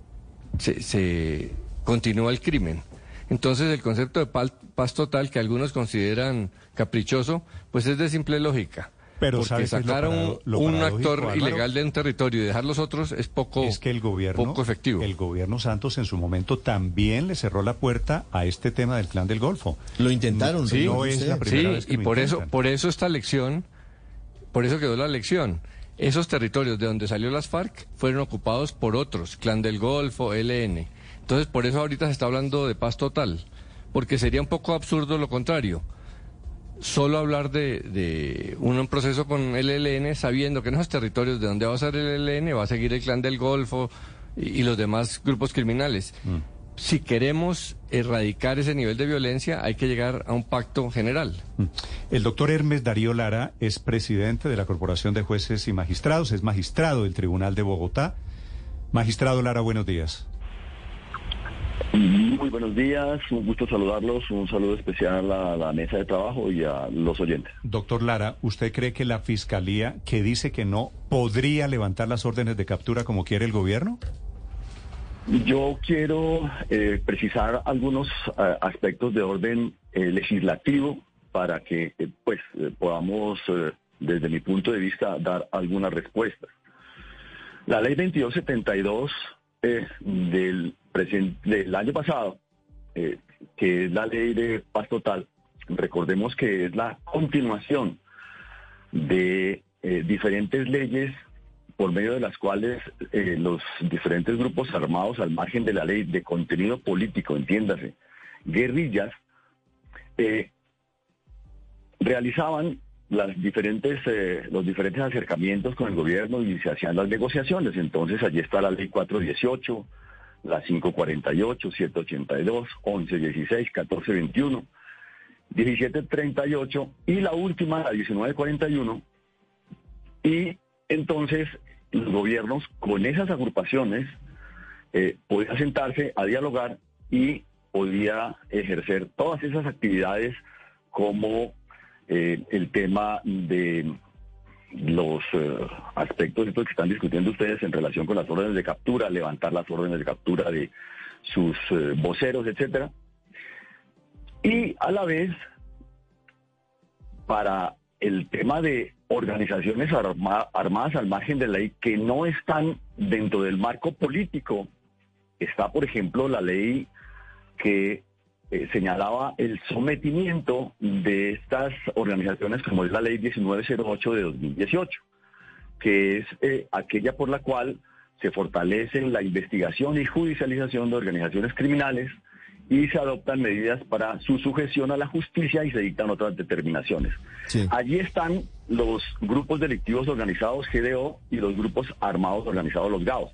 [SPEAKER 25] se, continúa el crimen. Entonces el concepto de paz total que algunos consideran caprichoso, pues es de simple lógica. Pero porque sacar un, un actor ilegal de un territorio y dejar los otros es poco
[SPEAKER 2] es que el gobierno
[SPEAKER 25] poco efectivo.
[SPEAKER 2] El gobierno Santos en su momento también le cerró la puerta a este tema del clan del Golfo.
[SPEAKER 12] Lo intentaron,
[SPEAKER 25] sí, no es la primera vez que y por eso por eso esta lección, por eso quedó la lección. Esos territorios de donde salió las FARC fueron ocupados por otros, Clan del Golfo, LN. Entonces, por eso ahorita se está hablando de paz total, porque sería un poco absurdo lo contrario. Solo hablar de, un proceso con el ELN sabiendo que en esos territorios de donde va a ser el ELN va a seguir el Clan del Golfo y, los demás grupos criminales. Mm si queremos erradicar ese nivel de violencia, hay que llegar a un pacto general. Mm.
[SPEAKER 2] El doctor Hermes Darío Lara es presidente de la Corporación de Jueces y Magistrados, es magistrado del Tribunal de Bogotá. Magistrado Lara, buenos días.
[SPEAKER 26] Muy buenos días, un gusto saludarlos, un saludo especial a la mesa de trabajo y a los oyentes.
[SPEAKER 2] Doctor Lara, ¿usted cree que la Fiscalía, que dice que no, podría levantar las órdenes de captura como quiere el gobierno?
[SPEAKER 26] Yo quiero eh, precisar algunos eh, aspectos de orden eh, legislativo para que pues podamos, desde mi punto de vista, dar algunas respuestas. La ley 2272 del, del año pasado, que es la ley de paz total, recordemos que es la continuación de diferentes leyes por medio de las cuales eh, los diferentes grupos armados al margen de la ley de contenido político, entiéndase, guerrillas, eh, realizaban las diferentes, eh, los diferentes acercamientos con el gobierno y se hacían las negociaciones. Entonces allí está la ley 418, la 548, 782, 1116, 1421, 1738 y la última, la 1941. Y entonces, los gobiernos con esas agrupaciones eh, podían sentarse a dialogar y podía ejercer todas esas actividades como eh, el tema de los eh, aspectos que están discutiendo ustedes en relación con las órdenes de captura, levantar las órdenes de captura de sus voceros, etcétera. Y a la vez, para el tema de organizaciones armadas al margen de la ley que no están dentro del marco político. Está, por ejemplo, la ley que eh, señalaba el sometimiento de estas organizaciones, como es la ley 1908 de 2018, que es eh, aquella por la cual se fortalece la investigación y judicialización de organizaciones criminales y se adoptan medidas para su sujeción a la justicia y se dictan otras determinaciones. Allí están los grupos delictivos organizados GDO y los grupos armados organizados los GAOs.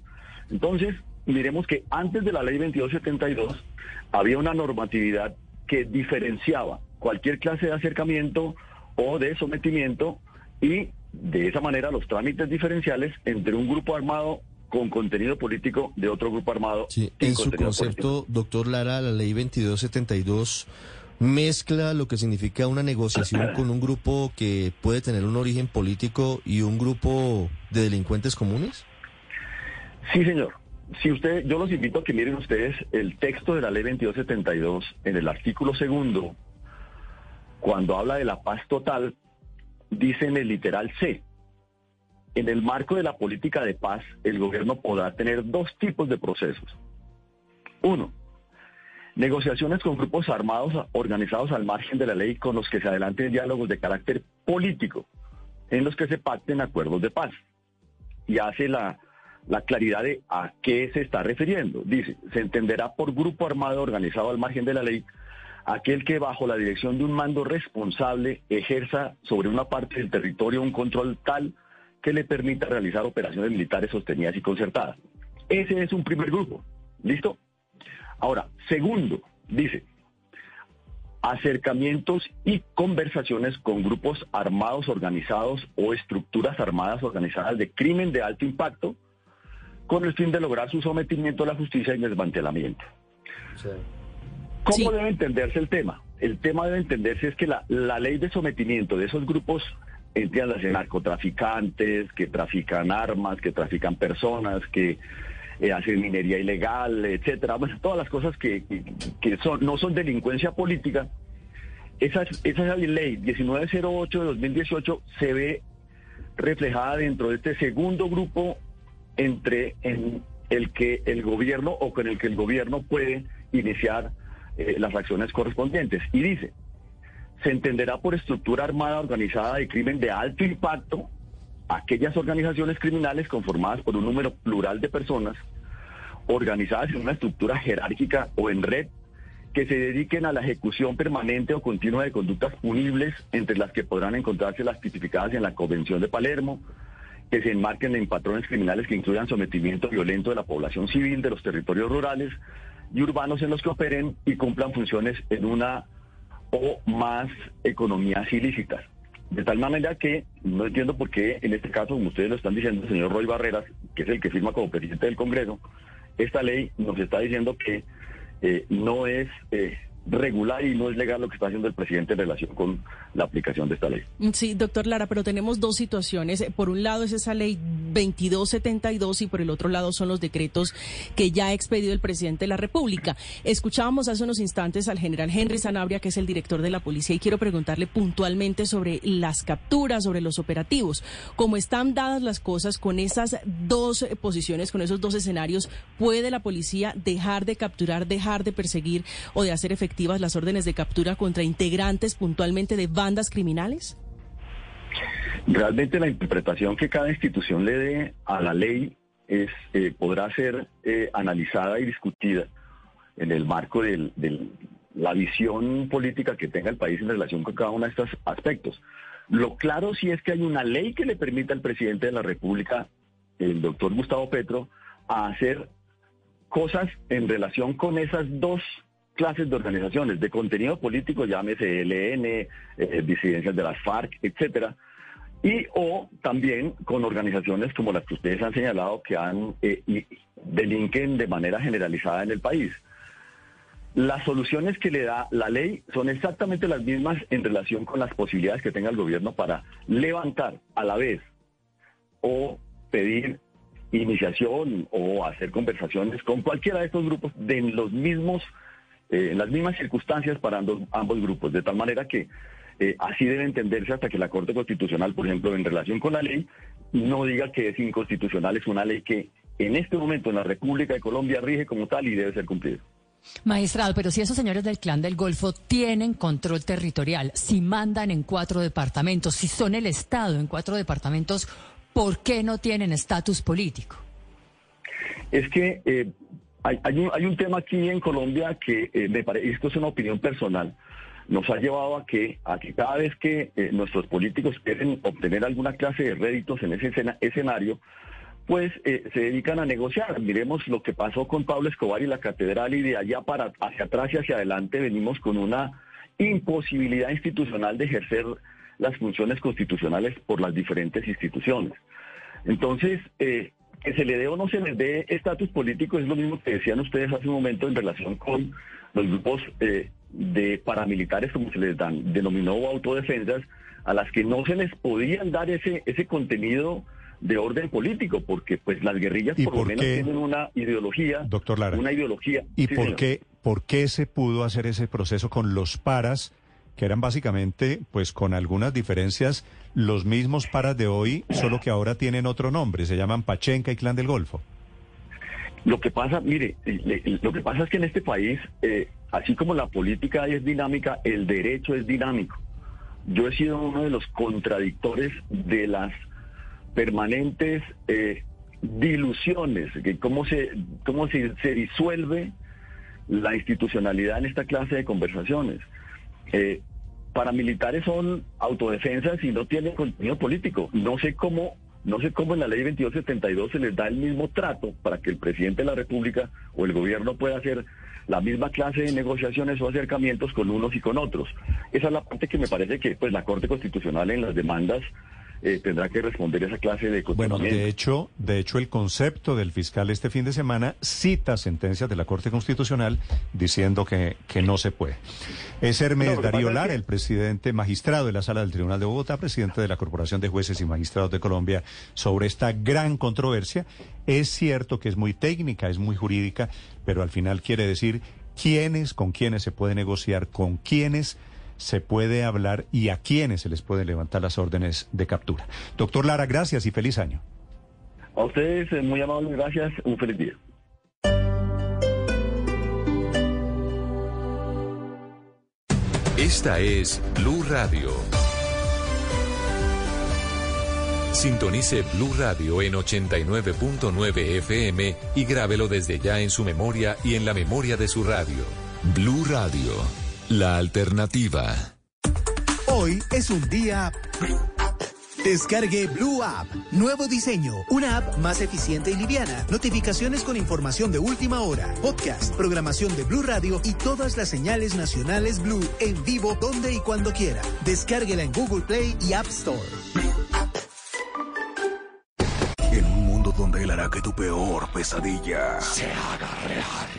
[SPEAKER 26] Entonces, miremos que antes de la ley 2272 había una normatividad que diferenciaba cualquier clase de acercamiento o de sometimiento y de esa manera los trámites diferenciales entre un grupo armado con contenido político de otro grupo armado.
[SPEAKER 12] Sí, en su concepto, doctor Lara, la ley 2272 mezcla lo que significa una negociación con un grupo que puede tener un origen político y un grupo de delincuentes comunes?
[SPEAKER 26] Sí, señor. Si usted, yo los invito a que miren ustedes el texto de la ley 2272 en el artículo segundo, cuando habla de la paz total, dice en el literal C, en el marco de la política de paz, el gobierno podrá tener dos tipos de procesos. Uno, negociaciones con grupos armados organizados al margen de la ley con los que se adelanten diálogos de carácter político, en los que se pacten acuerdos de paz. Y hace la, la claridad de a qué se está refiriendo. Dice, se entenderá por grupo armado organizado al margen de la ley aquel que bajo la dirección de un mando responsable ejerza sobre una parte del territorio un control tal que le permita realizar operaciones militares sostenidas y concertadas. Ese es un primer grupo. ¿Listo? Ahora, segundo, dice, acercamientos y conversaciones con grupos armados organizados o estructuras armadas organizadas de crimen de alto impacto con el fin de lograr su sometimiento a la justicia y desmantelamiento. ¿Cómo debe entenderse el tema? El tema debe entenderse es que la, ley de sometimiento de esos grupos, entiéndase, narcotraficantes, que trafican armas, que trafican personas, que eh, hacen minería ilegal, etcétera, bueno, todas las cosas que, son, no son delincuencia política, esa, esa ley 1908 de 2018 se ve reflejada dentro de este segundo grupo entre en el que el gobierno o con el que el gobierno puede iniciar eh, las acciones correspondientes. Y dice, se entenderá por estructura armada organizada de crimen de alto impacto aquellas organizaciones criminales conformadas por un número plural de personas organizadas en una estructura jerárquica o en red que se dediquen a la ejecución permanente o continua de conductas punibles, entre las que podrán encontrarse las tipificadas en la Convención de Palermo, que se enmarquen en patrones criminales que incluyan sometimiento violento de la población civil de los territorios rurales y urbanos en los que operen y cumplan funciones en una o más economías ilícitas. De tal manera que no entiendo por qué en este caso, como ustedes lo están diciendo, el señor Roy Barreras, que es el que firma como presidente del Congreso, esta ley nos está diciendo que eh, no es eh, regular y no es legal lo que está haciendo el presidente en relación con la aplicación de esta ley.
[SPEAKER 13] Sí, doctor Lara, pero tenemos dos situaciones. Por un lado es esa ley 2272 y por el otro lado son los decretos que ya ha expedido el presidente de la República. Escuchábamos hace unos instantes al general Henry Sanabria, que es el director de la policía, y quiero preguntarle puntualmente sobre las capturas, sobre los operativos. Cómo están dadas las cosas con esas dos posiciones, con esos dos escenarios, ¿puede la policía dejar de capturar, dejar de perseguir o de hacer efectivo las órdenes de captura contra integrantes puntualmente de bandas criminales?
[SPEAKER 26] Realmente la interpretación que cada institución le dé a la ley es eh, podrá ser eh, analizada y discutida en el marco de la visión política que tenga el país en relación con cada uno de estos aspectos. Lo claro sí es que hay una ley que le permite al presidente de la República, el doctor Gustavo Petro, a hacer cosas en relación con esas dos clases de organizaciones de contenido político, llámese ELN, eh, disidencias de las FARC, etcétera, y o también con organizaciones como las que ustedes han señalado que han eh, delinquen de manera generalizada en el país. Las soluciones que le da la ley son exactamente las mismas en relación con las posibilidades que tenga el gobierno para levantar a la vez o pedir iniciación o hacer conversaciones con cualquiera de estos grupos de los mismos eh, en las mismas circunstancias para ambos, grupos, de tal manera que eh, así debe entenderse hasta que la Corte Constitucional, por ejemplo, en relación con la ley, no diga que es inconstitucional, es una ley que en este momento en la República de Colombia rige como tal y debe ser cumplida.
[SPEAKER 27] Magistrado, pero si esos señores del clan del Golfo tienen control territorial, si mandan en cuatro departamentos, si son el Estado en cuatro departamentos, ¿por qué no tienen estatus político?
[SPEAKER 26] Es que eh, hay, un, tema aquí en Colombia que eh, me parece, esto es una opinión personal, nos ha llevado a que, a que cada vez que eh, nuestros políticos quieren obtener alguna clase de réditos en ese escenario, pues eh, se dedican a negociar. Miremos lo que pasó con Pablo Escobar y la catedral y de allá para hacia atrás y hacia adelante venimos con una imposibilidad institucional de ejercer las funciones constitucionales por las diferentes instituciones. Entonces, eh, que se le dé o no se les dé estatus político es lo mismo que decían ustedes hace un momento en relación con los grupos eh, de paramilitares, como se les dan, denominó autodefensas, a las que no se les podían dar ese, ese contenido de orden político, porque pues las guerrillas por, lo menos tienen una ideología,
[SPEAKER 2] doctor Lara,
[SPEAKER 26] una ideología.
[SPEAKER 2] ¿Y por qué por qué se pudo hacer ese proceso con los paras? Que eran básicamente, pues con algunas diferencias, los mismos paras de hoy, solo que ahora tienen otro nombre, se llaman Pachenca y Clan del Golfo.
[SPEAKER 26] Lo que pasa, mire, lo que pasa es que en este país, eh, así como la política es dinámica, el derecho es dinámico. Yo he sido uno de los contradictores de las permanentes eh, diluciones, que cómo se, cómo se, se disuelve la institucionalidad en esta clase de conversaciones. Eh, paramilitares son autodefensas y no tienen contenido político. No sé cómo no sé cómo en la ley 2272 se les da el mismo trato para que el presidente de la República o el gobierno pueda hacer la misma clase de negociaciones o acercamientos con unos y con otros. Esa es la parte que me parece que pues la Corte Constitucional en las demandas eh, tendrá que responder esa clase de
[SPEAKER 2] Bueno, de hecho, de hecho, el concepto del fiscal este fin de semana cita sentencias de la Corte Constitucional diciendo que, que no se puede. Es Hermes Darío Lara, el presidente magistrado de la Sala del Tribunal de Bogotá, presidente de la Corporación de Jueces y Magistrados de Colombia, sobre esta gran controversia. Es cierto que es muy técnica, es muy jurídica, pero al final quiere decir quiénes, con quiénes se puede negociar, con quiénes se puede hablar y a quiénes se les puede levantar las órdenes de captura. Doctor Lara, gracias y feliz año.
[SPEAKER 26] A ustedes, eh, muy amables, gracias, un feliz día.
[SPEAKER 14] Esta es Blue Radio. Sintonice Blue Radio en 89.9 FM y grábelo desde ya en su memoria y en la memoria de su radio. Blue Radio la alternativa.
[SPEAKER 28] Hoy es un día... Descargue Blue App. Nuevo diseño. Una app más eficiente y liviana. Notificaciones con información de última hora. Podcast, programación de Blue Radio y todas las señales nacionales Blue en vivo donde y cuando quiera. Descárguela en Google Play y App Store.
[SPEAKER 8] En un mundo donde él hará que tu peor pesadilla se haga real.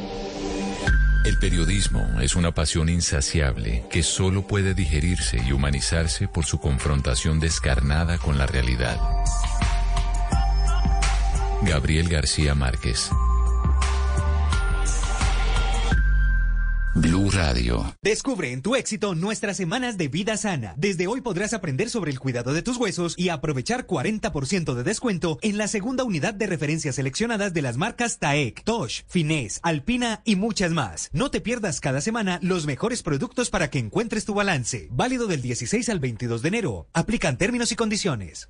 [SPEAKER 14] El periodismo es una pasión insaciable que solo puede digerirse y humanizarse por su confrontación descarnada con la realidad. Gabriel García Márquez Blue Radio.
[SPEAKER 28] Descubre en tu éxito nuestras semanas de vida sana. Desde hoy podrás aprender sobre el cuidado de tus huesos y aprovechar 40% de descuento en la segunda unidad de referencias seleccionadas de las marcas Taek, Tosh, Finesse, Alpina y muchas más. No te pierdas cada semana los mejores productos para que encuentres tu balance. Válido del 16 al 22 de enero. Aplican términos y condiciones.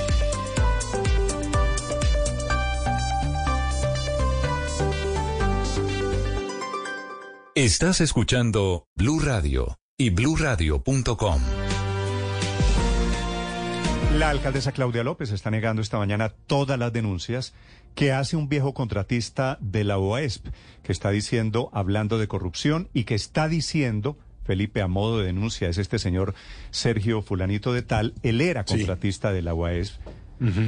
[SPEAKER 14] Estás escuchando Blue Radio y bluradio.com.
[SPEAKER 2] La alcaldesa Claudia López está negando esta mañana todas las denuncias que hace un viejo contratista de la OASP, que está diciendo, hablando de corrupción y que está diciendo, Felipe, a modo de denuncia, es este señor Sergio Fulanito de Tal, él era contratista de la OASP,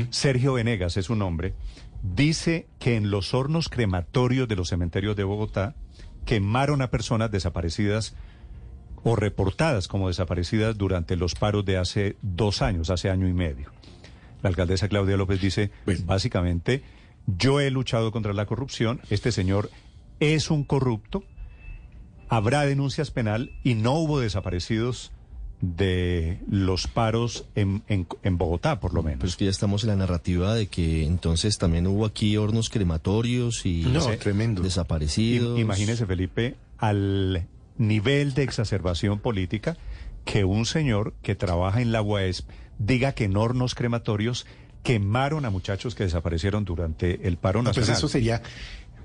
[SPEAKER 2] Sergio Venegas es su nombre, dice que en los hornos crematorios de los cementerios de Bogotá quemaron a personas desaparecidas o reportadas como desaparecidas durante los paros de hace dos años, hace año y medio. La alcaldesa Claudia López dice, básicamente, yo he luchado contra la corrupción, este señor es un corrupto, habrá denuncias penal y no hubo desaparecidos de los paros en, en, Bogotá, por lo menos.
[SPEAKER 12] Pues que ya estamos en la narrativa de que entonces también hubo aquí hornos crematorios y desaparecidos.
[SPEAKER 2] Imagínese, Felipe, al nivel de exacerbación política que un señor que trabaja en la UASP diga que en hornos crematorios quemaron a muchachos que desaparecieron durante el paro pues nacional.
[SPEAKER 15] eso sería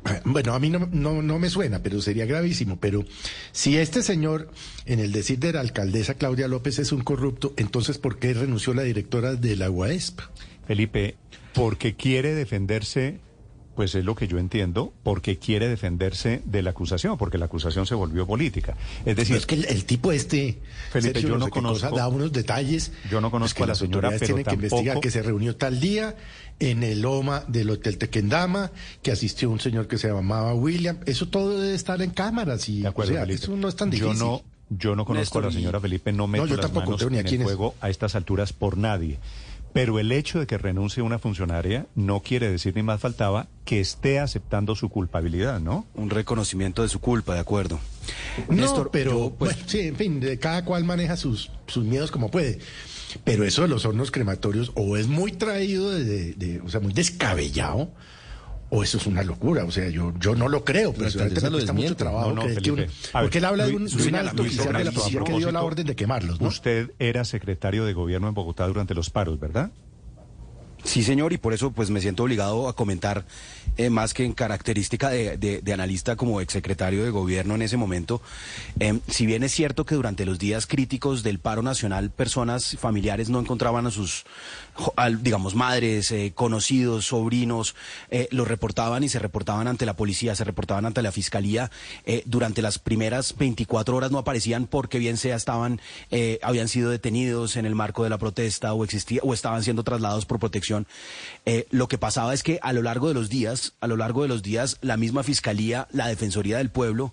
[SPEAKER 15] bueno, a mí no, no, me suena, pero sería gravísimo. Pero si este señor, en el decir de la alcaldesa Claudia López, es un corrupto, entonces ¿por qué renunció la directora de la UASP?
[SPEAKER 2] Felipe, porque quiere defenderse Pues es lo que yo entiendo, porque quiere defenderse de la acusación, porque la acusación se volvió política. Es decir,
[SPEAKER 15] es que el, tipo este,
[SPEAKER 2] Felipe, yo no, conozco,
[SPEAKER 15] da unos detalles.
[SPEAKER 2] Yo no conozco a la señora, pero
[SPEAKER 15] tienen que investigar que se reunió tal día en el OMA del Hotel Tequendama, que asistió un señor que se llamaba William. Eso todo debe estar en cámaras y eso no es tan difícil.
[SPEAKER 2] Yo no, yo no conozco a la señora Felipe, no meto no, yo las manos en el juego a estas alturas por nadie. Pero el hecho de que renuncie una funcionaria no quiere decir ni más faltaba que esté aceptando su culpabilidad, ¿no?
[SPEAKER 20] Un reconocimiento de su culpa, de acuerdo.
[SPEAKER 15] Néstor, pero pues, sí, en fin, de cada cual maneja sus, sus miedos como puede. Pero eso de los hornos crematorios o es muy traído, de, o sea, muy descabellado, o eso es una locura. O sea, yo, yo no lo creo, pero realmente me cuesta mucho trabajo. porque él habla de un, alto oficial de la policía que dio la orden de quemarlos. ¿no?
[SPEAKER 2] Usted era secretario de gobierno en Bogotá durante los paros, ¿verdad?
[SPEAKER 20] Sí, señor, y por eso pues me siento obligado a comentar eh, más que en característica de, analista como exsecretario de gobierno en ese momento. Em, si bien es cierto que durante los días críticos del paro nacional personas familiares no encontraban a sus digamos, madres, eh, conocidos, sobrinos, eh, los reportaban y se reportaban ante la policía, se reportaban ante la fiscalía. Eh, durante las primeras 24 horas no aparecían porque bien sea estaban, habían sido detenidos en el marco de la protesta o existía, o estaban siendo trasladados por protección. lo que pasaba es que a lo largo de los días, a lo largo de los días, la misma fiscalía, la Defensoría del Pueblo,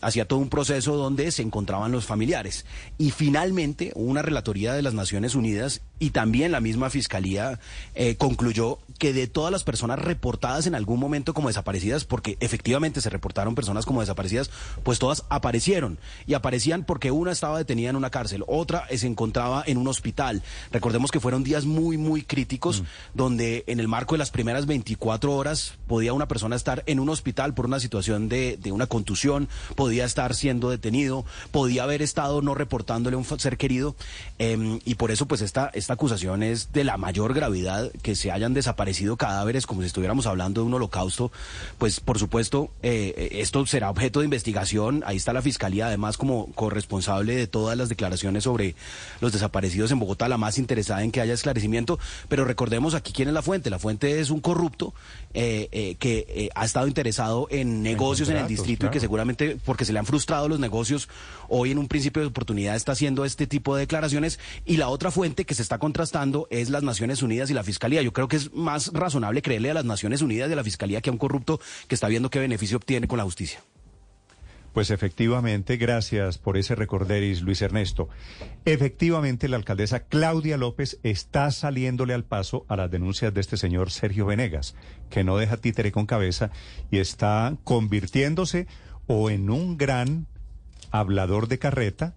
[SPEAKER 20] hacía todo un proceso donde se encontraban los familiares. Y finalmente, una relatoría de las Naciones Unidas y también la misma fiscalía eh, concluyó que de todas las personas reportadas en algún momento como desaparecidas, porque efectivamente se reportaron personas como desaparecidas, pues todas aparecieron. Y aparecían porque una estaba detenida en una cárcel, otra se encontraba en un hospital. Recordemos que fueron días muy, muy críticos, mm. donde en el marco de las primeras 24 horas podía una persona estar en un hospital por una situación de, de una contusión, podía estar siendo detenido, podía haber estado no reportándole a un ser querido. Em, y por eso, pues, esta, esta acusación es de la mayor gravedad que se hayan desaparecido cadáveres como si estuviéramos hablando de un holocausto, pues por supuesto eh, esto será objeto de investigación. Ahí está la fiscalía además como corresponsable de todas las declaraciones sobre los desaparecidos en Bogotá, la más interesada en que haya esclarecimiento. Pero recordemos aquí quién es la fuente. La fuente es un corrupto eh, eh, que ha estado interesado en negocios en, el distrito y que seguramente porque se le han frustrado los negocios hoy en un principio de oportunidad está haciendo este tipo de declaraciones y la otra fuente que se está contrastando es las Naciones Unidas y la Fiscalía. Yo creo que es más razonable creerle a las Naciones Unidas y a la Fiscalía que a un corrupto que está viendo qué beneficio obtiene con la justicia.
[SPEAKER 2] Pues efectivamente, gracias por ese recorderis, Luis Ernesto. Efectivamente, la alcaldesa Claudia López está saliéndole al paso a las denuncias de este señor Sergio Venegas, que no deja títere con cabeza y está convirtiéndose o en un gran hablador de carreta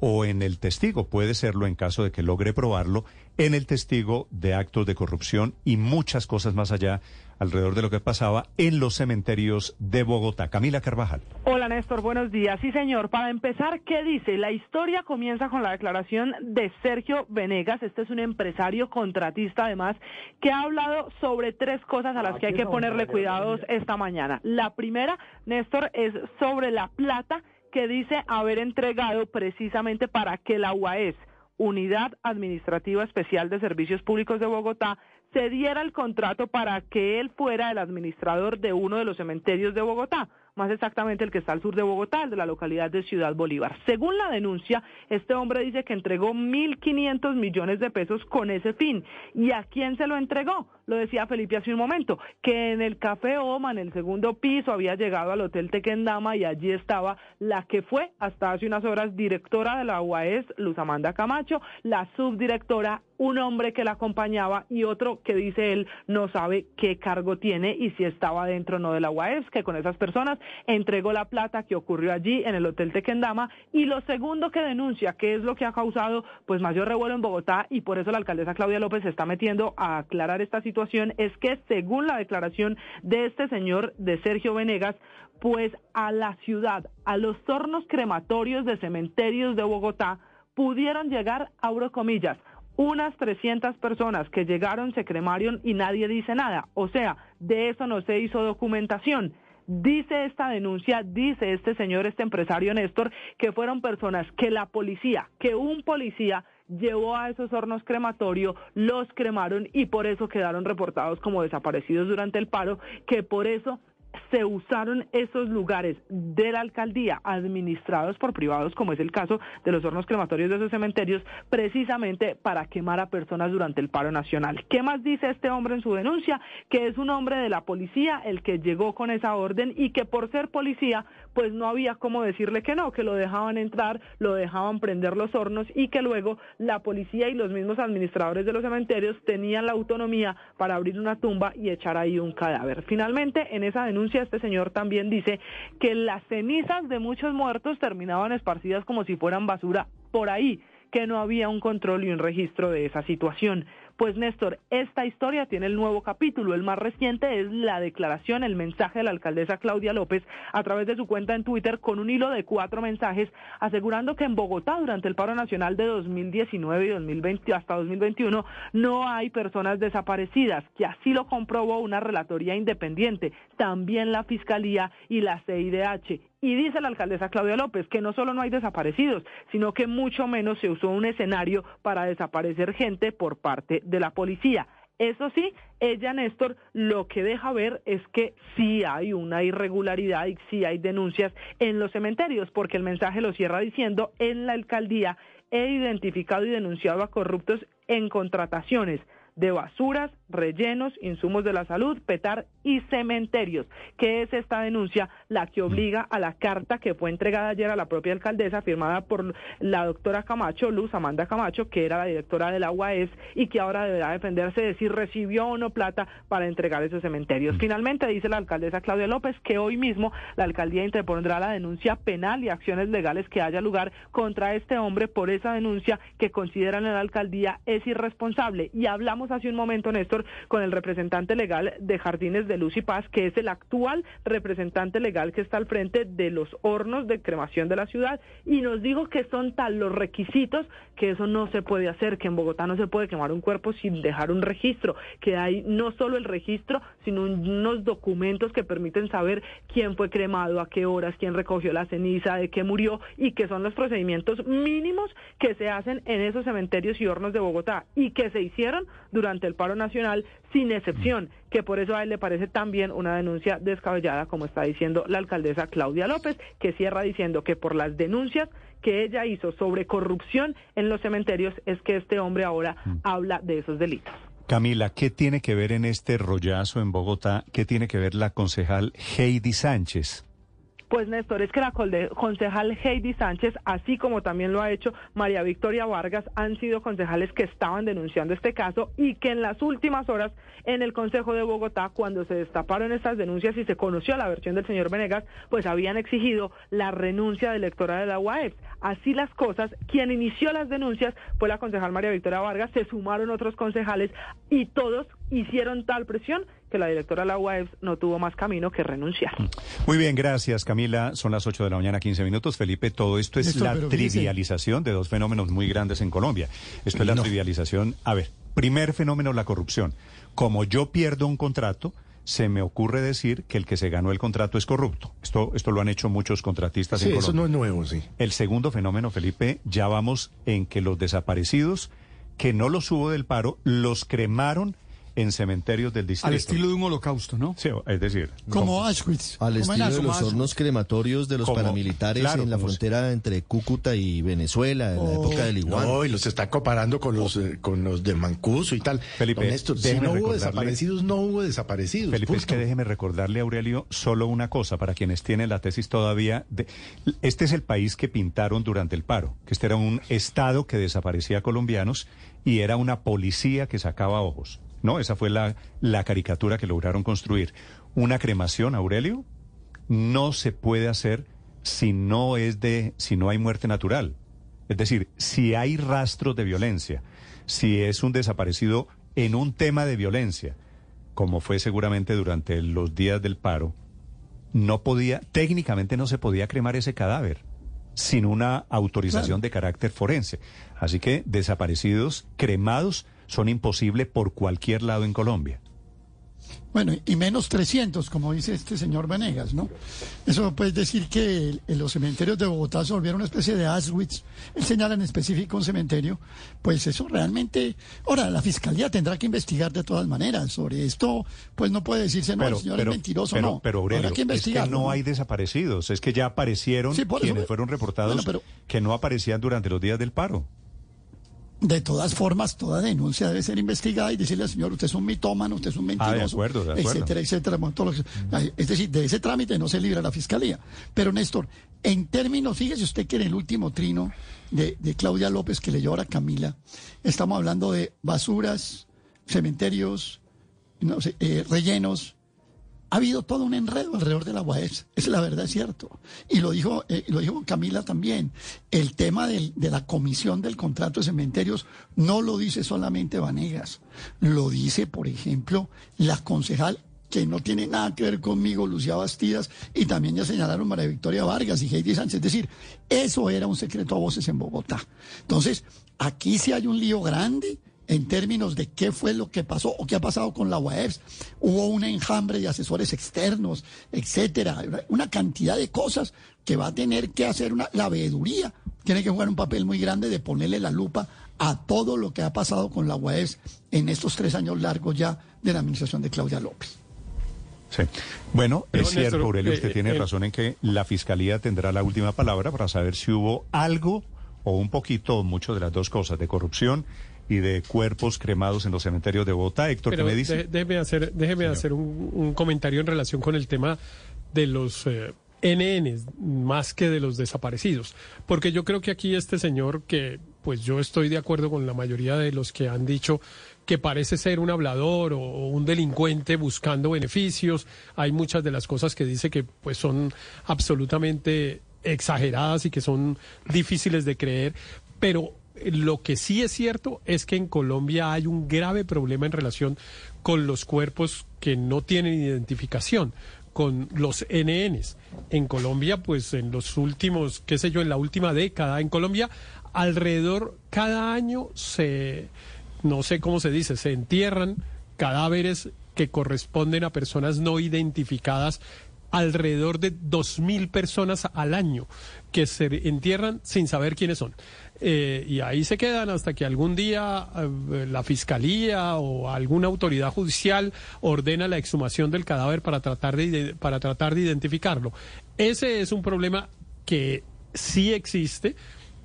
[SPEAKER 2] o en el testigo, puede serlo en caso de que logre probarlo, en el testigo de actos de corrupción y muchas cosas más allá alrededor de lo que pasaba en los cementerios de Bogotá. Camila Carvajal.
[SPEAKER 29] Hola Néstor, buenos días. Sí señor, para empezar, ¿qué dice? La historia comienza con la declaración de Sergio Venegas, este es un empresario contratista además, que ha hablado sobre tres cosas a las que hay que ponerle cuidados esta mañana. La primera, Néstor, es sobre la plata que dice haber entregado precisamente para que la UAES, Unidad Administrativa Especial de Servicios Públicos de Bogotá, se diera el contrato para que él fuera el administrador de uno de los cementerios de Bogotá más exactamente el que está al sur de Bogotá, de la localidad de Ciudad Bolívar. Según la denuncia, este hombre dice que entregó 1.500 millones de pesos con ese fin. ¿Y a quién se lo entregó? Lo decía Felipe hace un momento, que en el Café Oma, en el segundo piso, había llegado al Hotel Tequendama y allí estaba la que fue hasta hace unas horas directora de la UAS, Luz Amanda Camacho, la subdirectora un hombre que la acompañaba y otro que dice él no sabe qué cargo tiene y si estaba dentro o no de la UAES, que con esas personas entregó la plata que ocurrió allí en el Hotel Tequendama. Y lo segundo que denuncia, que es lo que ha causado pues mayor revuelo en Bogotá y por eso la alcaldesa Claudia López se está metiendo a aclarar esta situación, es que según la declaración de este señor de Sergio Venegas, pues a la ciudad, a los hornos crematorios de cementerios de Bogotá, pudieron llegar, abro comillas, unas 300 personas que llegaron, se cremaron y nadie dice nada. O sea, de eso no se hizo documentación. Dice esta denuncia, dice este señor, este empresario Néstor, que fueron personas que la policía, que un policía llevó a esos hornos crematorio, los cremaron y por eso quedaron reportados como desaparecidos durante el paro, que por eso se usaron esos lugares de la alcaldía administrados por privados, como es el caso de los hornos crematorios de esos cementerios, precisamente para quemar a personas durante el paro nacional. ¿Qué más dice este hombre en su denuncia? Que es un hombre de la policía el que llegó con esa orden y que por ser policía, pues no había cómo decirle que no, que lo dejaban entrar, lo dejaban prender los hornos y que luego la policía y los mismos administradores de los cementerios tenían la autonomía para abrir una tumba y echar ahí un cadáver. Finalmente, en esa denuncia, este señor también dice que las cenizas de muchos muertos terminaban esparcidas como si fueran basura por ahí, que no había un control y un registro de esa situación. Pues Néstor, esta historia tiene el nuevo capítulo. El más reciente es la declaración, el mensaje de la alcaldesa Claudia López a través de su cuenta en Twitter con un hilo de cuatro mensajes asegurando que en Bogotá durante el paro nacional de 2019 y 2020 hasta 2021 no hay personas desaparecidas, que así lo comprobó una relatoría independiente, también la Fiscalía y la CIDH y dice la alcaldesa Claudia López que no solo no hay desaparecidos, sino que mucho menos se usó un escenario para desaparecer gente por parte de la policía. Eso sí, ella, Néstor, lo que deja ver es que sí hay una irregularidad y sí hay denuncias en los cementerios, porque el mensaje lo cierra diciendo, en la alcaldía he identificado y denunciado a corruptos en contrataciones de basuras, rellenos, insumos de la salud, petar y cementerios, que es esta denuncia la que obliga a la carta que fue entregada ayer a la propia alcaldesa, firmada por la doctora Camacho, Luz Amanda Camacho, que era la directora del UAS y que ahora deberá defenderse de si recibió o no plata para entregar esos cementerios. Mm. Finalmente, dice la alcaldesa Claudia López que hoy mismo la alcaldía interpondrá la denuncia penal y acciones legales que haya lugar contra este hombre por esa denuncia que consideran en la alcaldía es irresponsable. Y hablamos hace un momento, Néstor, con el representante legal de Jardines de Luz y Paz, que es el actual representante legal que está al frente de los hornos de cremación de la ciudad, y nos dijo que son tal los requisitos que eso no se puede hacer, que en Bogotá no se puede quemar un cuerpo sin dejar un registro, que hay no solo el registro, sino unos documentos que permiten saber quién fue cremado, a qué horas, quién recogió la ceniza, de qué murió, y que son los procedimientos mínimos que se hacen en esos cementerios y hornos de Bogotá, y que se hicieron durante el paro nacional sin excepción, que por eso a él le parece también una denuncia descabellada, como está diciendo la alcaldesa Claudia López, que cierra diciendo que por las denuncias que ella hizo sobre corrupción en los cementerios es que este hombre ahora mm. habla de esos delitos.
[SPEAKER 2] Camila, ¿qué tiene que ver en este rollazo en Bogotá? ¿Qué tiene que ver la concejal Heidi Sánchez?
[SPEAKER 29] Pues Néstor, es que la concejal Heidi Sánchez, así como también lo ha hecho María Victoria Vargas, han sido concejales que estaban denunciando este caso y que en las últimas horas en el Consejo de Bogotá, cuando se destaparon estas denuncias y se conoció la versión del señor Venegas, pues habían exigido la renuncia de electora de la UAEP. Así las cosas, quien inició las denuncias fue la concejal María Victoria Vargas, se sumaron otros concejales y todos hicieron tal presión que la directora de la UAEPS no tuvo más camino que renunciar. Mm.
[SPEAKER 2] Muy bien, gracias Camila. Son las 8 de la mañana, 15 minutos. Felipe, todo esto es la trivialización de dos fenómenos muy grandes en Colombia. Esto es la trivialización. A ver, primer fenómeno, la corrupción. Como yo pierdo un contrato, se me ocurre decir que el que se ganó el contrato es corrupto. Esto, esto lo han hecho muchos contratistas en Colombia.
[SPEAKER 15] Eso no es nuevo, sí.
[SPEAKER 2] El segundo fenómeno, Felipe, ya vamos en que los desaparecidos, que no los hubo del paro, los cremaron en cementerios del distrito.
[SPEAKER 3] Al estilo de un holocausto, ¿no?
[SPEAKER 2] Sí, es decir.
[SPEAKER 3] Como Auschwitz.
[SPEAKER 12] Al estilo de los hornos crematorios de los paramilitares en la frontera entre Cúcuta y Venezuela, en la época del Igual.
[SPEAKER 15] No, y los está comparando con los, eh, con los de Mancuso y tal.
[SPEAKER 2] Felipe,
[SPEAKER 15] si no hubo desaparecidos, no hubo desaparecidos.
[SPEAKER 2] Felipe, es que déjeme recordarle, Aurelio, solo una cosa para quienes tienen la tesis todavía. De, este es el país que pintaron durante el paro, que este era un Estado que desaparecía colombianos y era una policía que sacaba ojos. No, esa fue la, la caricatura que lograron construir. Una cremación, Aurelio, no se puede hacer si no es de, si no hay muerte natural. Es decir, si hay rastros de violencia, si es un desaparecido en un tema de violencia, como fue seguramente durante los días del paro, no podía, técnicamente no se podía cremar ese cadáver sin una autorización de carácter forense. Así que desaparecidos, cremados, son imposibles por cualquier lado en Colombia.
[SPEAKER 18] Bueno, y menos 300, como dice este señor Venegas, ¿no? Eso puede decir que los cementerios de Bogotá se volvieron una especie de Auschwitz. Él señala en específico un cementerio. Pues eso realmente... Ahora, la Fiscalía tendrá que investigar de todas maneras. Sobre esto, pues no puede decirse, no, el señor es mentiroso, no.
[SPEAKER 2] Pero, Aurelio, que es que no, hay desaparecidos. Es que ya aparecieron quienes fueron reportados que no aparecían durante los días del paro.
[SPEAKER 18] De todas formas, toda denuncia debe ser investigada y decirle al señor, usted es un mitómano, usted es un mentiroso, ah, de acuerdo, de acuerdo. etcétera, etcétera. Es decir, de ese trámite no se libra la fiscalía. Pero Néstor, en términos, fíjese usted que en el último trino de, Claudia López que leyó ahora Camila, estamos hablando de basuras, cementerios, no sé, eh, rellenos, ha habido todo un enredo alrededor de la UAS. Es la verdad, es cierto. Y lo dijo, eh, lo dijo Camila también. El tema de la comisión del contrato de cementerios no lo dice solamente Vanegas. Lo dice, por ejemplo, la concejal que no tiene nada que ver conmigo, Lucía Bastidas, y también ya señalaron María Victoria Vargas y Heidi Sánchez. Es decir, eso era un secreto a voces en Bogotá. Entonces, aquí sí hay un lío grande en términos de qué fue lo que pasó o qué ha pasado con la UAEPS. Hubo un enjambre de asesores externos, etcétera, una cantidad de cosas que va a tener que hacer una, la veeduría. Tiene que jugar un papel muy grande de ponerle la lupa a todo lo que ha pasado con la UAEPS en estos tres años largos ya de la administración de Claudia López.
[SPEAKER 2] Sí. Bueno, es cierto, Aurelio, usted eh, tiene eh, razón en que la Fiscalía tendrá la última palabra para saber si hubo algo o un poquito o mucho de las dos cosas, de corrupción y de cuerpos cremados en los cementerios de Bogotá. Héctor, ¿qué me dice?
[SPEAKER 17] déjeme hacer, déjeme hacer un, comentario en relación con el tema de los eh, NN, más que de los desaparecidos. Porque yo creo que aquí este señor, que pues yo estoy de acuerdo con la mayoría de los que han dicho que parece ser un hablador o, un delincuente buscando beneficios. Hay muchas de las cosas que dice que pues son absolutamente exageradas y que son difíciles de creer, pero lo que sí es cierto es que en Colombia hay un grave problema en relación con los cuerpos que no tienen identificación con los NNs. En Colombia, pues en los últimos, qué sé yo, en la última década, en Colombia, alrededor, cada año se, no sé cómo se dice, se entierran cadáveres que corresponden a personas no identificadas alrededor de 2.000 personas al año que se entierran sin saber quiénes son. Eh, y ahí se quedan hasta que algún día eh, la fiscalía o alguna autoridad judicial ordena la exhumación del cadáver para tratar de, para tratar de identificarlo. Ese es un problema que sí existe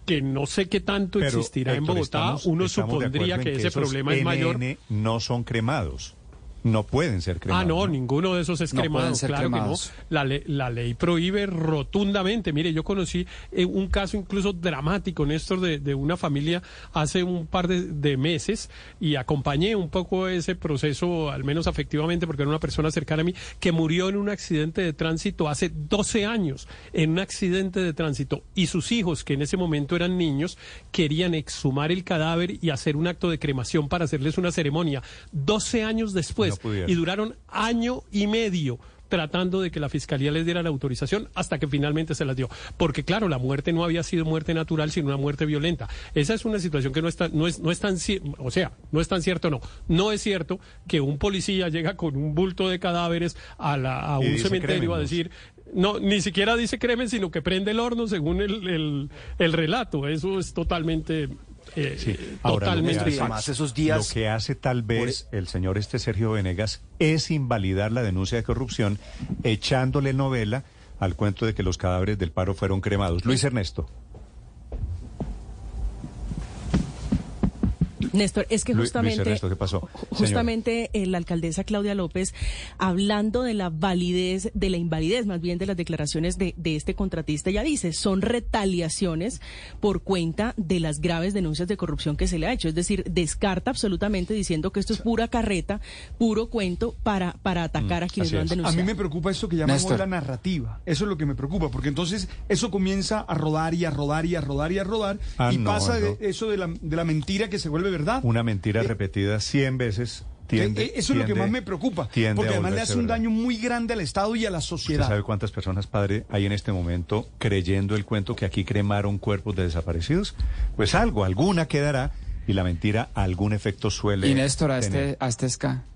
[SPEAKER 17] que no sé qué tanto existirá en Bogotá, uno supondría que, ese problema es mayor.
[SPEAKER 2] No son cremados no pueden ser cremados.
[SPEAKER 17] Ah, no, ninguno de esos es cremado, claro que no. La, la ley prohíbe rotundamente. Mire, yo conocí eh, un caso incluso dramático, Néstor, de, de una familia hace un par de, meses y acompañé un poco ese proceso, al menos afectivamente, porque era una persona cercana a mí, que murió en un accidente de tránsito hace 12 años, en un accidente de tránsito, y sus hijos, que en ese momento eran niños, querían exhumar el cadáver y hacer un acto de cremación para hacerles una ceremonia. 12 años después, y duraron año y medio tratando de que la fiscalía les diera la autorización hasta que finalmente se las dio. Porque claro, la muerte no había sido muerte natural, sino una muerte violenta. Esa es una situación que no está, no es, no es tan, o sea, no es tan cierto, no. No es cierto que un policía llega con un bulto de cadáveres a, la, a un cementerio a decir, no, ni siquiera dice cremen, sino que prende el horno según el, el, el relato. Eso es totalmente eh, sí. totalmente.
[SPEAKER 2] Lo que, hace, esos días, lo que hace tal vez el señor este Sergio Venegas es invalidar la denuncia de corrupción echándole novela al cuento de que los cadáveres del paro fueron cremados. Luis Ernesto.
[SPEAKER 13] Néstor, es que justamente, justamente eh, la alcaldesa Claudia López, hablando de la validez, de la invalidez más bien de las declaraciones de, de este contratista, ya dice, son retaliaciones por cuenta de las graves denuncias de corrupción que se le ha hecho. Es decir, descarta absolutamente diciendo que esto es pura carreta, puro cuento para, para atacar a mm, quienes lo han denunciado.
[SPEAKER 3] A mí me preocupa esto que llamamos la narrativa. Eso es lo que me preocupa, porque entonces eso comienza a rodar y a rodar y a rodar y a rodar ah, y pasa de, eso de la, de la mentira que se vuelve verdad
[SPEAKER 2] una mentira eh, repetida 100 veces Tiende,
[SPEAKER 3] eh, eso es lo que más me preocupa, porque además le hace un daño muy grande al Estado y a la sociedad.
[SPEAKER 2] ¿Sabe cuántas personas, padre, hay en este momento creyendo el cuento que aquí cremaron cuerpos de desaparecidos? Pues algo, alguna quedará y la mentira algún efecto suele
[SPEAKER 20] Y Néstor, a este, a este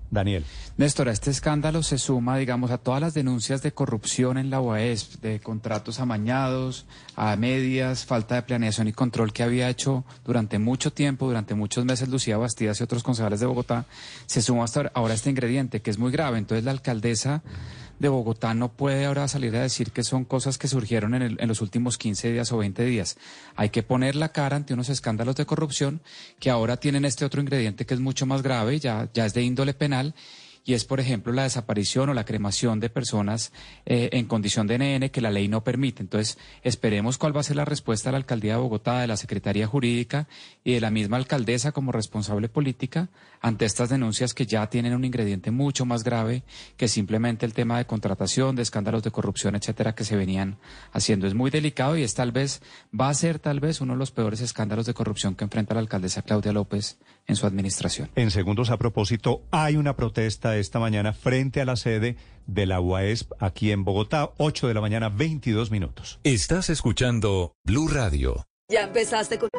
[SPEAKER 2] Daniel.
[SPEAKER 30] Néstor, este escándalo se suma, digamos, a todas las denuncias de corrupción en la UAES, de contratos amañados, a medias, falta de planeación y control que había hecho durante mucho tiempo, durante muchos meses Lucía Bastidas y otros concejales de Bogotá. Se suma hasta ahora este ingrediente que es muy grave. Entonces la alcaldesa de Bogotá no puede ahora salir a decir que son cosas que surgieron en, en, los últimos 15 días o 20 días. Hay que poner la cara ante unos escándalos de corrupción que ahora tienen este otro ingrediente que es mucho más grave, ya, ya es de índole penal y es, por ejemplo, la desaparición o la cremación de personas eh, en condición de NN que la ley no permite. Entonces, esperemos cuál va a ser la respuesta de la Alcaldía de Bogotá, de la Secretaría Jurídica y de la misma alcaldesa como responsable política ante estas denuncias que ya tienen un ingrediente mucho más grave que simplemente el tema de contratación, de escándalos de corrupción, etcétera, que se venían haciendo. Es muy delicado y es tal vez, va a ser tal vez uno de los peores escándalos de corrupción que enfrenta la alcaldesa Claudia López en su administración.
[SPEAKER 2] En segundos a propósito, hay una protesta esta mañana frente a la sede de la UAESP aquí en Bogotá, 8 de la mañana, 22 minutos.
[SPEAKER 14] Estás escuchando Blue Radio.
[SPEAKER 19] Ya empezaste con...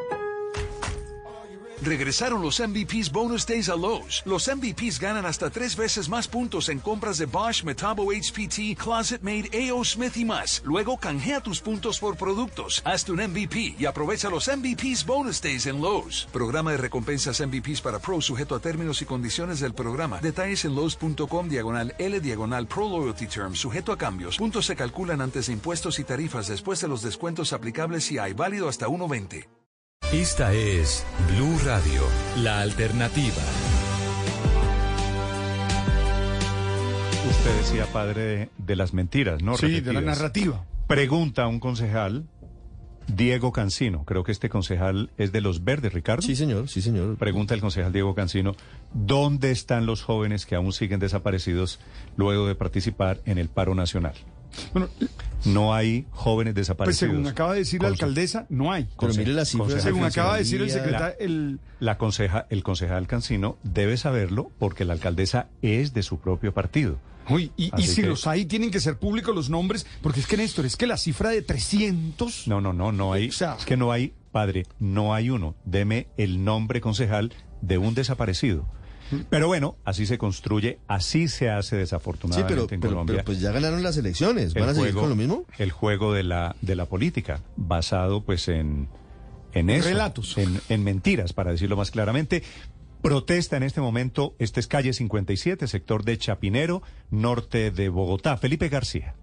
[SPEAKER 7] Regresaron los MVPs Bonus Days a Lowe's. Los MVPs ganan hasta tres veces más puntos en compras de Bosch, Metabo HPT, Closet Made, AO Smith y más. Luego canjea tus puntos por productos. Hazte un MVP y aprovecha los MVPs Bonus Days en Lowe's. Programa de recompensas MVPs para Pro sujeto a términos y condiciones del programa. Detalles en Lowe's.com diagonal L diagonal Pro Loyalty Term sujeto a cambios. Puntos se calculan antes de impuestos y tarifas después de los descuentos aplicables y hay válido hasta 1.20.
[SPEAKER 14] Esta es Blue Radio, la alternativa.
[SPEAKER 2] Usted decía padre de, las mentiras, ¿no?
[SPEAKER 3] Sí, de la narrativa.
[SPEAKER 2] Pregunta a un concejal, Diego Cancino, creo que este concejal es de los verdes, Ricardo.
[SPEAKER 12] Sí, señor, sí, señor.
[SPEAKER 2] Pregunta el concejal Diego Cancino, ¿dónde están los jóvenes que aún siguen desaparecidos luego de participar en el paro nacional? Bueno, no hay jóvenes desaparecidos.
[SPEAKER 3] Pues según acaba de decir la alcaldesa, no hay.
[SPEAKER 12] Pero mire la cifra.
[SPEAKER 3] Según acaba de decir el secretario...
[SPEAKER 2] El... La conceja, el concejal Cancino debe saberlo porque la alcaldesa es de su propio partido.
[SPEAKER 3] Uy, y, si los hay, tienen que ser públicos los nombres, porque es que, Néstor, es que la cifra de 300...
[SPEAKER 2] No, no, no, no hay... es que no hay, padre, no hay uno. Deme el nombre concejal de un desaparecido. Pero bueno, así se construye, así se hace desafortunadamente en Colombia.
[SPEAKER 12] Pero pues ya ganaron las elecciones, ¿van a seguir con lo mismo?
[SPEAKER 2] El juego de la, de la política, basado pues en, en eso.
[SPEAKER 3] Relatos.
[SPEAKER 2] En, en mentiras, para decirlo más claramente. Protesta en este momento, este es calle 57, sector de Chapinero, norte de Bogotá. Felipe García.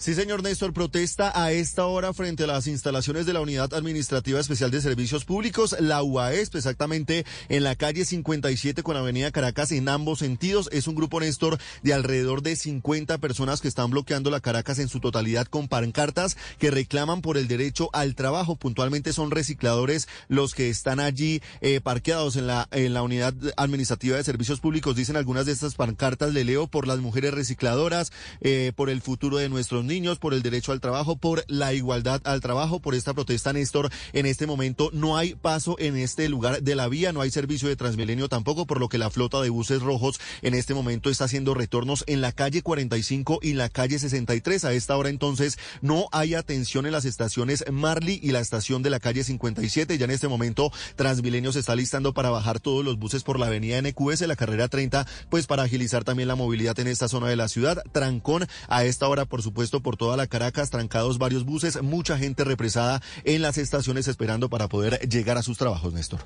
[SPEAKER 31] Sí, señor Néstor, protesta a esta hora frente a las instalaciones de la Unidad Administrativa Especial de Servicios Públicos, la UAESP, exactamente en la calle 57 con Avenida Caracas en ambos sentidos. Es un grupo, Néstor, de alrededor de 50 personas que están bloqueando la Caracas en su totalidad con pancartas que reclaman por el derecho al trabajo. Puntualmente son recicladores los que están allí eh, parqueados en la, en la Unidad Administrativa de Servicios Públicos. Dicen algunas de estas pancartas, le leo, por las mujeres recicladoras, eh, por el futuro de nuestros niños, por el derecho al trabajo, por la igualdad al trabajo, por esta protesta, Néstor. En este momento no hay paso en este lugar de la vía, no hay servicio de Transmilenio tampoco, por lo que la flota de buses rojos en este momento está haciendo retornos en la calle 45 y la calle 63. A esta hora entonces no hay atención en las estaciones Marley y la estación de la calle 57. Ya en este momento Transmilenio se está listando para bajar todos los buses por la avenida NQS, la carrera 30, pues para agilizar también la movilidad en esta zona de la ciudad. Trancón a esta hora, por supuesto, por toda la Caracas, trancados varios buses, mucha gente represada en las estaciones esperando para poder llegar a sus trabajos, Néstor.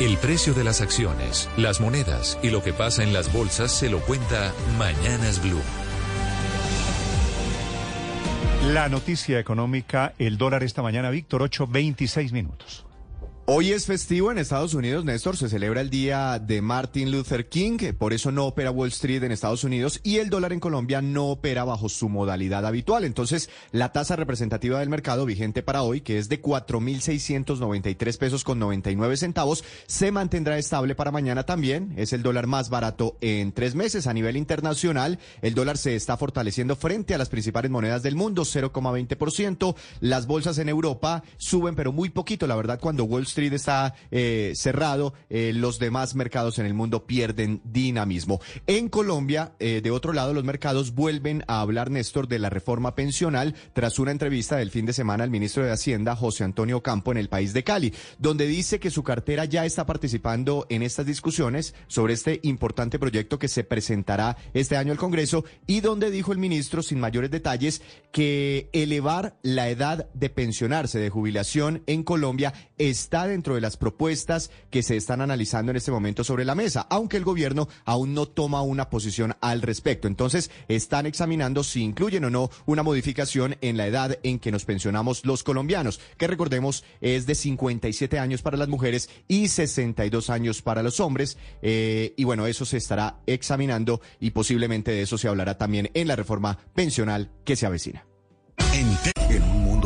[SPEAKER 14] El precio de las acciones, las monedas y lo que pasa en las bolsas se lo cuenta Mañanas Blue.
[SPEAKER 2] La noticia económica, el dólar esta mañana, Víctor, 8.26 minutos.
[SPEAKER 32] Hoy es festivo en Estados Unidos, Néstor, se celebra el día de Martin Luther King, por eso no opera Wall Street en Estados Unidos y el dólar en Colombia no opera bajo su modalidad habitual. Entonces, la tasa representativa del mercado vigente para hoy, que es de 4.693 pesos con 99 centavos, se mantendrá estable para mañana también. Es el dólar más barato en tres meses. A nivel internacional, el dólar se está fortaleciendo frente a las principales monedas del mundo, 0,20%. Las bolsas en Europa suben, pero muy poquito, la verdad, cuando Wall está eh, cerrado, eh, los demás mercados en el mundo pierden dinamismo. En Colombia, eh, de otro lado, los mercados vuelven a hablar, Néstor, de la reforma pensional tras una entrevista del fin de semana al ministro de Hacienda, José Antonio Campo, en el país de Cali, donde dice que su cartera ya está participando en estas discusiones sobre este importante proyecto que se presentará este año al Congreso y donde dijo el ministro, sin mayores detalles, que elevar la edad de pensionarse, de jubilación en Colombia, está dentro de las propuestas que se están analizando en este momento sobre la mesa, aunque el gobierno aún no toma una posición al respecto. Entonces, están examinando si incluyen o no una modificación en la edad en que nos pensionamos los colombianos, que recordemos es de 57 años para las mujeres y 62 años para los hombres. Eh, y bueno, eso se estará examinando y posiblemente de eso se hablará también en la reforma pensional que se avecina.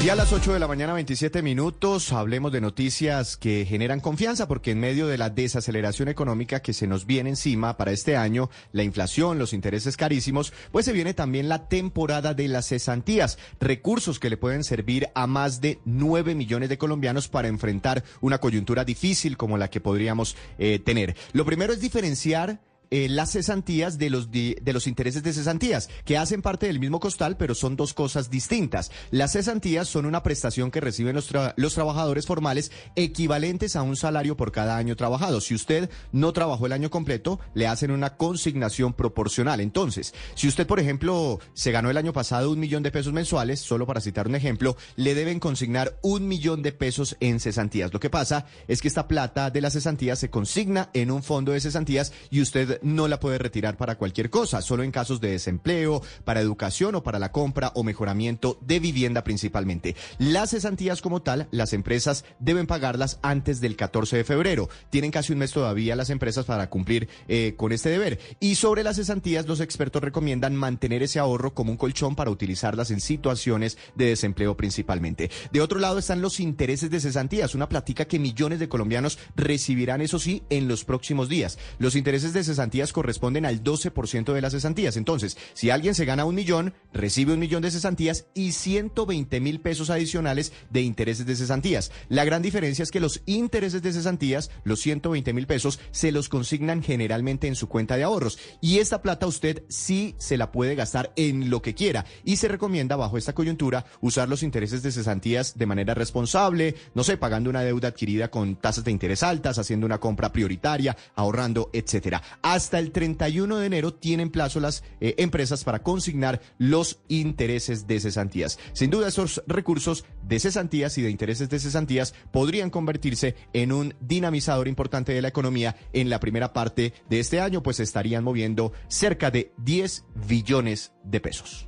[SPEAKER 32] Y a las 8 de la mañana, 27 minutos, hablemos de noticias que generan confianza, porque en medio de la desaceleración económica que se nos viene encima para este año, la inflación, los intereses carísimos, pues se viene también la temporada de las cesantías, recursos que le pueden servir a más de 9 millones de colombianos para enfrentar una coyuntura difícil como la que podríamos eh, tener. Lo primero es diferenciar eh, las cesantías de los, de los intereses de cesantías, que hacen parte del mismo costal, pero son dos cosas distintas. Las cesantías son una prestación que reciben los, los trabajadores formales equivalentes a un salario por cada año trabajado. Si usted no trabajó el año completo, le hacen una consignación proporcional. Entonces, si usted, por ejemplo, se ganó el año pasado un millón de pesos mensuales, solo para citar un ejemplo, le deben consignar un millón de pesos en cesantías. Lo que pasa es que esta plata de las cesantías se consigna en un fondo de cesantías y usted no la puede retirar para cualquier cosa, solo en casos de desempleo, para educación o para la compra o mejoramiento de vivienda principalmente. Las cesantías como tal, las empresas deben pagarlas antes del 14 de febrero. Tienen casi un mes todavía las empresas para cumplir eh, con este deber. Y sobre las cesantías, los expertos recomiendan mantener ese ahorro como un colchón para utilizarlas en situaciones de desempleo principalmente. De otro lado están los intereses de cesantías, una platica que millones de colombianos recibirán, eso sí, en los próximos días. Los intereses de cesantías corresponden al 12% de las cesantías. Entonces, si alguien se gana un millón, recibe un millón de cesantías y 120 mil pesos adicionales de intereses de cesantías. La gran diferencia es que los intereses de cesantías, los 120 mil pesos, se los consignan generalmente en su cuenta de ahorros. Y esta plata usted sí se la puede gastar en lo que quiera. Y se recomienda, bajo esta coyuntura, usar los intereses de cesantías de manera responsable, no sé, pagando una deuda adquirida con tasas de interés altas, haciendo una compra prioritaria, ahorrando, etcétera hasta el 31 de enero tienen plazo las eh, empresas para consignar los intereses de cesantías. Sin duda, esos recursos de cesantías y de intereses de cesantías podrían convertirse en un dinamizador importante de la economía en la primera parte de este año, pues estarían moviendo cerca de 10 billones de pesos.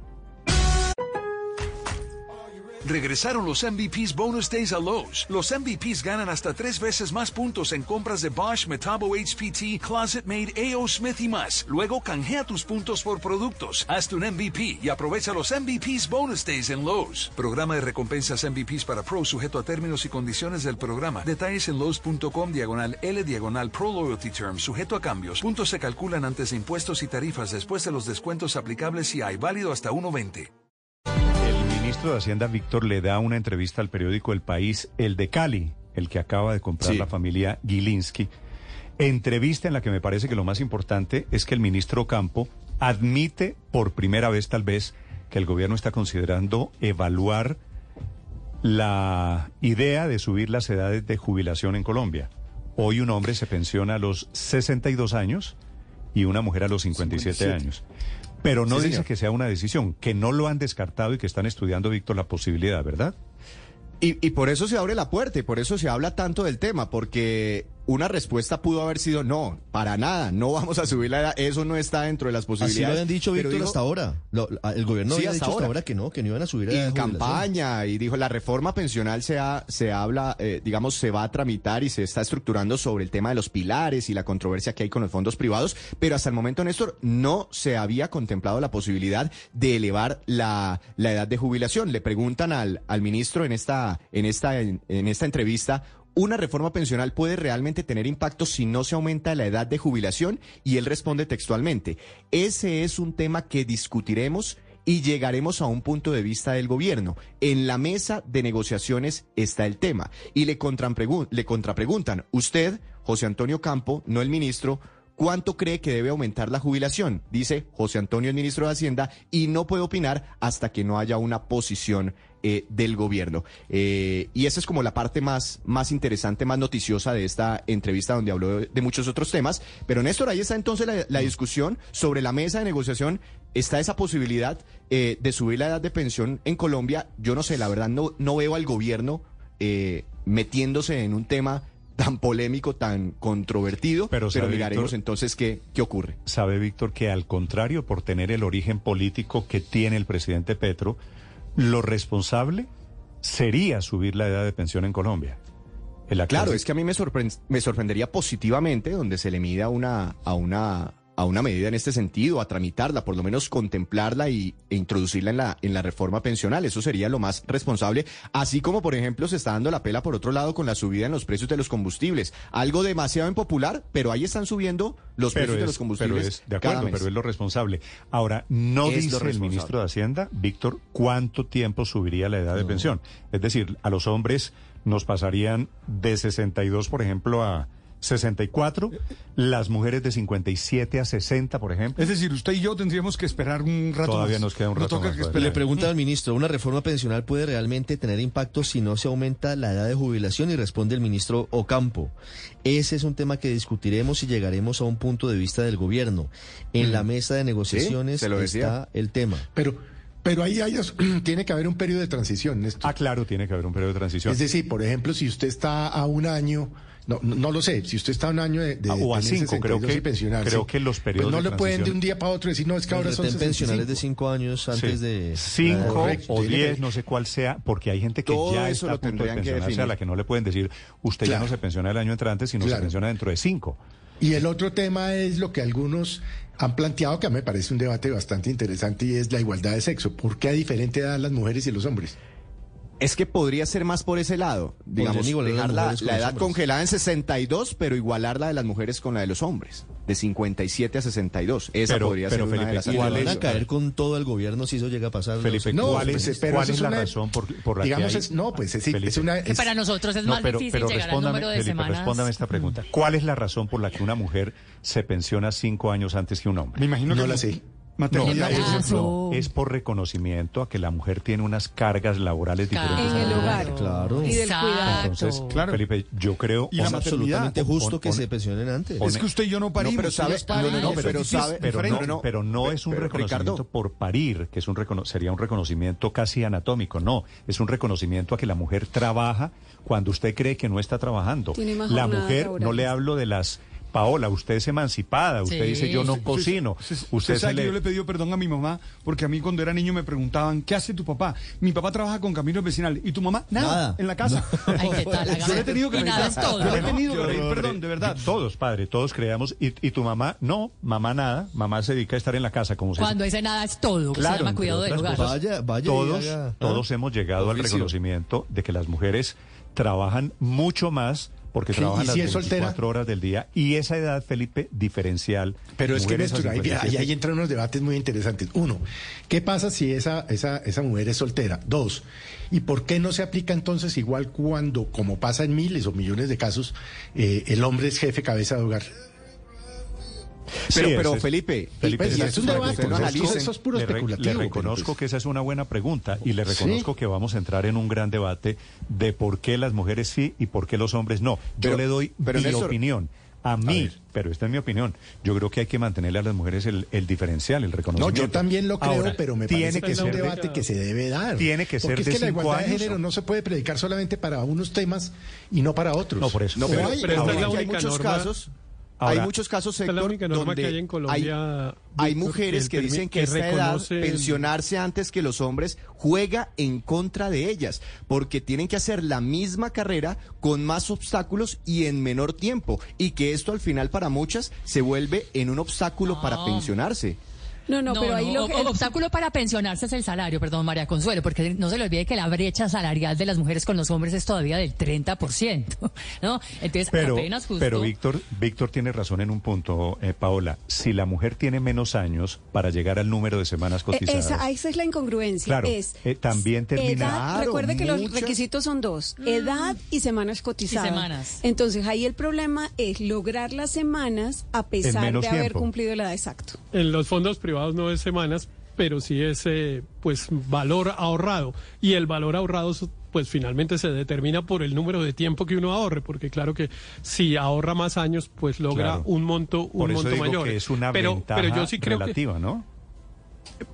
[SPEAKER 7] Regresaron los MVPs Bonus Days a Lowe's. Los MVPs ganan hasta tres veces más puntos en compras de Bosch, Metabo HPT, Closet Made, AO Smith y más. Luego canjea tus puntos por productos. Hazte un MVP y aprovecha los MVPs Bonus Days en Lowe's. Programa de recompensas MVPs para Pro sujeto a términos y condiciones del programa. Detalles en Lowe's.com diagonal L diagonal Pro Loyalty Term sujeto a cambios. Puntos se calculan antes de impuestos y tarifas después de los descuentos aplicables y hay válido hasta 1.20
[SPEAKER 2] ministro de Hacienda, Víctor, le da una entrevista al periódico El País, el de Cali, el que acaba de comprar la familia Gilinski. Entrevista en la que me parece que lo más importante es que el ministro Campo admite por primera vez tal vez que el gobierno está considerando evaluar la idea de subir las edades de jubilación en Colombia. Hoy un hombre se pensiona a los 62 años y una mujer a los 57. años. Pero no dice que sea una decisión, que no lo han descartado y que están estudiando, Víctor, la posibilidad, ¿verdad?
[SPEAKER 32] Y, y, por eso se abre la puerta y por eso se habla tanto del tema, porque una respuesta pudo haber sido no, para nada, no vamos a subir la edad, eso no está dentro de las posibilidades. Así
[SPEAKER 12] lo habían dicho Víctor hasta ahora. el gobierno sí, había dicho hasta ahora que no, que no iban a subir la
[SPEAKER 32] edad. En campaña y dijo la reforma pensional se se habla, eh, digamos, se va a tramitar y se está estructurando sobre el tema de los pilares y la controversia que hay con los fondos privados, pero hasta el momento Néstor no se había contemplado la posibilidad de elevar la, la edad de jubilación. Le preguntan al, al ministro en esta en esta en esta entrevista ¿Una reforma pensional puede realmente tener impacto si no se aumenta la edad de jubilación? Y él responde textualmente, ese es un tema que discutiremos y llegaremos a un punto de vista del gobierno. En la mesa de negociaciones está el tema. Y le, le contrapreguntan, usted, José Antonio Campo, no el ministro, ¿Cuánto cree que debe aumentar la jubilación? Dice José Antonio, el ministro de Hacienda, y no puede opinar hasta que no haya una posición eh, del gobierno. Eh, y esa es como la parte más, más interesante, más noticiosa de esta entrevista donde habló de, muchos otros temas. Pero Néstor, ahí está entonces la, discusión sobre la mesa de negociación. Está esa posibilidad eh, de subir la edad de pensión en Colombia. Yo no sé, la verdad no, no veo al gobierno metiéndose en un tema tan polémico, tan controvertido, pero, miraremos entonces qué, qué ocurre.
[SPEAKER 2] Sabe, Víctor, que al contrario, por tener el origen político que tiene el presidente Petro, lo responsable sería subir la edad de pensión en Colombia.
[SPEAKER 32] claro, es que a mí me, me sorprendería positivamente donde se le mida una, a una a una medida en este sentido, a tramitarla, por lo menos contemplarla y, e introducirla en la, en la reforma pensional. Eso sería lo más responsable. Así como, por ejemplo, se está dando la pela por otro lado con la subida en los precios de los combustibles. Algo demasiado impopular, pero ahí están subiendo los precios de los combustibles.
[SPEAKER 2] de acuerdo, pero es lo responsable. Ahora, no dice el ministro de Hacienda, Víctor, cuánto tiempo subiría la edad de pensión. Es decir, a los hombres nos pasarían de 62, por ejemplo, a 64, las mujeres de 57 a 60, por ejemplo.
[SPEAKER 3] Es decir, usted y yo tendríamos que esperar un rato
[SPEAKER 2] Todavía nos queda un rato
[SPEAKER 12] Le pregunta al ministro, ¿una reforma pensional puede realmente tener impacto si no se aumenta la edad de jubilación? Y responde el ministro Ocampo. Ese es un tema que discutiremos y llegaremos a un punto de vista del gobierno. En la mesa de negociaciones está el tema.
[SPEAKER 15] Pero... Pero ahí hay, tiene que haber un periodo de transición.
[SPEAKER 2] Ah, claro, tiene que haber un periodo de transición.
[SPEAKER 15] Es decir, por ejemplo, si usted está a un año no, no, lo sé. Si usted está un año de, de
[SPEAKER 2] ah, o a cinco, creo que, creo que los pues periodos
[SPEAKER 15] no le pueden de un día para otro decir, no, es que ahora son
[SPEAKER 12] pensionales de cinco años antes de...
[SPEAKER 2] Cinco o diez, no sé cuál sea, porque hay gente que ya está a punto de pensionarse a la que no le pueden decir, usted ya no se pensiona el año entrante, sino se pensiona dentro de cinco.
[SPEAKER 15] Y el otro tema es lo que algunos han planteado, que a mí me parece un debate bastante interesante, y es la igualdad de sexo. ¿Por qué a diferente edad las mujeres y los hombres?
[SPEAKER 32] Es que podría ser más por ese lado, digamos, dejar la, edad congelada en 62, pero igualar la de las mujeres con la de los hombres, de 57 a 62. Esa podría ser una de las
[SPEAKER 12] van a caer con todo el gobierno si eso llega a pasar?
[SPEAKER 2] Felipe, no, ¿cuál es, pues, ¿cuál es la razón por, la digamos, que
[SPEAKER 15] hay... no, pues es, es una...
[SPEAKER 13] Que para nosotros es más difícil llegar al número de Felipe, semanas.
[SPEAKER 2] respóndame esta pregunta. ¿Cuál es la razón por la que una mujer se pensiona cinco años antes que un hombre?
[SPEAKER 15] Me imagino que no la sé.
[SPEAKER 2] No, es, por reconocimiento a que la mujer tiene unas cargas laborales diferentes.
[SPEAKER 13] En el hogar.
[SPEAKER 12] Claro.
[SPEAKER 13] Y del cuidado.
[SPEAKER 2] Entonces, claro. Felipe, yo creo...
[SPEAKER 12] Y la absolutamente justo que se pensionen antes.
[SPEAKER 3] es que usted y yo no parimos.
[SPEAKER 2] pero sabes, no, no, pero, sabe, pero, no, pero no es un reconocimiento por parir, que es un sería un reconocimiento casi anatómico. No, es un reconocimiento a que la mujer trabaja cuando usted cree que no está trabajando. La mujer, no le hablo de las Paola, usted es emancipada, usted dice yo no cocino.
[SPEAKER 3] Usted, sabe que yo le he pedido perdón a mi mamá porque a mí cuando era niño me preguntaban, ¿qué hace tu papá? Mi papá trabaja con caminos vecinales. ¿Y tu mamá? Nada, en la casa. yo le he tenido que pedir, yo le he tenido que pedir perdón, de verdad.
[SPEAKER 2] Todos, padre, todos creamos. ¿Y, tu mamá? No, mamá nada. Mamá se dedica a estar en la casa como
[SPEAKER 13] Cuando ese nada es todo, claro, se llama cuidado del hogar.
[SPEAKER 12] Vaya, vaya.
[SPEAKER 2] Todos, todos hemos llegado al reconocimiento de que las mujeres trabajan mucho más porque trabajan las 24 horas del día y esa edad, Felipe, diferencial.
[SPEAKER 15] Pero es que Néstor, ahí, ahí, entran unos debates muy interesantes. Uno, ¿qué pasa si esa, esa, esa mujer es soltera? Dos, ¿y por qué no se aplica entonces igual cuando, como pasa en miles o millones de casos, eh, el hombre es jefe cabeza de hogar?
[SPEAKER 32] Pero, pero Felipe,
[SPEAKER 15] Felipe es, un debate, eso es puro
[SPEAKER 2] le,
[SPEAKER 15] especulativo.
[SPEAKER 2] Le reconozco pues que esa es una buena pregunta y le reconozco que vamos a entrar en un gran debate de por qué las mujeres sí y por qué los hombres no. Yo le doy mi opinión. a mí, pero esta es mi opinión, yo creo que hay que mantenerle a las mujeres el, diferencial, el reconocimiento.
[SPEAKER 15] No, yo también lo creo, pero me parece que es un debate que se debe dar.
[SPEAKER 2] Tiene que ser
[SPEAKER 15] Porque es que la igualdad de género no se puede predicar solamente para unos temas y no para otros.
[SPEAKER 2] No, por eso.
[SPEAKER 20] No, pero, hay, muchos casos hay muchos casos, Héctor, donde hay, en Colombia, hay, mujeres que, dicen que, esta edad, pensionarse antes que los hombres, juega en contra de ellas, porque tienen que hacer la misma carrera con más obstáculos y en menor tiempo, y que esto al final para muchas se vuelve en un obstáculo para pensionarse.
[SPEAKER 33] No, no, pero ahí lo. El obstáculo para pensionarse es el salario, perdón, María Consuelo, porque no se le olvide que la brecha salarial de las mujeres con los hombres es todavía del 30%, ¿no? Entonces,
[SPEAKER 2] pero,
[SPEAKER 33] apenas justo...
[SPEAKER 2] Pero Víctor, Víctor tiene razón en un punto, eh, Paola. Si la mujer tiene menos años para llegar al número de semanas e-, cotizadas...
[SPEAKER 34] Esa, esa es la incongruencia.
[SPEAKER 2] Claro,
[SPEAKER 34] es,
[SPEAKER 2] eh, también termina...
[SPEAKER 34] recuerde que los requisitos son dos, mm. edad y semanas cotizadas. Y semanas. Entonces, ahí el problema es lograr las semanas a pesar de haber cumplido la edad exacto.
[SPEAKER 17] En los fondos privados no es semanas, pero sí es eh, pues valor ahorrado y el valor ahorrado pues finalmente se determina por el número de tiempo que uno ahorre, porque claro que si ahorra más años, pues logra un monto un monto mayor.
[SPEAKER 2] es una pero, pero yo sí creo relativa, ¿no?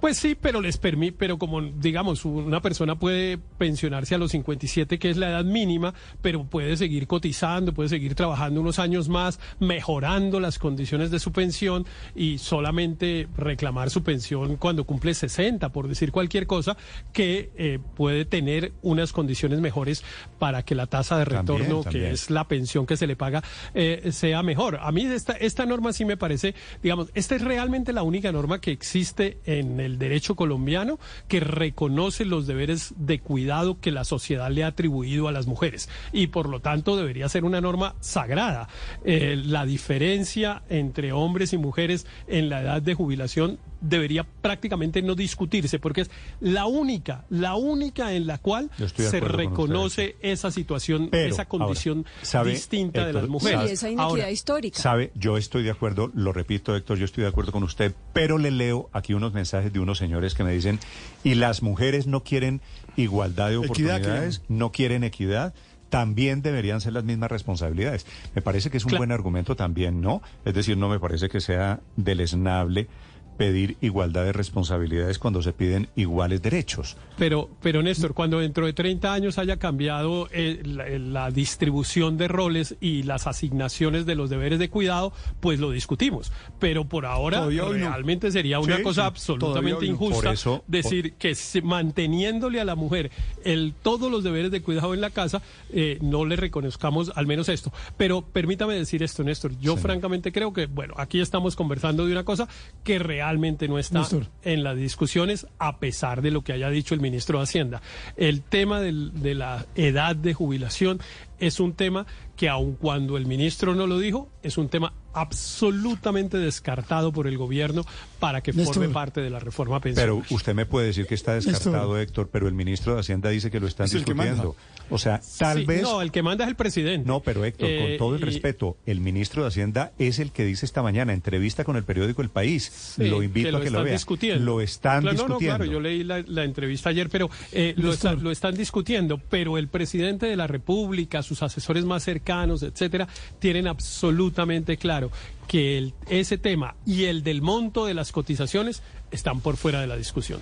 [SPEAKER 17] Pues sí, pero les permite, pero como digamos, una persona puede pensionarse a los 57, que es la edad mínima, pero puede seguir cotizando, puede seguir trabajando unos años más, mejorando las condiciones de su pensión y solamente reclamar su pensión cuando cumple 60, por decir cualquier cosa, que eh, puede tener unas condiciones mejores para que la tasa de retorno, que es la pensión que se le paga, eh, sea mejor. A mí esta, esta norma sí me parece, digamos, esta es realmente la única norma que existe en el derecho colombiano que reconoce los deberes de cuidado que la sociedad le ha atribuido a las mujeres y por lo tanto debería ser una norma sagrada. Eh, la diferencia entre hombres y mujeres en la edad de jubilación debería prácticamente no discutirse, porque es la única, la única en la cual se reconoce esa situación, esa condición distinta de las mujeres.
[SPEAKER 34] Y esa histórica.
[SPEAKER 2] Sabe, yo estoy de acuerdo, lo repito, Héctor, yo estoy de acuerdo con usted, pero le leo aquí unos mensajes de unos señores que me dicen, y las mujeres no quieren igualdad de oportunidades, no quieren equidad también deberían ser las mismas responsabilidades. Me parece que es un buen argumento también, ¿no? Es decir, no me parece que sea deleznable pedir igualdad de responsabilidades cuando se piden iguales derechos.
[SPEAKER 17] Pero, pero Néstor, cuando dentro de 30 años haya cambiado eh, la, distribución de roles y las asignaciones de los deberes de cuidado, pues lo discutimos. Pero por ahora realmente sería una cosa absolutamente injusta decir que manteniéndole a la mujer el, todos los deberes de cuidado en la casa, eh, no le reconozcamos al menos esto. Pero permítame decir esto, Néstor. Yo francamente creo que, bueno, aquí estamos conversando de una cosa que realmente realmente no está en las discusiones, a pesar de lo que haya dicho el ministro de Hacienda. El tema de la edad de jubilación es un tema que aun cuando el ministro no lo dijo, es un tema absolutamente descartado por el gobierno para que forme parte de la reforma pensional.
[SPEAKER 2] Pero usted me puede decir que está descartado, Héctor, pero el ministro de Hacienda dice que lo están discutiendo. O sea, tal vez...
[SPEAKER 17] No, el que manda es el presidente.
[SPEAKER 2] No, pero Héctor, con eh, todo el respeto, el ministro de Hacienda es el que dice esta mañana, entrevista con el periódico El País, lo invito a que lo vea.
[SPEAKER 17] Discutiendo.
[SPEAKER 2] Lo están discutiendo. No,
[SPEAKER 17] claro, yo leí la, entrevista ayer, pero eh, lo, lo están discutiendo, pero el presidente de la República, sus asesores más cercanos, etcétera, tienen absolutamente claro que ese tema y el del monto de las cotizaciones están por fuera de la discusión.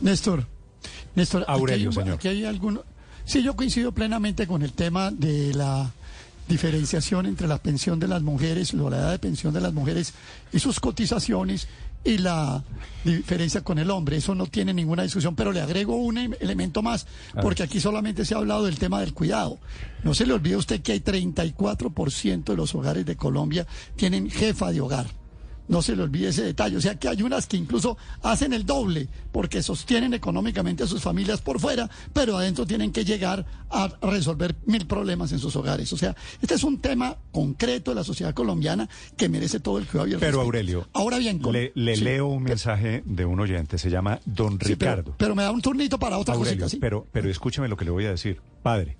[SPEAKER 18] Néstor, Néstor,
[SPEAKER 2] Aurelio,
[SPEAKER 18] aquí
[SPEAKER 2] señor.
[SPEAKER 18] Aquí hay alguno. Sí, yo coincido plenamente con el tema de la diferenciación entre la pensión de las mujeres, la edad de pensión de las mujeres y sus cotizaciones y la diferencia con el hombre. Eso no tiene ninguna discusión, pero le agrego un em, elemento más, porque aquí solamente se ha hablado del tema del cuidado. No se le olvide a usted que hay 34% de los hogares de Colombia tienen jefa de hogar. No se le olvide ese detalle. O sea que hay unas que incluso hacen el doble porque sostienen económicamente a sus familias por fuera, pero adentro tienen que llegar a resolver mil problemas en sus hogares. O sea, este es un tema concreto de la sociedad colombiana que merece todo el cuidado y el
[SPEAKER 2] Pero Aurelio,
[SPEAKER 18] ahora bien,
[SPEAKER 2] le, leo un mensaje de un oyente, se llama Don Ricardo.
[SPEAKER 18] pero, me da un turnito para otra
[SPEAKER 2] Aurelio,
[SPEAKER 18] cosita,
[SPEAKER 2] Pero, pero escúcheme lo que le voy a decir, padre.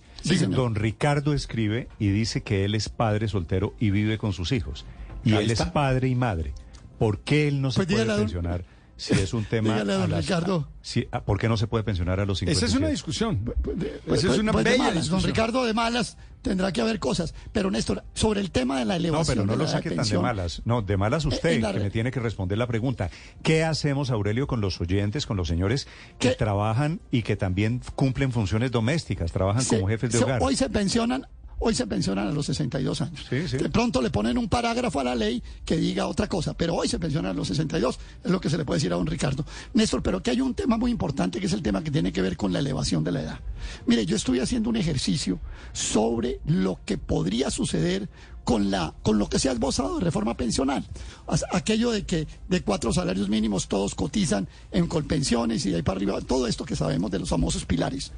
[SPEAKER 2] Don Ricardo escribe y dice que él es padre soltero y vive con sus hijos y él es padre y madre. ¿Por qué él no se pues puede pensionar si es un tema...
[SPEAKER 18] Dígale, don Ricardo.
[SPEAKER 2] Si, ah, ¿Por qué no se puede pensionar a los 50?
[SPEAKER 3] Esa es una discusión. Pues, pues,
[SPEAKER 18] pues es una bella malas, Don Ricardo, de malas tendrá que haber cosas. Pero Néstor, sobre el tema de la elevación
[SPEAKER 2] No, pero no
[SPEAKER 18] lo
[SPEAKER 2] saque tan de malas. No, de malas usted, que me tiene que responder la pregunta. ¿Qué hacemos, Aurelio, con los oyentes, con los señores que trabajan y que también cumplen funciones domésticas, trabajan como jefes de hogar?
[SPEAKER 18] Hoy se pensionan hoy se pensionan a los 62 años. De pronto le ponen un parágrafo a la ley que diga otra cosa, pero hoy se pensionan a los 62, es lo que se le puede decir a don Ricardo. Néstor, pero que hay un tema muy importante que es el tema que tiene que ver con la elevación de la edad. Mire, yo estoy haciendo un ejercicio sobre lo que podría suceder con la con lo que se ha esbozado de reforma pensional. Aquello de que de cuatro salarios mínimos todos cotizan en colpensiones y de ahí para arriba, todo esto que sabemos de los famosos pilares.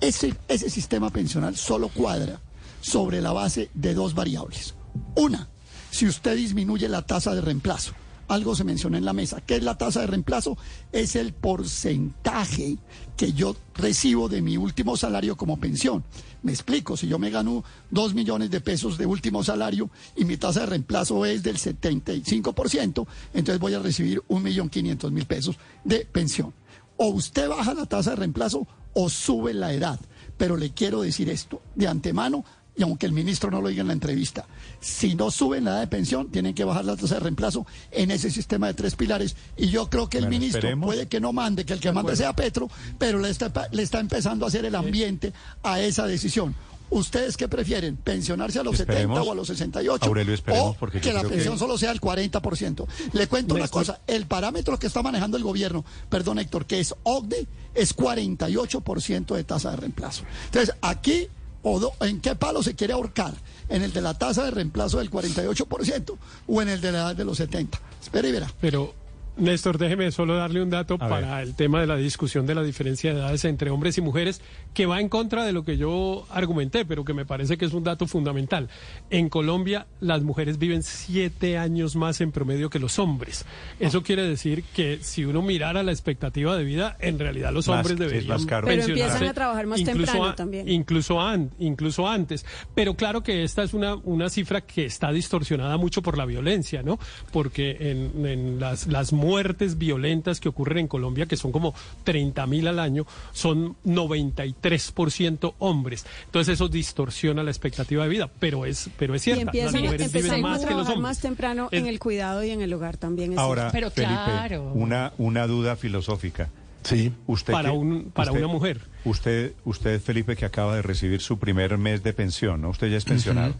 [SPEAKER 18] Ese, ese sistema pensional solo cuadra sobre la base de dos variables. Una, si usted disminuye la tasa de reemplazo. Algo se menciona en la mesa. ¿Qué es la tasa de reemplazo? Es el porcentaje que yo recibo de mi último salario como pensión. Me explico, si yo me gano dos millones de pesos de último salario y mi tasa de reemplazo es del 75%, entonces voy a recibir un millón quinientos mil pesos de pensión. O usted baja la tasa de reemplazo o sube la edad. Pero le quiero decir esto, de antemano y aunque el ministro no lo diga en la entrevista, si no suben la edad de pensión, tienen que bajar la tasa de reemplazo en ese sistema de tres pilares. Y yo creo que el ministro puede que no mande, que el que mande sea Petro, pero le está, le está empezando a hacer el ambiente a esa decisión. ¿Ustedes qué prefieren? ¿Pensionarse a los 70 o a los 68?
[SPEAKER 2] Aurelio, esperemos,
[SPEAKER 18] o que la pensión solo sea el 40%. Le cuento una cosa, el parámetro que está manejando el gobierno, perdón Héctor, que es OCDE, es 48% de tasa de reemplazo. Entonces, aquí o en qué palo se quiere ahorcar, en el de la tasa de reemplazo del 48% o en el de la edad de los 70. Espera y verá.
[SPEAKER 17] Pero Néstor, déjeme solo darle un dato para el tema de la discusión de la diferencia de edades entre hombres y mujeres, que va en contra de lo que yo argumenté, pero que me parece que es un dato fundamental. En Colombia, las mujeres viven siete años más en promedio que los hombres. Eso quiere decir que si uno mirara la expectativa de vida, en realidad los hombres deberían
[SPEAKER 34] Pero empiezan a trabajar más temprano también.
[SPEAKER 17] Incluso, incluso antes. Pero claro que esta es una, una cifra que está distorsionada mucho por la violencia, ¿no? Porque en, en las, las muertes violentas que ocurren en Colombia, que son como 30 mil al año, son 93% hombres. Entonces eso distorsiona la expectativa de vida, pero es, pero es cierto.
[SPEAKER 34] Y empiezan, las más que los hombres. más temprano en el cuidado y en el hogar también. Es
[SPEAKER 2] Ahora, pero Felipe, una, una duda filosófica.
[SPEAKER 17] Sí. Usted para, un, para una mujer.
[SPEAKER 2] Usted, usted, Felipe, que acaba de recibir su primer mes de pensión, ¿no? Usted ya es pensionado.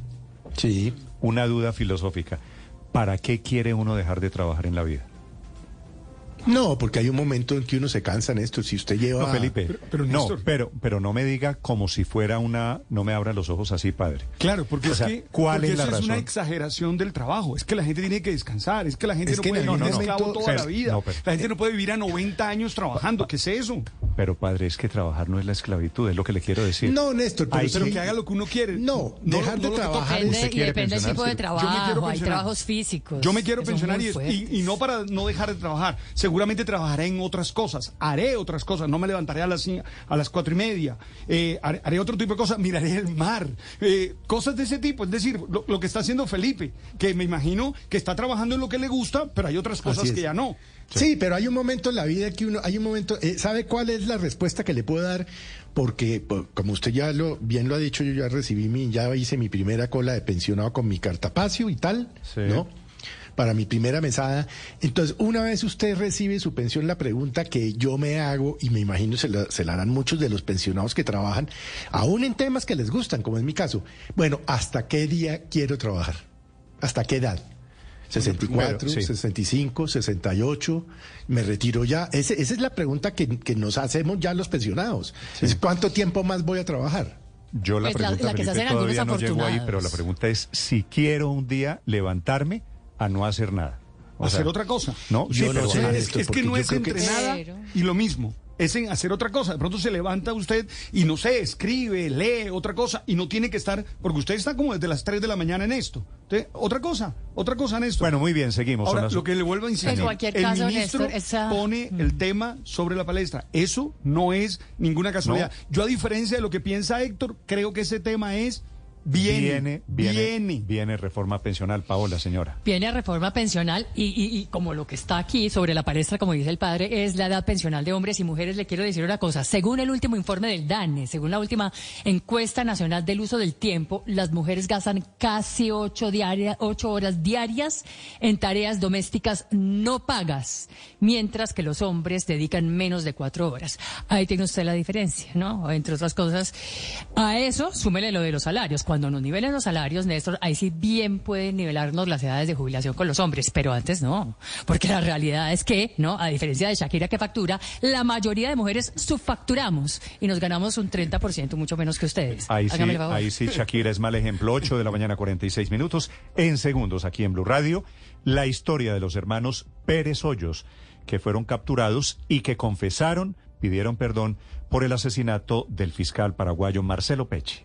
[SPEAKER 15] Sí.
[SPEAKER 2] Una duda filosófica. ¿Para qué quiere uno dejar de trabajar en la vida?
[SPEAKER 15] No, porque hay un momento en que uno se cansa en esto. Si usted lleva.
[SPEAKER 2] No, Felipe. Pero, no, pero, pero no me diga como si fuera una. No me abra los ojos así, padre.
[SPEAKER 3] Claro, porque es que. ¿Cuál es la razón? Es una exageración del trabajo. Es que la gente tiene que descansar. Es que la gente no puede vivir esclavo toda la vida. la gente no puede vivir a 90 años trabajando. ¿Qué es eso?
[SPEAKER 2] Pero, padre, es que trabajar no es la esclavitud, es lo que le quiero decir.
[SPEAKER 3] No, Néstor, pero, que haga lo que uno quiere.
[SPEAKER 34] No,
[SPEAKER 3] dejar
[SPEAKER 34] de trabajar. Depende, depende del tipo de trabajo. Hay trabajos físicos.
[SPEAKER 3] Yo me quiero pensionar y, y no para no dejar de trabajar. Seguramente trabajaré en otras cosas, haré otras cosas, no me levantaré a las, a las cuatro y media, eh, haré, otro tipo de cosas, miraré el mar, eh, cosas de ese tipo, es decir, lo, que está haciendo Felipe, que me imagino que está trabajando en lo que le gusta, pero hay otras cosas que ya no.
[SPEAKER 15] Sí. pero hay un momento en la vida que uno, hay un momento, eh, ¿sabe cuál es la respuesta que le puedo dar? Porque, como usted ya lo, bien lo ha dicho, yo ya recibí mi, ya hice mi primera cola de pensionado con mi cartapacio y tal, ¿no? Para mi primera mesada. Entonces, una vez usted recibe su pensión, la pregunta que yo me hago, y me imagino se la, se la harán muchos de los pensionados que trabajan, aún en temas que les gustan, como es mi caso, bueno, ¿hasta qué día quiero trabajar? ¿Hasta qué edad? 64, 65, 68, me retiro ya. esa es la pregunta que, nos hacemos ya los pensionados. ¿Cuánto tiempo más voy a trabajar?
[SPEAKER 2] Yo la pues pregunta que todavía no llego ahí, pero la pregunta es si quiero un día levantarme a no hacer nada.
[SPEAKER 3] hacer otra cosa.
[SPEAKER 2] No,
[SPEAKER 3] yo no sé. Es, que no es entre nada y lo mismo es en hacer otra cosa. De pronto se levanta usted y no sé, escribe, lee otra cosa y no tiene que estar, porque usted está como desde las 3 de la mañana en esto. otra cosa, otra cosa en esto.
[SPEAKER 2] Bueno, muy bien, seguimos.
[SPEAKER 3] Ahora, lo que le vuelvo a insistir, el ministro pone el tema sobre la palestra. Eso no es ninguna casualidad. Yo a diferencia de lo que piensa Héctor, creo que ese tema es
[SPEAKER 2] Viene, viene, viene, reforma pensional, Paola, señora.
[SPEAKER 33] Viene reforma pensional y, como lo que está aquí sobre la palestra, como dice el padre, es la edad pensional de hombres y mujeres. Le quiero decir una cosa. Según el último informe del DANE, según la última encuesta nacional del uso del tiempo, las mujeres gastan casi ocho, ocho horas diarias en tareas domésticas no pagas, mientras que los hombres dedican menos de cuatro horas. Ahí tiene usted la diferencia, ¿no? Entre otras cosas. A eso, súmele lo de los salarios cuando nos nivelen los salarios, Néstor, ahí sí bien pueden nivelarnos las edades de jubilación con los hombres, pero antes no, porque la realidad es que, ¿no? A diferencia de Shakira que factura, la mayoría de mujeres subfacturamos y nos ganamos un 30%, mucho menos que ustedes.
[SPEAKER 2] Ahí sí, ahí sí, Shakira es mal ejemplo. 8 de la mañana, 46 minutos. En segundos, aquí en Blue Radio, la historia de los hermanos Pérez Hoyos, que fueron capturados y que confesaron, pidieron perdón por el asesinato del fiscal paraguayo Marcelo Pecci.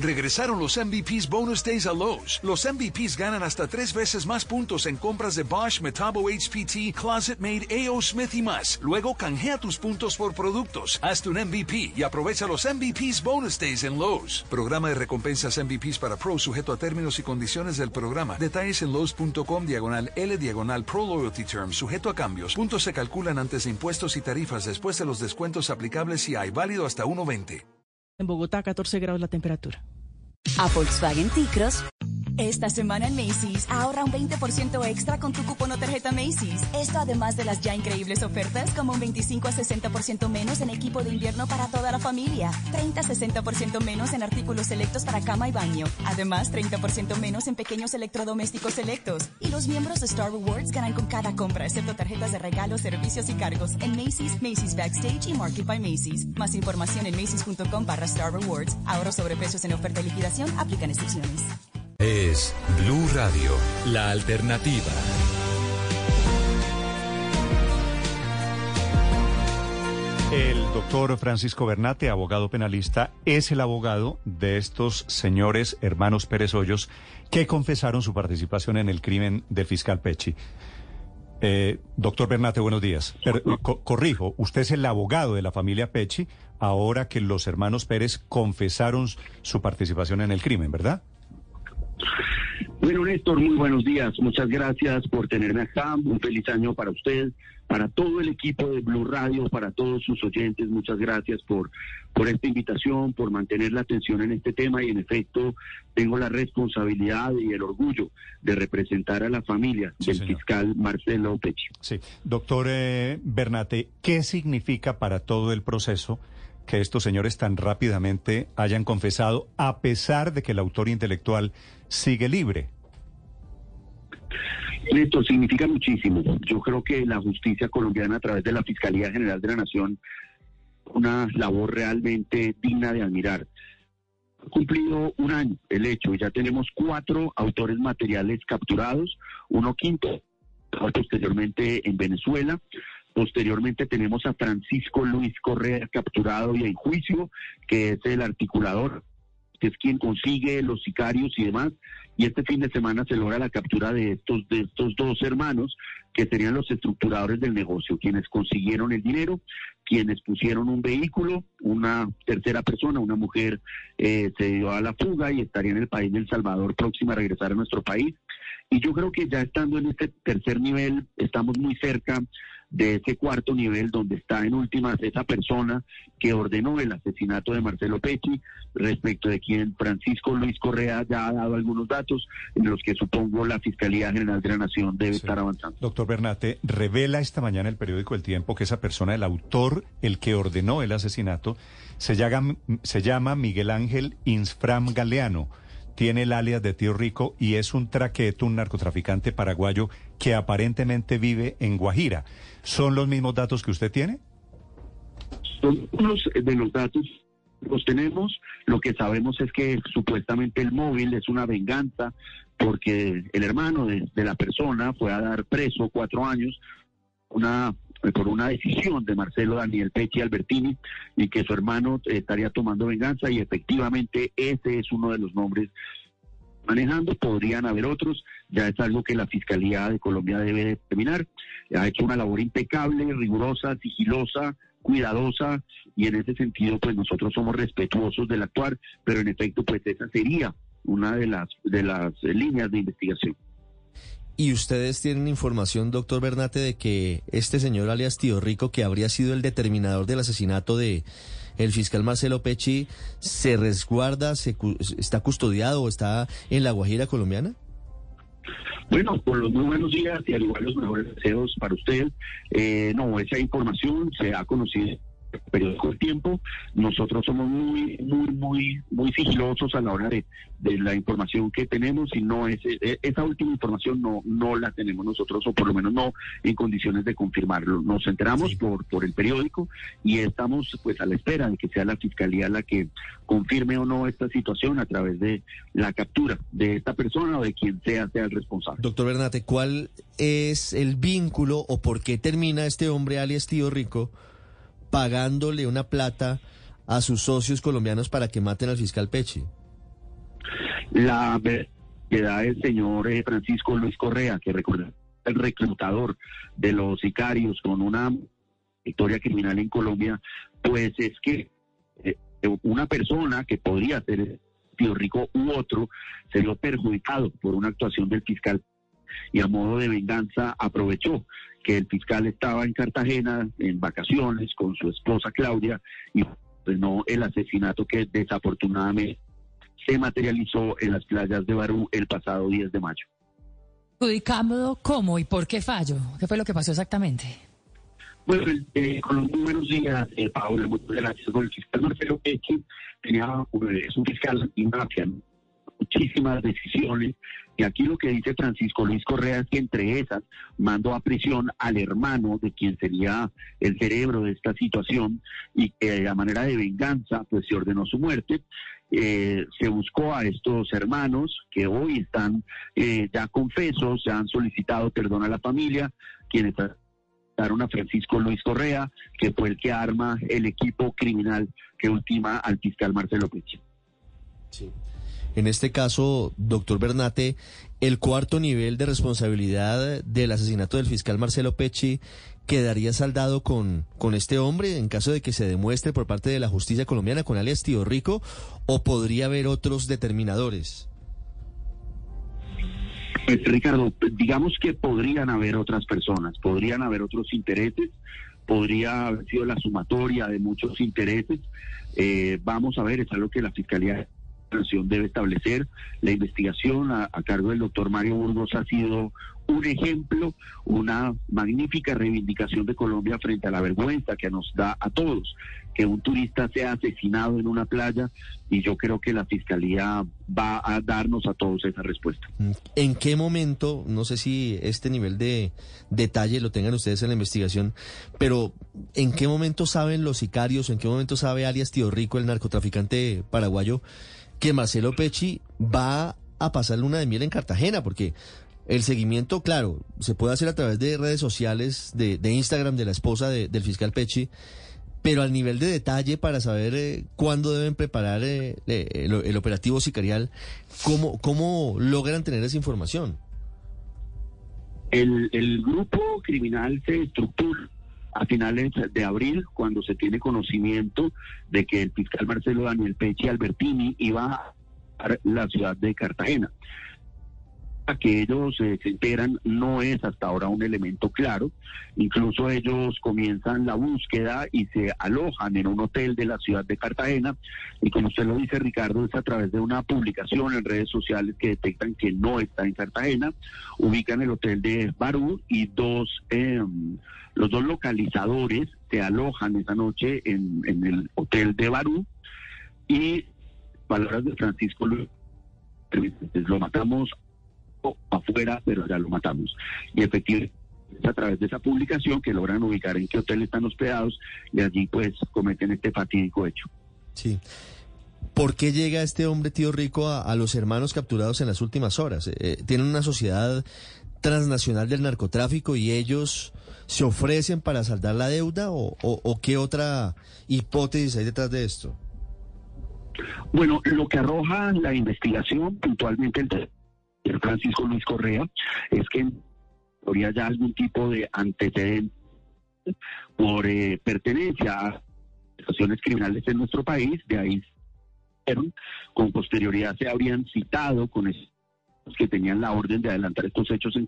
[SPEAKER 14] Regresaron los MVPs Bonus Days a Lowe's. Los MVPs ganan hasta tres veces más puntos en compras de Bosch, Metabo HPT, Closet Made, A.O. Smith y más. Luego canjea tus puntos por productos. Hazte un MVP y aprovecha los MVPs Bonus Days en Lowe's. Programa de recompensas MVPs para Pro sujeto a términos y condiciones del programa. Detalles en Lowe's.com diagonal L diagonal Pro Loyalty Term sujeto a cambios. Puntos se calculan antes de impuestos y tarifas después de los descuentos aplicables y hay válido hasta 1.20.
[SPEAKER 13] En Bogotá, 14 grados la temperatura.
[SPEAKER 35] A Volkswagen Ticros esta semana en Macy's, ahorra un 20% extra con tu cupón o tarjeta Macy's. Esto además de las ya increíbles ofertas como un 25 a 60% menos en equipo de invierno para toda la familia, 30 a 60% menos en artículos selectos para cama y baño, además 30% menos en pequeños electrodomésticos selectos. Y los miembros de Star Rewards ganan con cada compra, excepto tarjetas de regalos, servicios y cargos en Macy's, Macy's Backstage y Market by Macy's. Más información en macy's.com barra Star Rewards. Ahorro sobre precios en oferta y liquidación, aplican excepciones.
[SPEAKER 14] Es Blue Radio, la alternativa.
[SPEAKER 2] El doctor Francisco Bernate, abogado penalista, es el abogado de estos señores hermanos Pérez Hoyos que confesaron su participación en el crimen del fiscal Pechi. Eh, doctor Bernate, buenos días. corrijo, usted es el abogado de la familia Pechi ahora que los hermanos Pérez confesaron su participación en el crimen, ¿verdad?
[SPEAKER 36] Bueno, Néstor, muy buenos días. Muchas gracias por tenerme acá. Un feliz año para usted, para todo el equipo de Blue Radio, para todos sus oyentes. Muchas gracias por, por esta invitación, por mantener la atención en este tema y en efecto tengo la responsabilidad y el orgullo de representar a la familia del fiscal Marcelo Pechi.
[SPEAKER 2] Sí, doctor eh, Bernate, ¿qué significa para todo el proceso? Que estos señores tan rápidamente hayan confesado, a pesar de que el autor intelectual sigue libre.
[SPEAKER 36] Esto significa muchísimo. Yo creo que la justicia colombiana a través de la Fiscalía General de la Nación, una labor realmente digna de admirar. Cumplido un año el hecho y ya tenemos cuatro autores materiales capturados, uno quinto posteriormente en Venezuela, Posteriormente tenemos a Francisco Luis Correa capturado y en juicio, que es el articulador, que es quien consigue los sicarios y demás. Y este fin de semana se logra la captura de estos, de estos dos hermanos, que serían los estructuradores del negocio, quienes consiguieron el dinero, quienes pusieron un vehículo, una tercera persona, una mujer, eh, se dio a la fuga y estaría en el país del Salvador próxima a regresar a nuestro país. Y yo creo que ya estando en este tercer nivel, estamos muy cerca de ese cuarto nivel donde está en últimas esa persona que ordenó el asesinato de Marcelo Pecci, respecto de quien Francisco Luis Correa ya ha dado algunos datos en los que supongo la Fiscalía General de la Nación debe estar avanzando.
[SPEAKER 2] Doctor Bernate, revela esta mañana el periódico El Tiempo que esa persona, el autor, el que ordenó el asesinato, se llama, se llama Miguel Ángel Insfram Galeano tiene el alias de Tío Rico y es un traqueto, un narcotraficante paraguayo que aparentemente vive en Guajira. ¿Son los mismos datos que usted tiene?
[SPEAKER 36] Son unos de los datos los tenemos. Lo que sabemos es que supuestamente el móvil es una venganza porque el hermano de, la persona fue a dar preso cuatro años una por una decisión de Marcelo Daniel Pechi Albertini y que su hermano estaría tomando venganza y efectivamente ese es uno de los nombres manejando, podrían haber otros, ya es algo que la Fiscalía de Colombia debe determinar. Ha hecho una labor impecable, rigurosa, sigilosa, cuidadosa y en ese sentido pues nosotros somos respetuosos del actuar, pero en efecto pues esa sería una de las de las líneas de investigación.
[SPEAKER 12] ¿Y ustedes tienen información, doctor Bernate, de que este señor alias Tío Rico, que habría sido el determinador del asesinato de el fiscal Marcelo Pecci, se resguarda, se, está custodiado o está en la Guajira colombiana?
[SPEAKER 36] Bueno, por los muy buenos días y al igual los mejores deseos para usted. Eh, no, esa información se ha conocido periódico El Tiempo. Nosotros somos muy, muy, muy, muy sigilosos a la hora de, la información que tenemos y no es, e, esa última información no, no la tenemos nosotros o por lo menos no en condiciones de confirmarlo. Nos enteramos por, por el periódico y estamos pues a la espera de que sea la fiscalía la que confirme o no esta situación a través de la captura de esta persona o de quien sea sea el responsable.
[SPEAKER 12] Doctor Bernate, ¿cuál es el vínculo o por qué termina este hombre alias Tío Rico? Pagándole una plata a sus socios colombianos para que maten al fiscal Pechi?
[SPEAKER 36] La verdad el señor eh, Francisco Luis Correa, que recuerda el reclutador de los sicarios con una historia criminal en Colombia, pues es que eh, una persona que podría ser Tío Rico u otro se vio perjudicado por una actuación del fiscal y a modo de venganza aprovechó que el fiscal estaba en Cartagena en vacaciones con su esposa Claudia y pues no el asesinato que desafortunadamente se materializó en las playas de Barú el pasado 10 de mayo.
[SPEAKER 33] Judicámodo, ¿cómo y por qué fallo? ¿Qué fue lo que pasó exactamente?
[SPEAKER 36] Bueno, eh, con los buenos días, eh, Paula, muchas gracias. Con el fiscal Marcelo Pechi tenía, eh, es un fiscal mafia, muchísimas decisiones y aquí lo que dice Francisco Luis Correa es que entre esas mandó a prisión al hermano de quien sería el cerebro de esta situación y que a manera de venganza pues se ordenó su muerte. Eh, se buscó a estos hermanos que hoy están eh, ya confesos, se han solicitado perdón a la familia, quienes a Francisco Luis Correa, que fue el que arma el equipo criminal que ultima al fiscal Marcelo Peche.
[SPEAKER 12] Sí. En este caso, doctor Bernate, el cuarto nivel de responsabilidad del asesinato del fiscal Marcelo Pecci quedaría saldado con, con este hombre en caso de que se demuestre por parte de la justicia colombiana con alias Tío Rico o podría haber otros determinadores?
[SPEAKER 36] Pues, Ricardo, digamos que podrían haber otras personas, podrían haber otros intereses, podría haber sido la sumatoria de muchos intereses. Eh, vamos a ver, es algo que la Fiscalía debe establecer. La investigación a, cargo del doctor Mario Burgos ha sido un ejemplo, una magnífica reivindicación de Colombia frente a la vergüenza que nos da a todos que un turista sea asesinado en una playa y yo creo que la fiscalía va a darnos a todos esa respuesta.
[SPEAKER 12] ¿En qué momento, no sé si este nivel de detalle lo tengan ustedes en la investigación, pero en qué momento saben los sicarios, en qué momento sabe alias Tío Rico, el narcotraficante paraguayo, que Marcelo Pecci va a pasar luna de miel en Cartagena, porque el seguimiento, claro, se puede hacer a través de redes sociales, de, Instagram de la esposa del fiscal Pecci, pero al nivel de detalle para saber eh, cuándo deben preparar eh, el, operativo sicarial, ¿cómo, ¿cómo logran tener esa información?
[SPEAKER 36] El, el grupo criminal se estructura a finales de abril, cuando se tiene conocimiento de que el fiscal Marcelo Daniel Pechi Albertini iba a la ciudad de Cartagena que ellos eh, se enteran no es hasta ahora un elemento claro. Incluso ellos comienzan la búsqueda y se alojan en un hotel de la ciudad de Cartagena. Y como usted lo dice, Ricardo, es a través de una publicación en redes sociales que detectan que no está en Cartagena. Ubican el hotel de Barú y dos, em, los dos localizadores se alojan esa noche en, en el hotel de Barú. Y palabras de Francisco Luis, lo matamos afuera, pero ya lo matamos. Y efectivamente es a través de esa publicación que logran ubicar en qué hotel están hospedados y allí pues cometen este fatídico hecho.
[SPEAKER 12] Sí. ¿Por qué llega este hombre tío rico a, los hermanos capturados en las últimas horas? Eh, eh, ¿Tienen una sociedad transnacional del narcotráfico y ellos se ofrecen para saldar la deuda o, o qué otra hipótesis hay detrás de esto?
[SPEAKER 36] Bueno, lo que arroja la investigación puntualmente el Francisco Luis Correa es que habría ya algún tipo de antecedente por eh, pertenencia a organizaciones criminales en nuestro país, de ahí con posterioridad se habrían citado con esos que tenían la orden de adelantar estos hechos en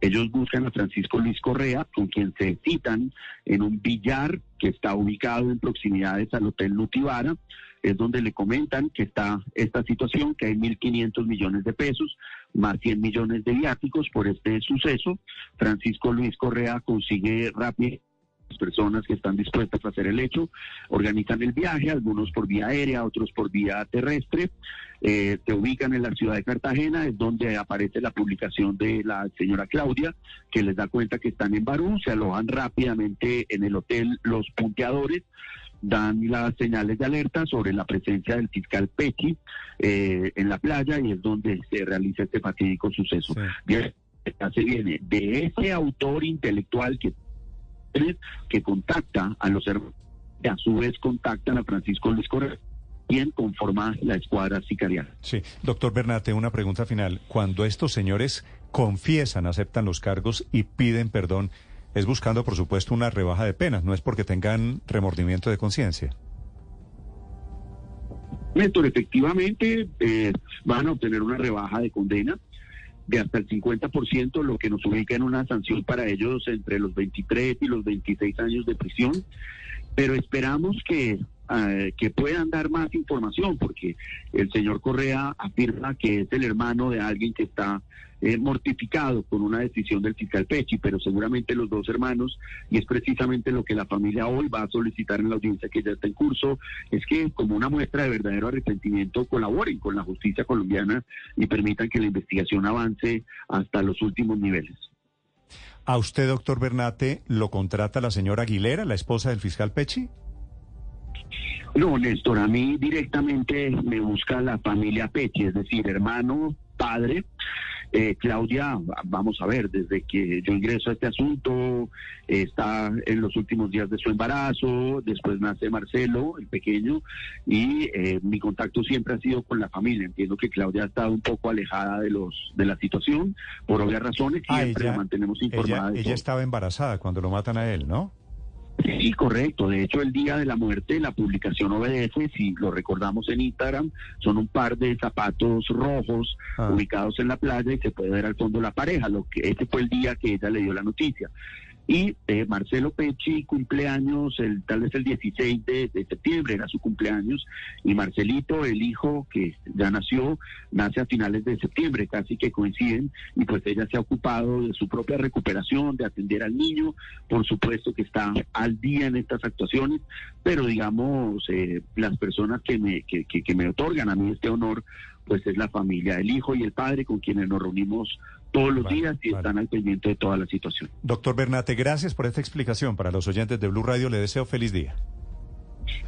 [SPEAKER 36] ellos buscan a Francisco Luis Correa, con quien se citan en un billar que está ubicado en proximidades al Hotel Nutibara. Es donde le comentan que está esta situación, que hay 1.500 millones de pesos, más 100 millones de viáticos por este suceso. Francisco Luis Correa consigue rápido personas que están dispuestas a hacer el hecho, organizan el viaje, algunos por vía aérea, otros por vía terrestre, eh, se ubican en la ciudad de Cartagena, es donde aparece la publicación de la señora Claudia, que les da cuenta que están en Barú, se alojan rápidamente en el hotel los punteadores, dan las señales de alerta sobre la presencia del fiscal Pechi eh, en la playa y es donde se realiza este fatídico suceso. Bien, se viene de ese autor intelectual que que contacta a los hermanos, que a su vez contactan a Francisco Luis Correa quien conforma la escuadra sicarial.
[SPEAKER 2] Sí, doctor Bernate, una pregunta final. Cuando estos señores confiesan, aceptan los cargos y piden perdón, es buscando, por supuesto, una rebaja de penas, no es porque tengan remordimiento de conciencia.
[SPEAKER 36] Néstor, efectivamente eh, van a obtener una rebaja de condena de hasta el 50%, lo que nos ubica en una sanción para ellos entre los 23 y los 26 años de prisión. Pero esperamos que, eh, que puedan dar más información, porque el señor Correa afirma que es el hermano de alguien que está eh, mortificado con una decisión del fiscal Pechi, pero seguramente los dos hermanos, y es precisamente lo que la familia hoy va a solicitar en la audiencia que ya está en curso, es que como una muestra de verdadero arrepentimiento colaboren con la justicia colombiana y permitan que la investigación avance hasta los últimos niveles.
[SPEAKER 2] ¿A usted, doctor Bernate, lo contrata la señora Aguilera, la esposa del fiscal Pechi?
[SPEAKER 36] No, Néstor, a mí directamente me busca la familia Pechi, es decir, hermano, padre. Eh, Claudia, vamos a ver, desde que yo ingreso a este asunto, está en los últimos días de su embarazo, después nace Marcelo, el pequeño, y eh, mi contacto siempre ha sido con la familia. Entiendo que Claudia ha estado un poco alejada de los de la situación, por obvias razones, ah, siempre la mantenemos informada.
[SPEAKER 2] ella estaba embarazada cuando lo matan a él, ¿no?
[SPEAKER 36] Sí, correcto. De hecho, el día de la muerte, la publicación obedece, si lo recordamos en Instagram, son un par de zapatos rojos ah. ubicados en la playa y se puede ver al fondo la pareja. Lo que ese fue el día que ella le dio la noticia. Y eh, Marcelo Pecci cumpleaños el, tal vez el 16 de, septiembre, era su cumpleaños, y Marcelito, el hijo que ya nació, nace a finales de septiembre, casi que coinciden, y pues ella se ha ocupado de su propia recuperación, de atender al niño, por supuesto que está al día en estas actuaciones, pero digamos, eh, las personas que me, que, que me otorgan a mí este honor, pues es la familia, el hijo y el padre con quienes nos reunimos todos los días y están al pendiente de toda la situación.
[SPEAKER 2] Doctor Bernate, gracias por esta explicación. Para los oyentes de Blue Radio le deseo feliz día.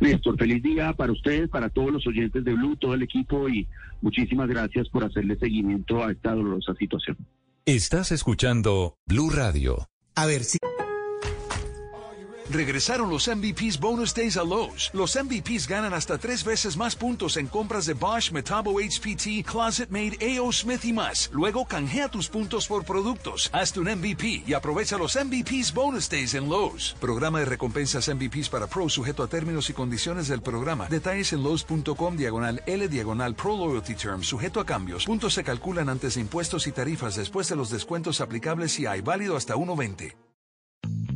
[SPEAKER 36] Néstor, feliz día para ustedes, para todos los oyentes de Blue, todo el equipo y muchísimas gracias por hacerle seguimiento a esta dolorosa situación.
[SPEAKER 14] Estás escuchando Blue Radio.
[SPEAKER 37] A ver, si...
[SPEAKER 7] Regresaron los MVPs Bonus Days a Lowe's. Los MVPs ganan hasta tres veces más puntos en compras de Bosch, Metabo HPT, Closet Made, AO Smith y más. Luego canjea tus puntos por productos. Hazte un MVP y aprovecha los MVPs Bonus Days en Lowe's. Programa de recompensas MVPs para Pro sujeto a términos y condiciones del programa. Detalles en Lowe's.com diagonal L diagonal Pro Loyalty Term sujeto a cambios. Puntos se calculan antes de impuestos y tarifas después de los descuentos aplicables y hay válido hasta 1.20.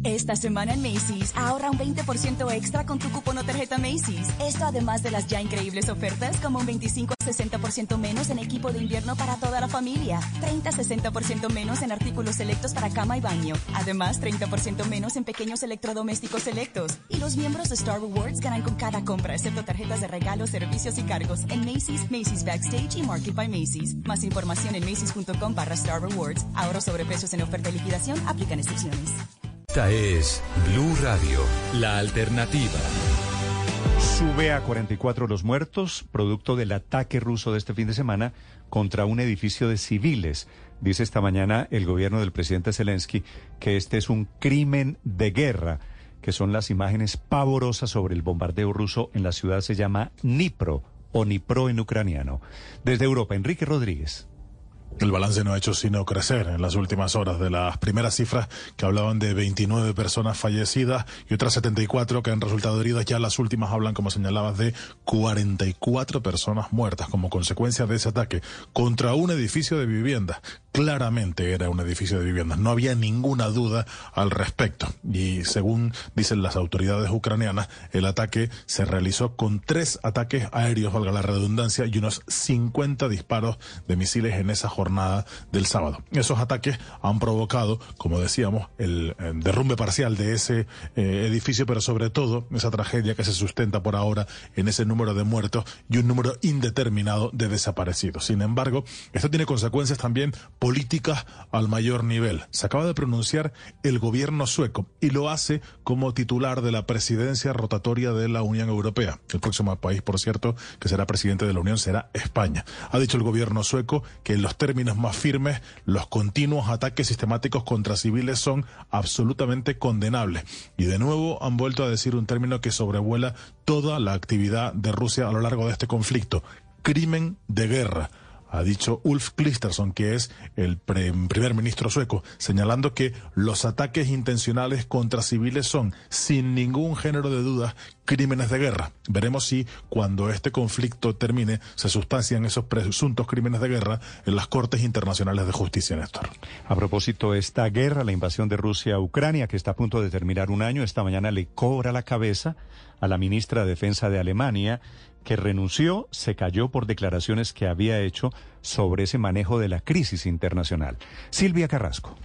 [SPEAKER 35] Esta semana en Macy's, ahorra un 20% extra con tu cupón o tarjeta Macy's. Esto además de las ya increíbles ofertas como un 25 a 60% menos en equipo de invierno para toda la familia, 30 a 60% menos en artículos selectos para cama y baño, además 30% menos en pequeños electrodomésticos selectos. Y los miembros de Star Rewards ganan con cada compra, excepto tarjetas de regalo, servicios y cargos en Macy's, Macy's Backstage y Market by Macy's. Más información en macy's.com barra Star Rewards. Ahorro sobre precios en oferta de liquidación, aplican excepciones.
[SPEAKER 14] Esta es Blue Radio, la alternativa.
[SPEAKER 2] Sube a 44 los muertos, producto del ataque ruso de este fin de semana contra un edificio de civiles. Dice esta mañana el gobierno del presidente Zelensky que este es un crimen de guerra, que son las imágenes pavorosas sobre el bombardeo ruso en la ciudad se llama Dnipro o Dnipro en ucraniano. Desde Europa, Enrique Rodríguez.
[SPEAKER 37] El balance no ha hecho sino crecer en las últimas horas de las primeras cifras que hablaban de 29 personas fallecidas y otras 74 que han resultado heridas. Ya las últimas hablan, como señalabas, de 44 personas muertas como consecuencia de ese ataque contra un edificio de viviendas. Claramente era un edificio de viviendas. No había ninguna duda al respecto. Y según dicen las autoridades ucranianas, el ataque se realizó con tres ataques aéreos, valga la redundancia, y unos 50 disparos de misiles en esa jornada del sábado. Esos ataques han provocado, como decíamos, el, derrumbe parcial de ese eh, edificio, pero sobre todo esa tragedia que se sustenta por ahora en ese número de muertos y un número indeterminado de desaparecidos. Sin embargo, esto tiene consecuencias también políticas al mayor nivel. Se acaba de pronunciar el gobierno sueco y lo hace como titular de la presidencia rotatoria de la Unión Europea. El próximo país, por cierto, que será presidente de la Unión será España. Ha dicho el gobierno sueco que en los términos más firmes, los continuos ataques sistemáticos contra civiles son absolutamente condenables. Y de nuevo han vuelto a decir un término que sobrevuela toda la actividad de Rusia a lo largo de este conflicto. Crimen de guerra ha dicho Ulf Kristersson, que es el primer ministro sueco, señalando que los ataques intencionales contra civiles son, sin ningún género de dudas, crímenes de guerra. Veremos si cuando este conflicto termine se sustancian esos presuntos crímenes de guerra en las Cortes Internacionales de Justicia, Néstor.
[SPEAKER 2] A propósito, esta guerra, la invasión de Rusia a Ucrania, que está a punto de terminar un año, esta mañana le cobra la cabeza a la ministra de Defensa de Alemania, que renunció, se cayó por declaraciones que había hecho sobre ese manejo de la crisis internacional. Silvia Carrasco.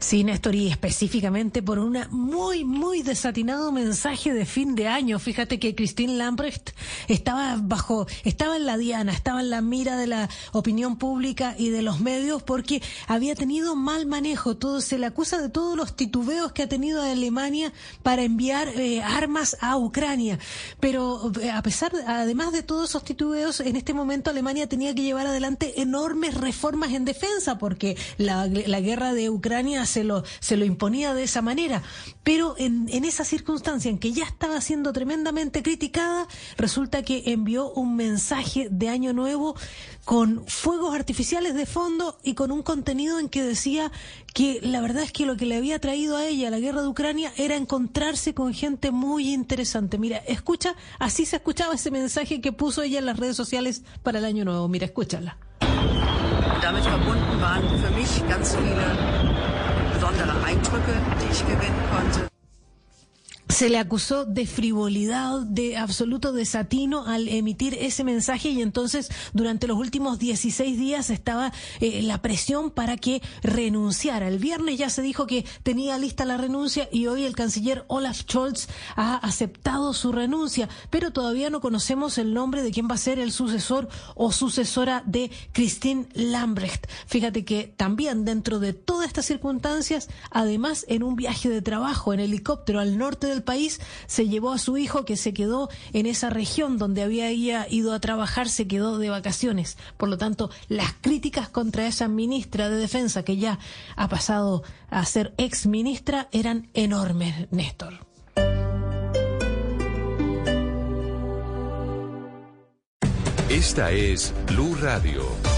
[SPEAKER 1] Sí, Néstor, y específicamente por un muy, muy desatinado mensaje de fin de año. Fíjate que Christine Lambrecht estaba bajo, estaba en la diana, estaba en la mira de la opinión pública y de los medios porque había tenido mal manejo. Todo se le acusa de todos los titubeos que ha tenido Alemania para enviar eh, armas a Ucrania. Pero eh, a pesar, además de todos esos titubeos, en este momento Alemania tenía que llevar adelante enormes reformas en defensa porque la, la guerra de Ucrania se lo, se lo imponía de esa manera. Pero en, en esa circunstancia en que ya estaba siendo tremendamente criticada, resulta que envió un mensaje de Año Nuevo con fuegos artificiales de fondo y con un contenido en que decía que la verdad es que lo que le había traído a ella la guerra de Ucrania era encontrarse con gente muy interesante. Mira, escucha, así se escuchaba ese mensaje que puso ella en las redes sociales para el Año Nuevo. Mira, escúchala.
[SPEAKER 38] besondere Eindrücke, die ich gewinnen konnte.
[SPEAKER 1] Se le acusó de frivolidad, de absoluto desatino al emitir ese mensaje y entonces durante los últimos 16 días estaba eh, la presión para que renunciara. El viernes ya se dijo que tenía lista la renuncia y hoy el canciller Olaf Scholz ha aceptado su renuncia, pero todavía no conocemos el nombre de quién va a ser el sucesor o sucesora de Christine Lambrecht. Fíjate que también dentro de todas estas circunstancias, además en un viaje de trabajo en helicóptero al norte del país, se llevó a su hijo que se quedó en esa región donde había ido a trabajar, se quedó de vacaciones. Por lo tanto, las críticas contra esa ministra de Defensa que ya ha pasado a ser ex ministra eran enormes, Néstor.
[SPEAKER 14] Esta es Blue Radio.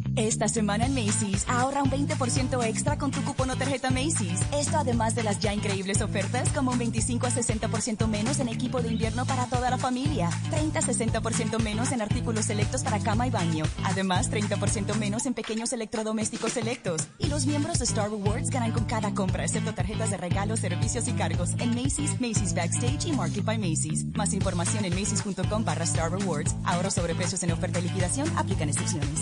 [SPEAKER 35] Esta semana en Macy's, ahorra un 20% extra con tu cupón o tarjeta Macy's. Esto además de las ya increíbles ofertas como un 25 a 60% menos en equipo de invierno para toda la familia, 30 a 60% menos en artículos selectos para cama y baño, además 30% menos en pequeños electrodomésticos selectos. Y los miembros de Star Rewards ganan con cada compra, excepto tarjetas de regalo, servicios y cargos en Macy's, Macy's Backstage y Market by Macy's. Más información en macy's.com barra Star Rewards. Ahorro sobre precios en oferta de liquidación, aplican excepciones.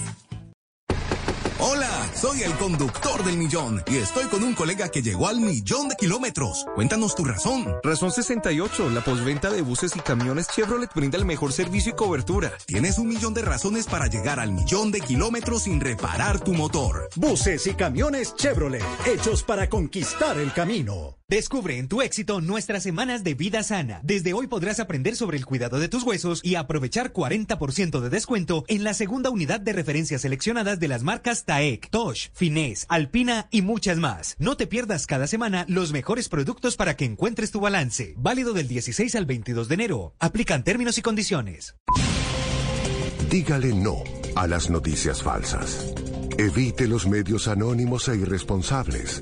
[SPEAKER 39] Hola, soy el conductor del millón y estoy con un colega que llegó al millón de kilómetros. Cuéntanos tu razón.
[SPEAKER 40] Razón 68. La posventa de buses y camiones Chevrolet brinda el mejor servicio y cobertura.
[SPEAKER 39] Tienes un millón de razones para llegar al millón de kilómetros sin reparar tu motor.
[SPEAKER 41] Buses y camiones Chevrolet, hechos para conquistar el camino.
[SPEAKER 28] Descubre en tu éxito nuestras semanas de vida sana. Desde hoy podrás aprender sobre el cuidado de tus huesos y aprovechar 40% de descuento en la segunda unidad de referencias seleccionadas de las marcas Taek, Tosh, Finesse, Alpina y muchas más. No te pierdas cada semana los mejores productos para que encuentres tu balance. Válido del 16 al 22 de enero. Aplican términos y condiciones.
[SPEAKER 42] Dígale no a las noticias falsas. Evite los medios anónimos e irresponsables.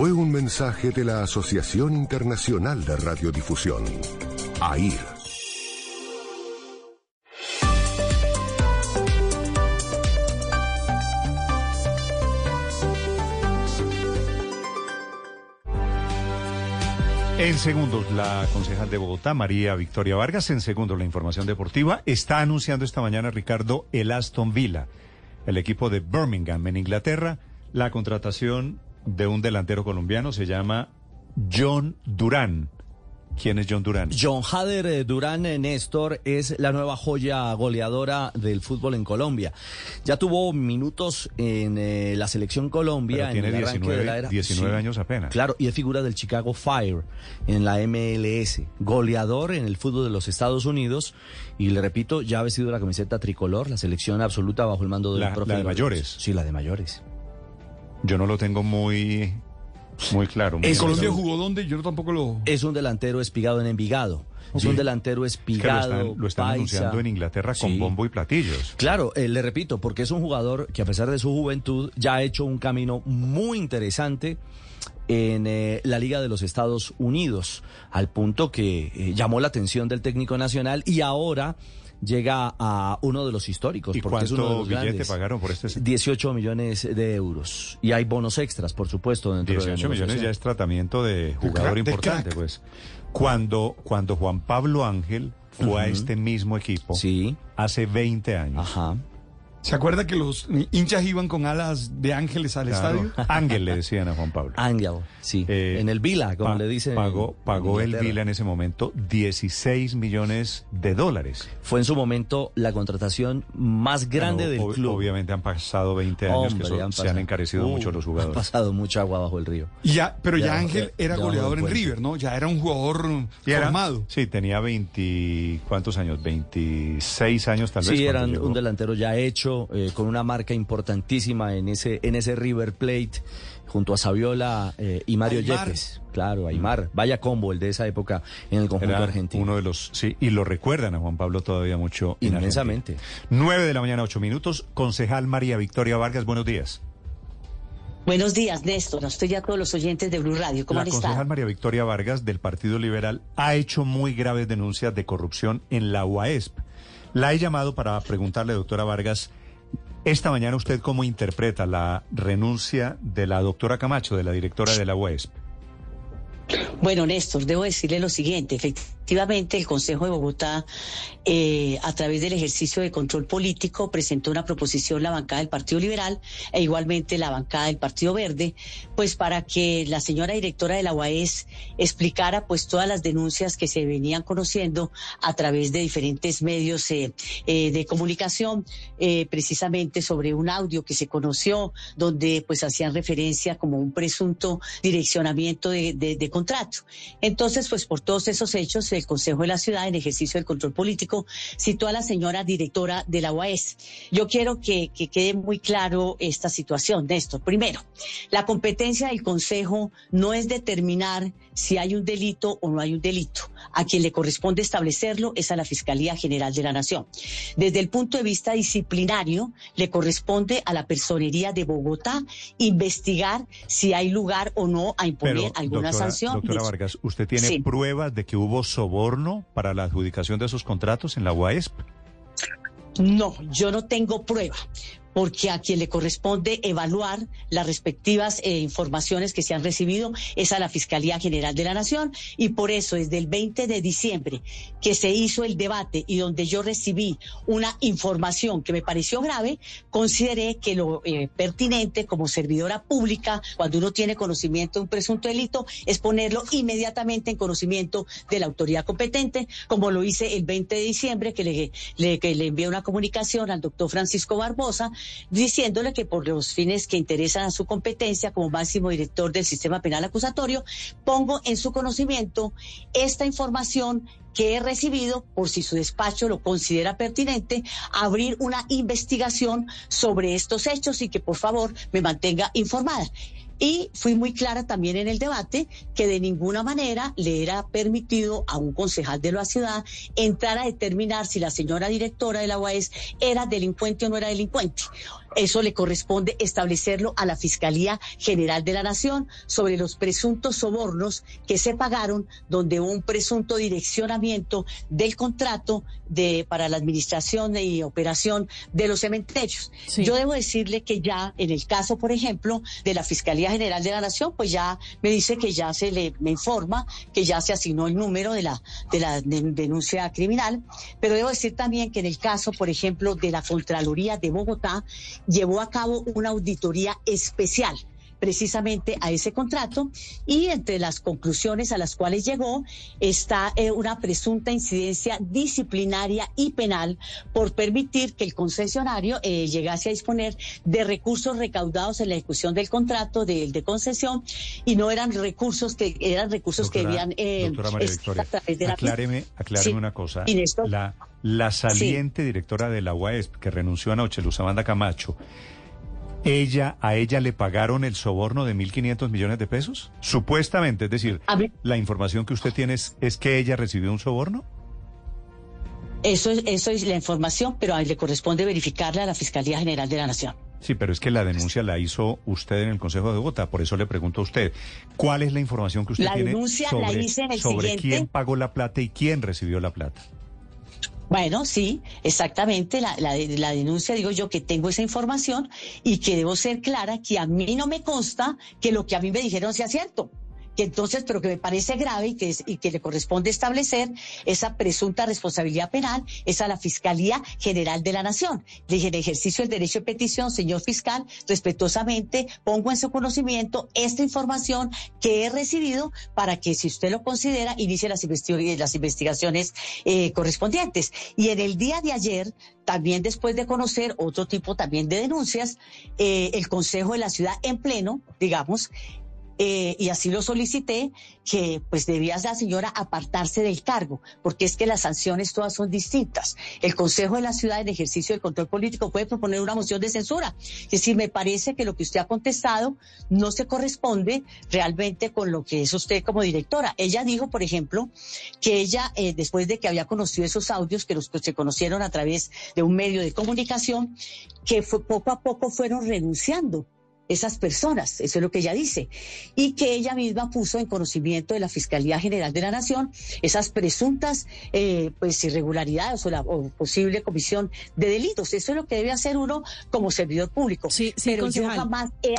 [SPEAKER 42] Fue un mensaje de la Asociación Internacional de Radiodifusión, AIR.
[SPEAKER 2] En segundos, la concejal de Bogotá, María Victoria Vargas. En segundos, la información deportiva. Está anunciando esta mañana, Ricardo, el Aston Villa, el equipo de Birmingham, en Inglaterra, la contratación de un delantero colombiano, se llama John Durán. ¿Quién es John Durán?
[SPEAKER 4] John Hader eh, Durán eh, Néstor es la nueva joya goleadora del fútbol en Colombia. Ya tuvo minutos en eh, la selección Colombia.
[SPEAKER 2] tiene 19, años apenas.
[SPEAKER 4] Claro, y es figura del Chicago Fire en la MLS. Goleador en el fútbol de los Estados Unidos. Y le repito, ya ha vestido la camiseta tricolor, la selección absoluta bajo el mando del
[SPEAKER 2] la, La de mayores.
[SPEAKER 4] Sí, la de mayores.
[SPEAKER 2] Yo no lo tengo muy, muy claro.
[SPEAKER 3] ¿En Colombia jugó dónde? Yo tampoco lo...
[SPEAKER 4] Es un delantero espigado en Envigado. Es un delantero espigado.
[SPEAKER 2] lo están, anunciando en Inglaterra con bombo y platillos.
[SPEAKER 4] Claro, eh, le repito, porque es un jugador que a pesar de su juventud ya ha hecho un camino muy interesante en eh, la Liga de los Estados Unidos, al punto que eh, llamó la atención del técnico nacional y ahora llega a uno de los históricos.
[SPEAKER 2] ¿Y porque cuánto billete pagaron por este?
[SPEAKER 4] 18 millones de euros. Y hay bonos extras, por supuesto. Dentro
[SPEAKER 2] 18 millones ya es tratamiento de jugador importante, pues. Cuando, cuando Juan Pablo Ángel fue a este mismo equipo,
[SPEAKER 4] sí.
[SPEAKER 2] hace 20 años,
[SPEAKER 4] Ajá.
[SPEAKER 3] ¿Se acuerda que los hinchas iban con alas de ángeles al estadio?
[SPEAKER 2] Ángel le decían a Juan Pablo.
[SPEAKER 4] Ángel, sí. Eh, en el Vila, como le dicen.
[SPEAKER 2] Pagó, pagó el Vila en ese momento 16 millones de dólares.
[SPEAKER 4] Fue en su momento la contratación más grande del club.
[SPEAKER 2] Obviamente han pasado 20 años que se han encarecido mucho los jugadores.
[SPEAKER 4] Han pasado mucha agua bajo el río.
[SPEAKER 3] Ya, pero ya, Ángel era goleador en River, ¿no? Ya era un jugador formado.
[SPEAKER 2] Sí, tenía 20, ¿cuántos años? 26 años tal vez.
[SPEAKER 4] Sí, era un delantero ya hecho eh, con una marca importantísima en ese, en ese River Plate, junto a Saviola eh, y Mario Yepes. Claro, Aymar. Vaya combo el de esa época en el conjunto argentino.
[SPEAKER 2] Uno de los, sí, y lo recuerdan a Juan Pablo todavía mucho.
[SPEAKER 4] Inmensamente.
[SPEAKER 2] Nueve de la mañana, ocho minutos. Concejal María Victoria Vargas, buenos días.
[SPEAKER 43] Buenos días, Néstor. Estoy ya todos los oyentes de Blue Radio. ¿Cómo
[SPEAKER 2] la
[SPEAKER 43] han
[SPEAKER 2] concejal María Victoria Vargas del Partido Liberal ha hecho muy graves denuncias de corrupción en la UAESP. La he llamado para preguntarle, doctora Vargas, esta mañana usted cómo interpreta la renuncia de la doctora Camacho, de la directora de la UESP.
[SPEAKER 43] Bueno, Néstor, debo decirle lo siguiente. Efectivamente, el Consejo de Bogotá, eh, a través del ejercicio de control político, presentó una proposición la bancada del Partido Liberal e igualmente la bancada del Partido Verde, pues para que la señora directora de la UAS explicara pues todas las denuncias que se venían conociendo a través de diferentes medios eh, eh, de comunicación, precisamente sobre un audio que se conoció donde pues hacían referencia como un presunto direccionamiento de, de, de contrato. Entonces, pues por todos esos hechos, el Consejo de la Ciudad, en ejercicio del control político, citó a la señora directora de la UAS. Yo quiero que, que quede muy claro esta situación, Néstor. Primero, la competencia del Consejo no es determinar si hay un delito o no hay un delito. A quien le corresponde establecerlo es a la Fiscalía General de la Nación. Desde el punto de vista disciplinario, le corresponde a la Personería de Bogotá investigar si hay lugar o no a imponer alguna sanción
[SPEAKER 2] Doctora Vargas, ¿usted tiene pruebas de que hubo soborno para la adjudicación de esos contratos en la UAESP?
[SPEAKER 43] No, yo no tengo prueba, porque a quien le corresponde evaluar las respectivas eh, informaciones que se han recibido es a la Fiscalía General de la Nación. Y por eso desde el 20 de diciembre que se hizo el debate y donde yo recibí una información que me pareció grave, consideré que lo eh, pertinente como servidora pública, cuando uno tiene conocimiento de un presunto delito, es ponerlo inmediatamente en conocimiento de la autoridad competente, como lo hice el 20 de diciembre, que le, que le envié una comunicación al doctor Francisco Barbosa, diciéndole que por los fines que interesan a su competencia como máximo director del sistema penal acusatorio, pongo en su conocimiento esta información que he recibido, por si su despacho lo considera pertinente, abrir una investigación sobre estos hechos y que por favor me mantenga informada. Y fui muy clara también en el debate que de ninguna manera le era permitido a un concejal de la ciudad entrar a determinar si la señora directora de la UAS era delincuente o no era delincuente. Eso le corresponde establecerlo a la Fiscalía General de la Nación sobre los presuntos sobornos que se pagaron, donde hubo un presunto direccionamiento del contrato de, para la administración y operación de los cementerios. Yo debo decirle que ya en el caso, por ejemplo, de la Fiscalía General de la Nación, pues ya me dice que ya se le me informa que ya se asignó el número de la, de la denuncia criminal, pero debo decir también que en el caso, por ejemplo, de la Contraloría de Bogotá, llevó a cabo una auditoría especial precisamente a ese contrato y entre las conclusiones a las cuales llegó está eh, una presunta incidencia disciplinaria y penal por permitir que el concesionario eh, llegase a disponer de recursos recaudados en la ejecución del contrato de, de concesión y no eran recursos que eran recursos que debían
[SPEAKER 2] eh, doctora María Victoria, acláreme, acláreme una cosa. la, la saliente directora de la UAESP que renunció anoche Luzamanda Camacho ella, a ella le pagaron el soborno de 1.500 millones de pesos? Supuestamente, es decir, la información que usted tiene es, que ella recibió un soborno.
[SPEAKER 43] Eso es, eso es la información, pero a le corresponde verificarla a la Fiscalía General de la Nación.
[SPEAKER 2] Sí, pero es que la denuncia la hizo usted en el Consejo de Bogotá, por eso le pregunto a usted, ¿cuál es la información que usted tiene sobre quién pagó la plata y quién recibió la plata?
[SPEAKER 43] Bueno, sí, exactamente. La, la, la, denuncia, digo yo, que tengo esa información y que debo ser clara que a mí no me consta que lo que a mí me dijeron sea cierto que entonces, pero que me parece grave y que, le corresponde establecer esa presunta responsabilidad penal es a la Fiscalía General de la Nación. Dije, en ejercicio del derecho de petición, señor fiscal, respetuosamente pongo en su conocimiento esta información que he recibido para que, si usted lo considera, inicie las, las investigaciones eh, correspondientes. Y en el día de ayer, también después de conocer otro tipo también de denuncias, eh, el Consejo de la Ciudad en pleno, digamos, eh, y así lo solicité, que pues debía la señora apartarse del cargo, porque es que las sanciones todas son distintas. El Consejo de la Ciudad en ejercicio del control político puede proponer una moción de censura. Es decir, me parece que lo que usted ha contestado no se corresponde realmente con lo que es usted como directora. Ella dijo, por ejemplo, que ella, eh, después de que había conocido esos audios que los que se conocieron a través de un medio de comunicación, que fue, poco a poco fueron renunciando esas personas, eso es lo que ella dice, y que ella misma puso en conocimiento de la Fiscalía General de la Nación esas presuntas eh, pues irregularidades o la posible comisión de delitos. Eso es lo que debe hacer uno como servidor público.
[SPEAKER 13] Sí,
[SPEAKER 43] sí, Pero yo jamás he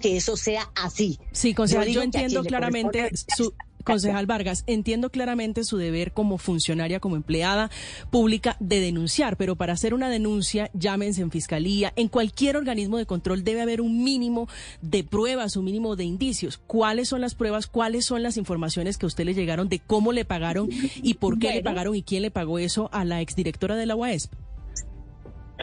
[SPEAKER 43] que eso sea así.
[SPEAKER 13] Sí, concejal, yo, entiendo claramente su, Concejal Vargas, entiendo claramente su deber como funcionaria, como empleada pública de denunciar, pero para hacer una denuncia, llámense en fiscalía, en cualquier organismo de control debe haber un mínimo de pruebas, un mínimo de indicios. ¿Cuáles son las pruebas? ¿Cuáles son las informaciones que a usted le llegaron de cómo le pagaron y por qué le pagaron y quién le pagó eso a la exdirectora de la UASP?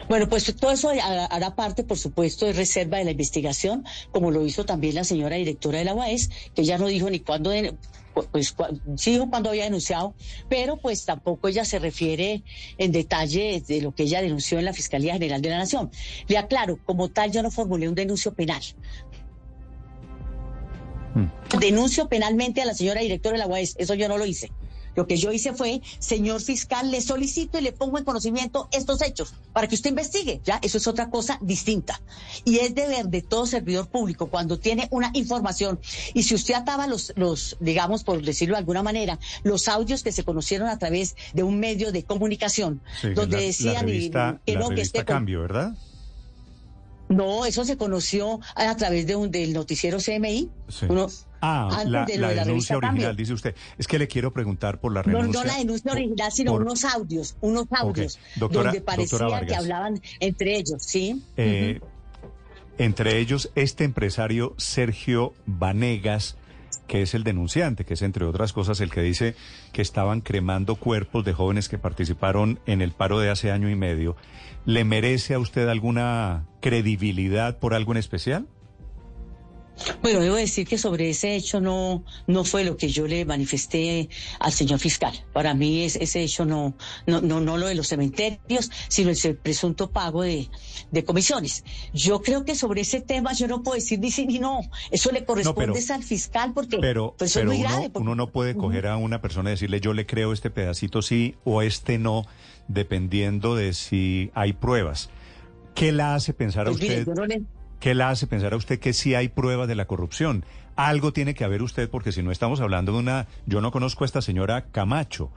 [SPEAKER 43] Bueno, pues todo eso hará parte, por supuesto, de reserva de la investigación, como lo hizo también la señora directora de la UAS, que ya no dijo ni cuándo, pues sí dijo cuándo había denunciado, pero pues tampoco ella se refiere en detalle de lo que ella denunció en la Fiscalía General de la Nación. Le aclaro, como tal, yo no formulé un denuncio penal. Mm. Denuncio penalmente a la señora directora de la UAS, eso yo no lo hice. Lo que yo hice fue, señor fiscal, le solicito y le pongo en conocimiento estos hechos para que usted investigue. Ya, eso es otra cosa distinta. Y es deber de todo servidor público cuando tiene una información y si usted ataba los, los, digamos, por decirlo de alguna manera, los audios que se conocieron a través de un medio de comunicación, donde decían
[SPEAKER 2] que no que esté cambio, ¿verdad?
[SPEAKER 43] No, eso se conoció a través de un del noticiero CMI.
[SPEAKER 2] Ah, la, denuncia original, dice usted. Es que le quiero preguntar por la renuncia.
[SPEAKER 43] No, no la denuncia original, sino unos audios, unos audios, donde parecía que hablaban entre ellos, ¿sí?
[SPEAKER 2] Eh, entre ellos, este empresario Sergio Vanegas, que es el denunciante, que es entre otras cosas el que dice que estaban cremando cuerpos de jóvenes que participaron en el paro de hace año y medio. ¿Le merece a usted alguna credibilidad por algo en especial?
[SPEAKER 43] Bueno, debo decir que sobre ese hecho no, no fue lo que yo le manifesté al señor fiscal. Para mí ese hecho no, no, no, no lo de los cementerios, sino el presunto pago de, comisiones. Yo creo que sobre ese tema yo no puedo decir ni sí ni no. Eso le corresponde al fiscal porque
[SPEAKER 2] pero, pues, es muy uno, grave. Uno no puede coger a una persona y decirle yo le creo este pedacito sí o este no, dependiendo de si hay pruebas. ¿Qué la hace pensar a pues usted? ¿Qué la hace pensar a usted que sí hay pruebas de la corrupción? Algo tiene que haber usted, porque si no estamos hablando de una... Yo no conozco a esta señora Camacho,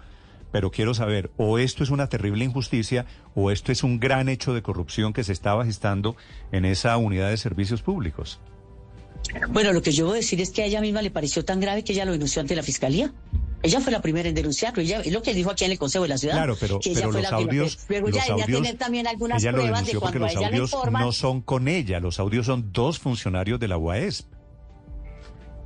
[SPEAKER 2] pero quiero saber, o esto es una terrible injusticia, o esto es un gran hecho de corrupción que se estaba gestando en esa unidad de servicios públicos.
[SPEAKER 43] Bueno, lo que yo voy a decir es que a ella misma le pareció tan grave que ella lo denunció ante la fiscalía. Ella fue la primera en denunciarlo, ella, es lo que dijo aquí en el Consejo de la Ciudad.
[SPEAKER 2] Claro, pero,
[SPEAKER 43] que
[SPEAKER 2] ella fue
[SPEAKER 43] los
[SPEAKER 2] la audios,
[SPEAKER 43] luego ya ella también algunas pruebas de cuando
[SPEAKER 2] los
[SPEAKER 43] ella
[SPEAKER 2] audios no son con ella, los audios son dos funcionarios de la UAESP.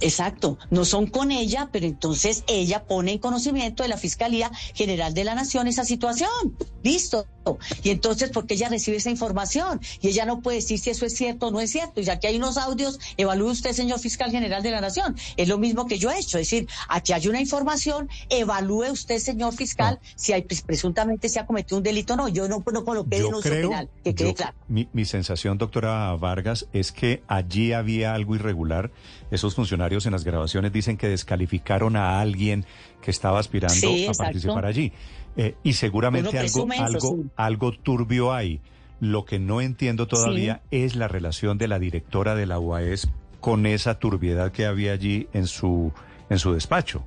[SPEAKER 43] Exacto, no son con ella, pero entonces ella pone en conocimiento de la Fiscalía General de la Nación esa situación. Listo. Y entonces, ¿por qué ella recibe esa información? Y ella no puede decir si eso es cierto o no es cierto. Y ya que hay unos audios, evalúe usted, señor Fiscal General de la Nación. Es lo mismo que yo he hecho. Es decir, aquí hay una información, evalúe usted, señor Fiscal, si hay pues, presuntamente se ha cometido un delito o no. Yo no, no coloqué denuncia penal, que quede claro.
[SPEAKER 2] Mi, mi sensación, doctora Vargas, es que allí había algo irregular. Esos funcionarios en las grabaciones dicen que descalificaron a alguien que estaba aspirando a participar allí. Eh, y seguramente algo, algo, algo turbio hay. Lo que no entiendo todavía es la relación de la directora de la UAS con esa turbiedad que había allí en su, en su despacho.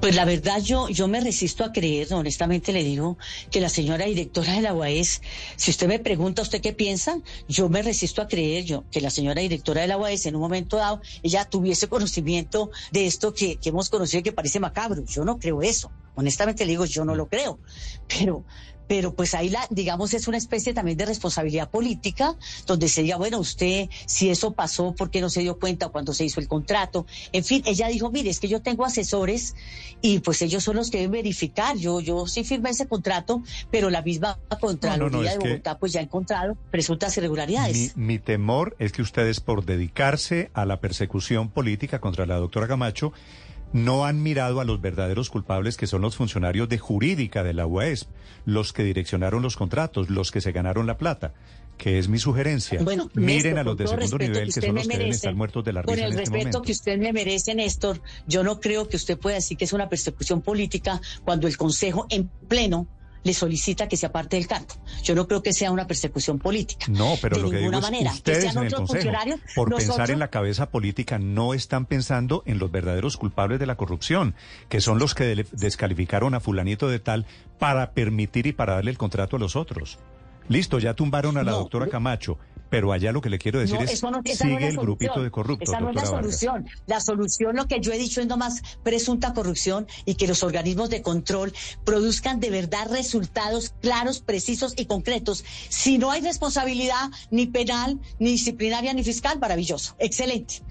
[SPEAKER 43] Pues la verdad yo, yo me resisto a creer, honestamente le digo, que la señora directora de la UAS, si usted me pregunta usted qué piensa, yo me resisto a creer yo que la señora directora de la UAS en un momento dado ella tuviese conocimiento de esto que, que hemos conocido y que parece macabro. Yo no creo eso. Honestamente le digo, yo no lo creo. Pero, pero pues ahí la, digamos, es una especie también de responsabilidad política, donde se diga, bueno, usted, si eso pasó, ¿por qué no se dio cuenta cuando se hizo el contrato? En fin, ella dijo, mire, es que yo tengo asesores y pues ellos son los que deben verificar. Yo, yo sí firmé ese contrato, pero la misma Contraloría de Bogotá pues ya ha encontrado presuntas irregularidades.
[SPEAKER 2] Mi, mi temor es que ustedes, por dedicarse a la persecución política contra la doctora Camacho, no han mirado a los verdaderos culpables que son los funcionarios de jurídica de la UASP, los que direccionaron los contratos, los que se ganaron la plata, que es mi sugerencia. Bueno, Miren a los de segundo nivel que, son los que deben estar muertos de la risa
[SPEAKER 43] Con el
[SPEAKER 2] este
[SPEAKER 43] respeto que usted me merece, Néstor, yo no creo que usted pueda decir que es una persecución política cuando el Consejo en pleno le solicita que sea parte del cargo. Yo no creo que sea una persecución política.
[SPEAKER 2] No, pero lo que digo manera. es ustedes en el Consejo, por pensar en la cabeza política, no están pensando en los verdaderos culpables de la corrupción, que son los que descalificaron a fulanito de tal para permitir y para darle el contrato a los otros. Listo, ya tumbaron a la doctora Camacho. Pero allá lo que le quiero decir es, sigue el grupito de corruptos.
[SPEAKER 43] Esa no es la solución. La solución, lo que yo he dicho es nomás presunta corrupción y que los organismos de control produzcan de verdad resultados claros, precisos y concretos. Si no hay responsabilidad ni penal, ni disciplinaria, ni fiscal, maravilloso. Excelente.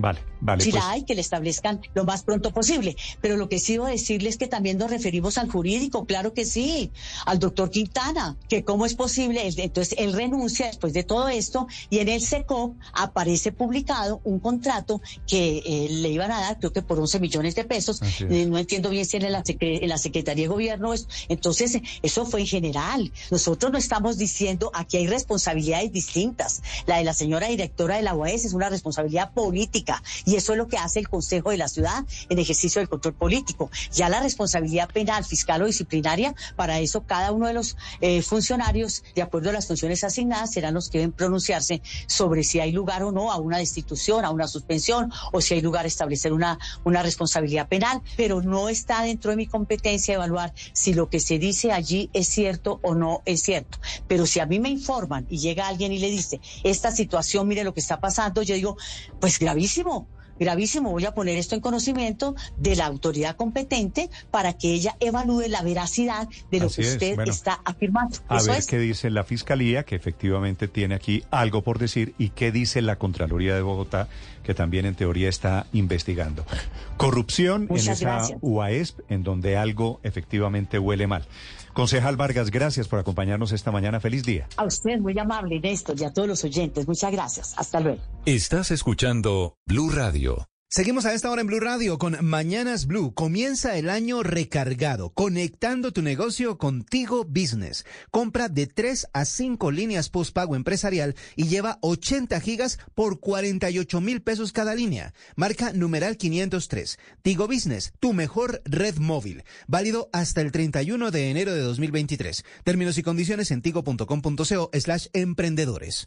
[SPEAKER 2] Vale, vale.
[SPEAKER 43] Si
[SPEAKER 2] la
[SPEAKER 43] pues. hay, que le establezcan lo más pronto posible. Pero lo que sí debo decirles es que también nos referimos al jurídico, claro que sí, al doctor Quintana, que cómo es posible, entonces él renuncia después de todo esto y en el SECOP aparece publicado un contrato que eh, le iban a dar, creo que por 11 millones de pesos, eh, no entiendo bien si en la, en la Secretaría de Gobierno, entonces eso fue en general. Nosotros no estamos diciendo, aquí hay responsabilidades distintas. La de la señora directora de la UAS es una responsabilidad política Y eso es lo que hace el Consejo de la Ciudad en ejercicio del control político. Ya la responsabilidad penal, fiscal o disciplinaria, para eso cada uno de los eh, funcionarios, de acuerdo a las funciones asignadas, serán los que deben pronunciarse sobre si hay lugar o no a una destitución, a una suspensión o si hay lugar a establecer una, una responsabilidad penal. Pero no está dentro de mi competencia evaluar si lo que se dice allí es cierto o no es cierto. Pero si a mí me informan y llega alguien y le dice, esta situación, mire lo que está pasando, yo digo, pues gravísimo gravísimo. Voy a poner esto en conocimiento de la autoridad competente para que ella evalúe la veracidad de lo que usted está afirmando.
[SPEAKER 2] A ver qué dice la Fiscalía, que efectivamente tiene aquí algo por decir, y qué dice la Contraloría de Bogotá, que también en teoría está investigando. Corrupción en esa UAESP, en donde algo efectivamente huele mal. Concejal Vargas, gracias por acompañarnos esta mañana. Feliz día.
[SPEAKER 43] A usted, muy amable, Néstor, y a todos los oyentes. Muchas gracias. Hasta luego.
[SPEAKER 14] Estás escuchando Blue Radio.
[SPEAKER 4] Seguimos a esta hora en Blue Radio con Mañanas Blue. Comienza el año recargado, conectando tu negocio contigo business. Compra de 3 a 5 líneas postpago empresarial y lleva 80 gigas por 48 mil pesos cada línea. Marca numeral 503. Tigo Business, tu mejor red móvil. Válido hasta el 31 de enero de 2023. Términos y condiciones en tigo.com.co slash emprendedores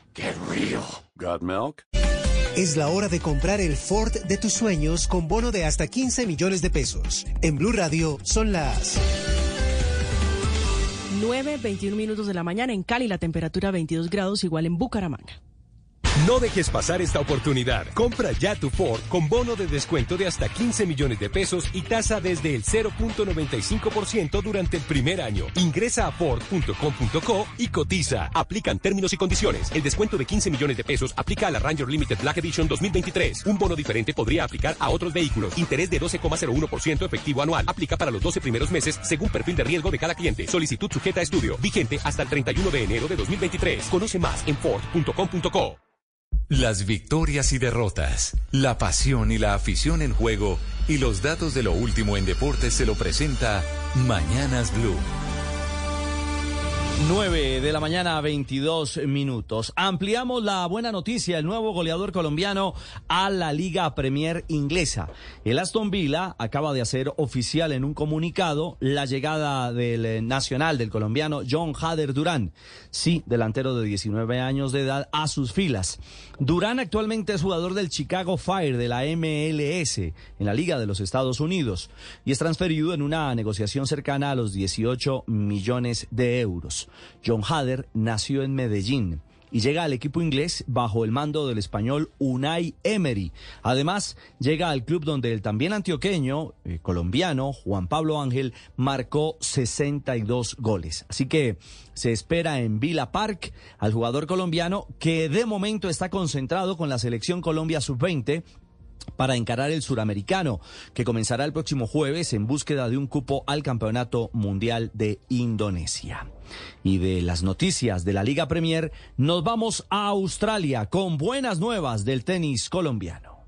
[SPEAKER 44] ¡Qué río!
[SPEAKER 20] ¿Got milk?
[SPEAKER 4] Es la hora de comprar el Ford de tus sueños con bono de hasta 15 millones de pesos. En Blue Radio son las
[SPEAKER 13] 9, 21 minutos de la mañana en Cali, la temperatura 22 grados, igual en Bucaramanga.
[SPEAKER 14] No dejes pasar esta oportunidad. Compra ya tu Ford con bono de descuento de hasta 15 millones de pesos y tasa desde el 0.95% durante el primer año. Ingresa a Ford.com.co y cotiza. Aplican términos y condiciones. El descuento de 15 millones de pesos aplica a la Ranger Limited Black Edition 2023. Un bono diferente podría aplicar a otros vehículos. Interés de 12,01% efectivo anual. Aplica para los 12 primeros meses según perfil de riesgo de cada cliente. Solicitud sujeta a estudio. Vigente hasta el 31 de enero de 2023. Conoce más en Ford.com.co. Las victorias y derrotas, la pasión y la afición en juego y los datos de lo último en deportes se lo presenta Mañanas Blue.
[SPEAKER 4] 9 de la mañana, 22 minutos. Ampliamos la buena noticia, el nuevo goleador colombiano a la Liga Premier inglesa. El Aston Villa acaba de hacer oficial en un comunicado la llegada del eh, nacional del colombiano John Hader Durán, sí, delantero de 19 años de edad, a sus filas. Durán actualmente es jugador del Chicago Fire de la MLS en la Liga de los Estados Unidos y es transferido en una negociación cercana a los 18 millones de euros. John Hader nació en Medellín y llega al equipo inglés bajo el mando del español Unai Emery. Además, llega al club donde el también antioqueño, eh, colombiano, Juan Pablo Ángel, marcó 62 goles. Así que se espera en Villa Park al jugador colombiano que de momento está concentrado con la selección Colombia sub-20 para encarar el suramericano, que comenzará el próximo jueves en búsqueda de un cupo al Campeonato Mundial de Indonesia. Y de las noticias de la Liga Premier, nos vamos a Australia con buenas nuevas del tenis colombiano.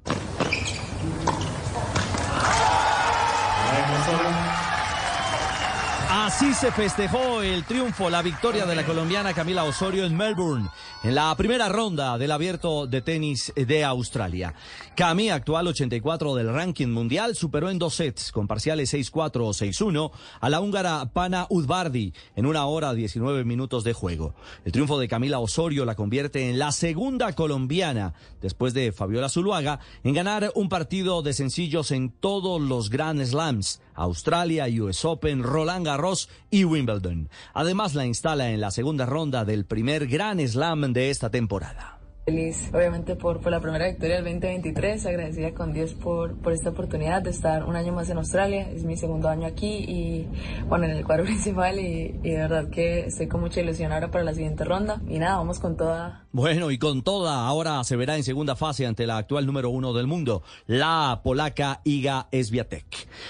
[SPEAKER 4] Así se festejó el triunfo, la victoria de la colombiana Camila Osorio en Melbourne, en la primera ronda del abierto de tenis de Australia. Cami, actual 84 del ranking mundial, superó en dos sets, con parciales 6-4 o 6-1, a la húngara Pana Udvardi en una hora 19 minutos de juego. El triunfo de Camila Osorio la convierte en la segunda colombiana, después de Fabiola Zuluaga, en ganar un partido de sencillos en todos los Grand Slams, Australia, US Open, Roland Garros y Wimbledon. Además la instala en la segunda ronda del primer Grand Slam de esta temporada.
[SPEAKER 35] Feliz, obviamente, por, por la primera victoria del 2023, agradecida con Dios por, por esta oportunidad de estar un año más en Australia, es mi segundo año aquí y, bueno, en el cuadro principal y, de verdad que estoy con mucha ilusión ahora para la siguiente ronda y nada, vamos con toda.
[SPEAKER 4] Bueno, y con toda, ahora se verá en segunda fase ante la actual número uno del mundo, la polaca Iga Esviatek.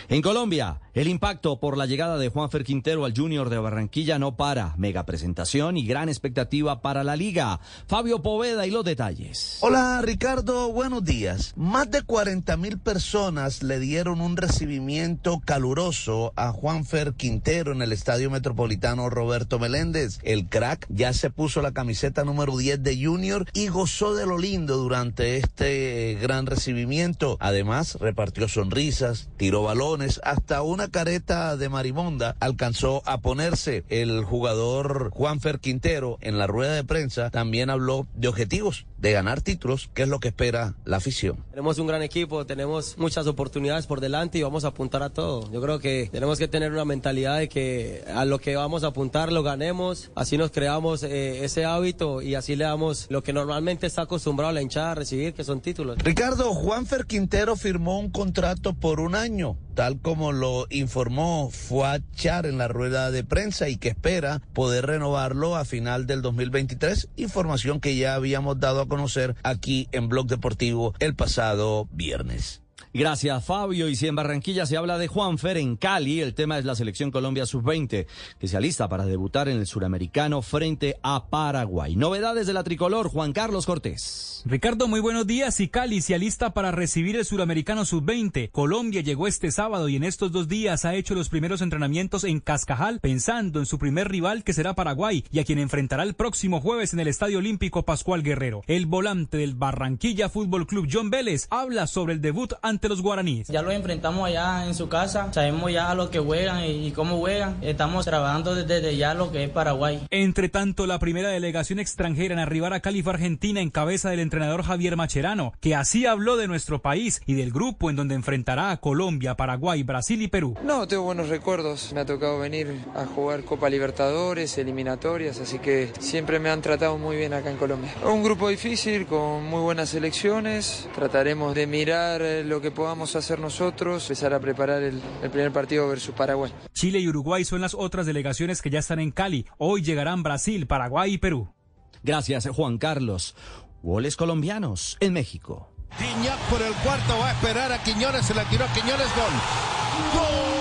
[SPEAKER 4] En Colombia, el impacto por la llegada de Juanfer Quintero al Junior de Barranquilla no para. Mega presentación y gran expectativa para la liga. Fabio Poveda y los detalles.
[SPEAKER 45] Hola Ricardo, buenos días. Más de 40 mil personas le dieron un recibimiento caluroso a Juanfer Quintero en el Estadio Metropolitano Roberto Meléndez. El crack ya se puso la camiseta número 10 de Junior y gozó de lo lindo durante este gran recibimiento. Además, repartió sonrisas, tiró balones, hasta una careta de marimonda alcanzó a ponerse. El jugador Juanfer Quintero en la rueda de prensa también habló de objetivos, de ganar títulos, que es lo que espera la afición.
[SPEAKER 46] Tenemos un gran equipo, tenemos muchas oportunidades por delante y vamos a apuntar a todo. Yo creo que tenemos que tener una mentalidad de que a lo que vamos a apuntar lo ganemos, así nos creamos eh, ese hábito y así le damos lo que normalmente está acostumbrado la hinchada a recibir, que son títulos.
[SPEAKER 45] Ricardo, Juanfer Quintero firmó un contrato por un año, tal como lo informó Fuad Char en la rueda de prensa y que espera poder renovarlo a final del 2023, información que ya habíamos dado a conocer aquí en Blog Deportivo el pasado viernes.
[SPEAKER 4] Gracias, Fabio. Y si en Barranquilla se habla de Juanfer, en Cali el tema es la selección Colombia Sub-20, que se alista para debutar en el suramericano frente a Paraguay. Novedades de la tricolor, Juan Carlos Cortés.
[SPEAKER 47] Ricardo, muy buenos días. Y Cali se alista para recibir el suramericano Sub-20. Colombia llegó este sábado y en estos dos días ha hecho los primeros entrenamientos en Cascajal, pensando en su primer rival que será Paraguay y a quien enfrentará el próximo jueves en el Estadio Olímpico Pascual Guerrero. El volante del Barranquilla Fútbol Club, John Vélez, habla sobre el debut ante los guaraníes.
[SPEAKER 48] Ya lo enfrentamos allá en su casa, sabemos ya lo que juegan y, cómo juegan. Estamos trabajando desde ya lo que es Paraguay.
[SPEAKER 47] Entre tanto, la primera delegación extranjera en arribar a Cali fue Argentina en cabeza del entrenador Javier Macherano, que así habló de nuestro país y del grupo en donde enfrentará a Colombia, Paraguay, Brasil y Perú.
[SPEAKER 49] No, tengo buenos recuerdos. Me ha tocado venir a jugar Copa Libertadores, eliminatorias, así que siempre me han tratado muy bien acá en Colombia. Un grupo difícil, con muy buenas selecciones. Trataremos de mirar lo que podamos hacer nosotros, empezar a preparar el, el, primer partido versus Paraguay.
[SPEAKER 47] Chile y Uruguay son las otras delegaciones que ya están en Cali. Hoy llegarán Brasil, Paraguay y Perú.
[SPEAKER 4] Gracias, Juan Carlos. Goles colombianos en México.
[SPEAKER 50] Guiñac por el cuarto va a esperar a Quiñones, se la tiró a Quiñones, gol. ¡Gol!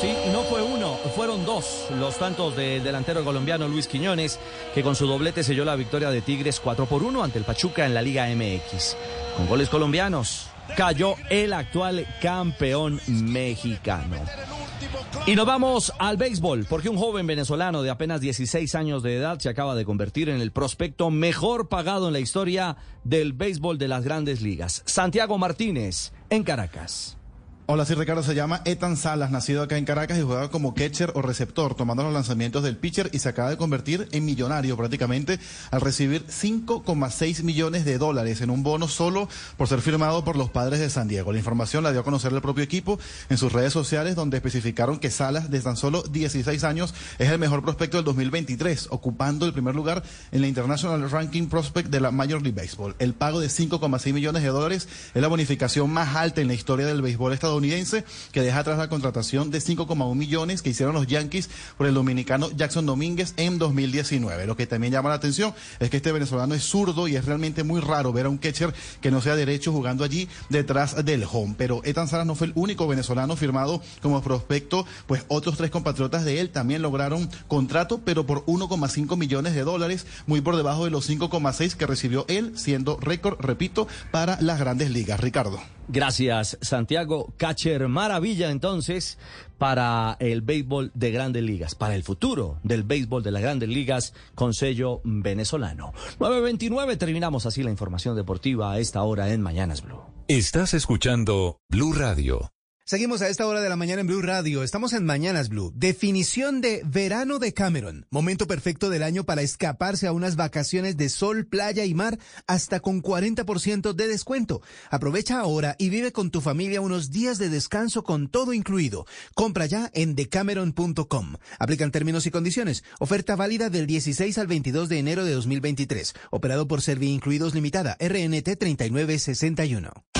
[SPEAKER 4] Sí, no fue uno, fueron dos los tantos del delantero colombiano Luis Quiñones, que con su doblete selló la victoria de Tigres 4 por 1 ante el Pachuca en la Liga MX. Con goles colombianos, cayó el actual campeón mexicano. Y nos vamos al béisbol, porque un joven venezolano de apenas 16 años de edad se acaba de convertir en el prospecto mejor pagado en la historia del béisbol de las grandes ligas. Santiago Martínez, en Caracas.
[SPEAKER 5] Hola, sí, Ricardo. Se llama Ethan Salas, nacido acá en Caracas y juega como catcher o receptor, tomando los lanzamientos del pitcher y se acaba de convertir en millonario prácticamente al recibir 5,6 millones de dólares en un bono solo por ser firmado por los padres de San Diego. La información la dio a conocer el propio equipo en sus redes sociales, donde especificaron que Salas, de tan solo 16 años, es el mejor prospecto del 2023, ocupando el primer lugar en la International Ranking Prospect de la Major League Baseball. El pago de 5,6 millones de dólares es la bonificación más alta en la historia del béisbol estadounidense que deja atrás la contratación de 5,1 millones que hicieron los Yankees por el dominicano Jackson Domínguez en 2019. Lo que también llama la atención es que este venezolano es zurdo y es realmente muy raro ver a un catcher que no sea derecho jugando allí detrás del home. Pero Ethan Salas no fue el único venezolano firmado como prospecto, pues otros tres compatriotas de él también lograron contrato, pero por 1,5 millones de dólares, muy por debajo de los 5,6 que recibió él, siendo récord, repito, para las grandes ligas. Ricardo.
[SPEAKER 4] Gracias, Santiago. Catcher maravilla entonces para el béisbol de grandes ligas, para el futuro del béisbol de las grandes ligas con sello venezolano. 9.29 terminamos así la información deportiva a esta hora en Mañanas Blue.
[SPEAKER 14] Estás escuchando Blue Radio.
[SPEAKER 28] Seguimos a esta hora de la mañana en Blue Radio. Estamos en Mañanas Blue. Definición de verano de Cameron. Momento perfecto del año para escaparse a unas vacaciones de sol, playa y mar hasta con 40% de descuento. Aprovecha ahora y vive con tu familia unos días de descanso con todo incluido. Compra ya en decameron.com. Aplican términos y condiciones. Oferta válida del 16 al 22 de enero de 2023. Operado por Servi Incluidos Limitada. RNT 3961.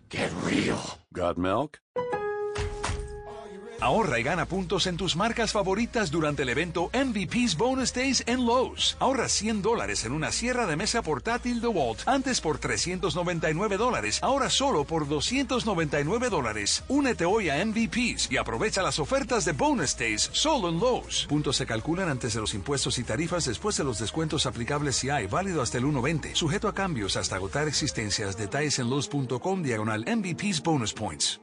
[SPEAKER 51] Qué real.
[SPEAKER 8] Got milk?
[SPEAKER 7] Ahorra y gana puntos en tus marcas favoritas durante el evento MVP's Bonus Days en Lowe's. Ahorra 100 dólares en una sierra de mesa portátil DeWalt, antes por 399 dólares, ahora solo por 299 dólares. Únete hoy a MVP's y aprovecha las ofertas de Bonus Days solo en Lowe's. Puntos se calculan antes de los impuestos y tarifas después de los descuentos aplicables si hay, válido hasta el 1.20. Sujeto a cambios hasta agotar existencias. Detalles en Lowe's.com diagonal MVP's Bonus Points.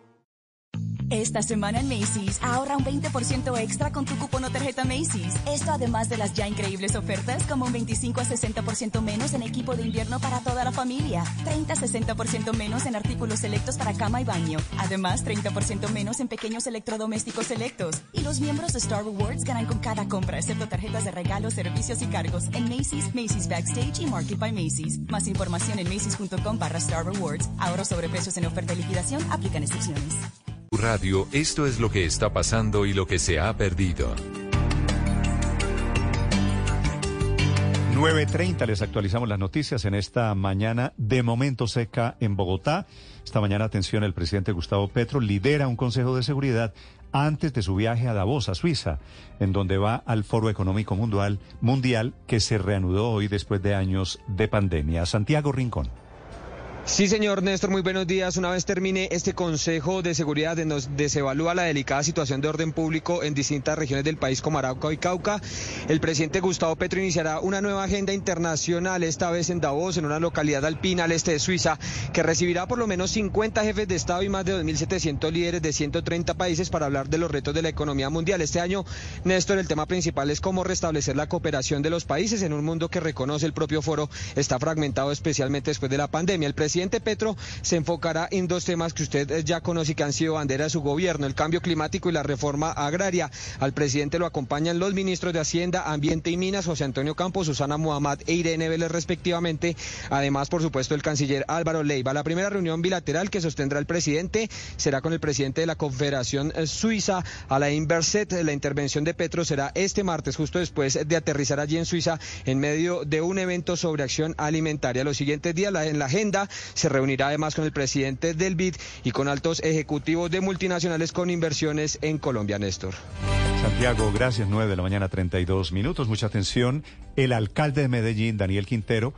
[SPEAKER 35] Esta semana en Macy's, ahorra un 20% extra con tu cupón o tarjeta Macy's. Esto además de las ya increíbles ofertas como un 25 a 60% menos en equipo de invierno para toda la familia, 30 a 60% menos en artículos selectos para cama y baño, además 30% menos en pequeños electrodomésticos selectos. Y los miembros de Star Rewards ganan con cada compra, excepto tarjetas de regalo, servicios y cargos en Macy's, Macy's Backstage y Market by Macy's. Más información en macy's.com barra Star Rewards. Ahorro sobre precios en oferta y liquidación, aplican excepciones.
[SPEAKER 14] Radio, esto es lo que está pasando y lo que se ha perdido.
[SPEAKER 2] 9.30 les actualizamos las noticias en esta mañana de momento seca en Bogotá. Esta mañana, atención, el presidente Gustavo Petro lidera un consejo de seguridad antes de su viaje a Davos, a Suiza, en donde va al Foro Económico Mundial, mundial que se reanudó hoy después de años de pandemia. Santiago Rincón.
[SPEAKER 52] Sí, señor Néstor, muy buenos días. Una vez termine este Consejo de Seguridad en donde se evalúa la delicada situación de orden público en distintas regiones del país como Arauca y Cauca, el presidente Gustavo Petro iniciará una nueva agenda internacional, esta vez en Davos, en una localidad alpina al este de Suiza, que recibirá por lo menos 50 jefes de Estado y más de 2.700 líderes de 130 países para hablar de los retos de la economía mundial. Este año, Néstor, el tema principal es cómo restablecer la cooperación de los países en un mundo que reconoce el propio foro está fragmentado especialmente después de la pandemia. El presidente presidente Petro se enfocará en dos temas que usted ya conoce y que han sido bandera de su gobierno, el cambio climático y la reforma agraria. Al presidente lo acompañan los ministros de Hacienda, Ambiente y Minas, José Antonio Campos, Susana Muhammad e Irene Vélez respectivamente. Además, por supuesto, el canciller Álvaro Leiva. La primera reunión bilateral que sostendrá el presidente será con el presidente de la Confederación Suiza, Alain Berset. La intervención de Petro será este martes, justo después de aterrizar allí en Suiza, en medio de un evento sobre acción alimentaria. Los siguientes días en la agenda se reunirá además con el presidente del BID y con altos ejecutivos de multinacionales con inversiones en Colombia, Néstor.
[SPEAKER 2] Santiago, gracias. 9 de la mañana, 32 minutos. Mucha atención. El alcalde de Medellín, Daniel Quintero,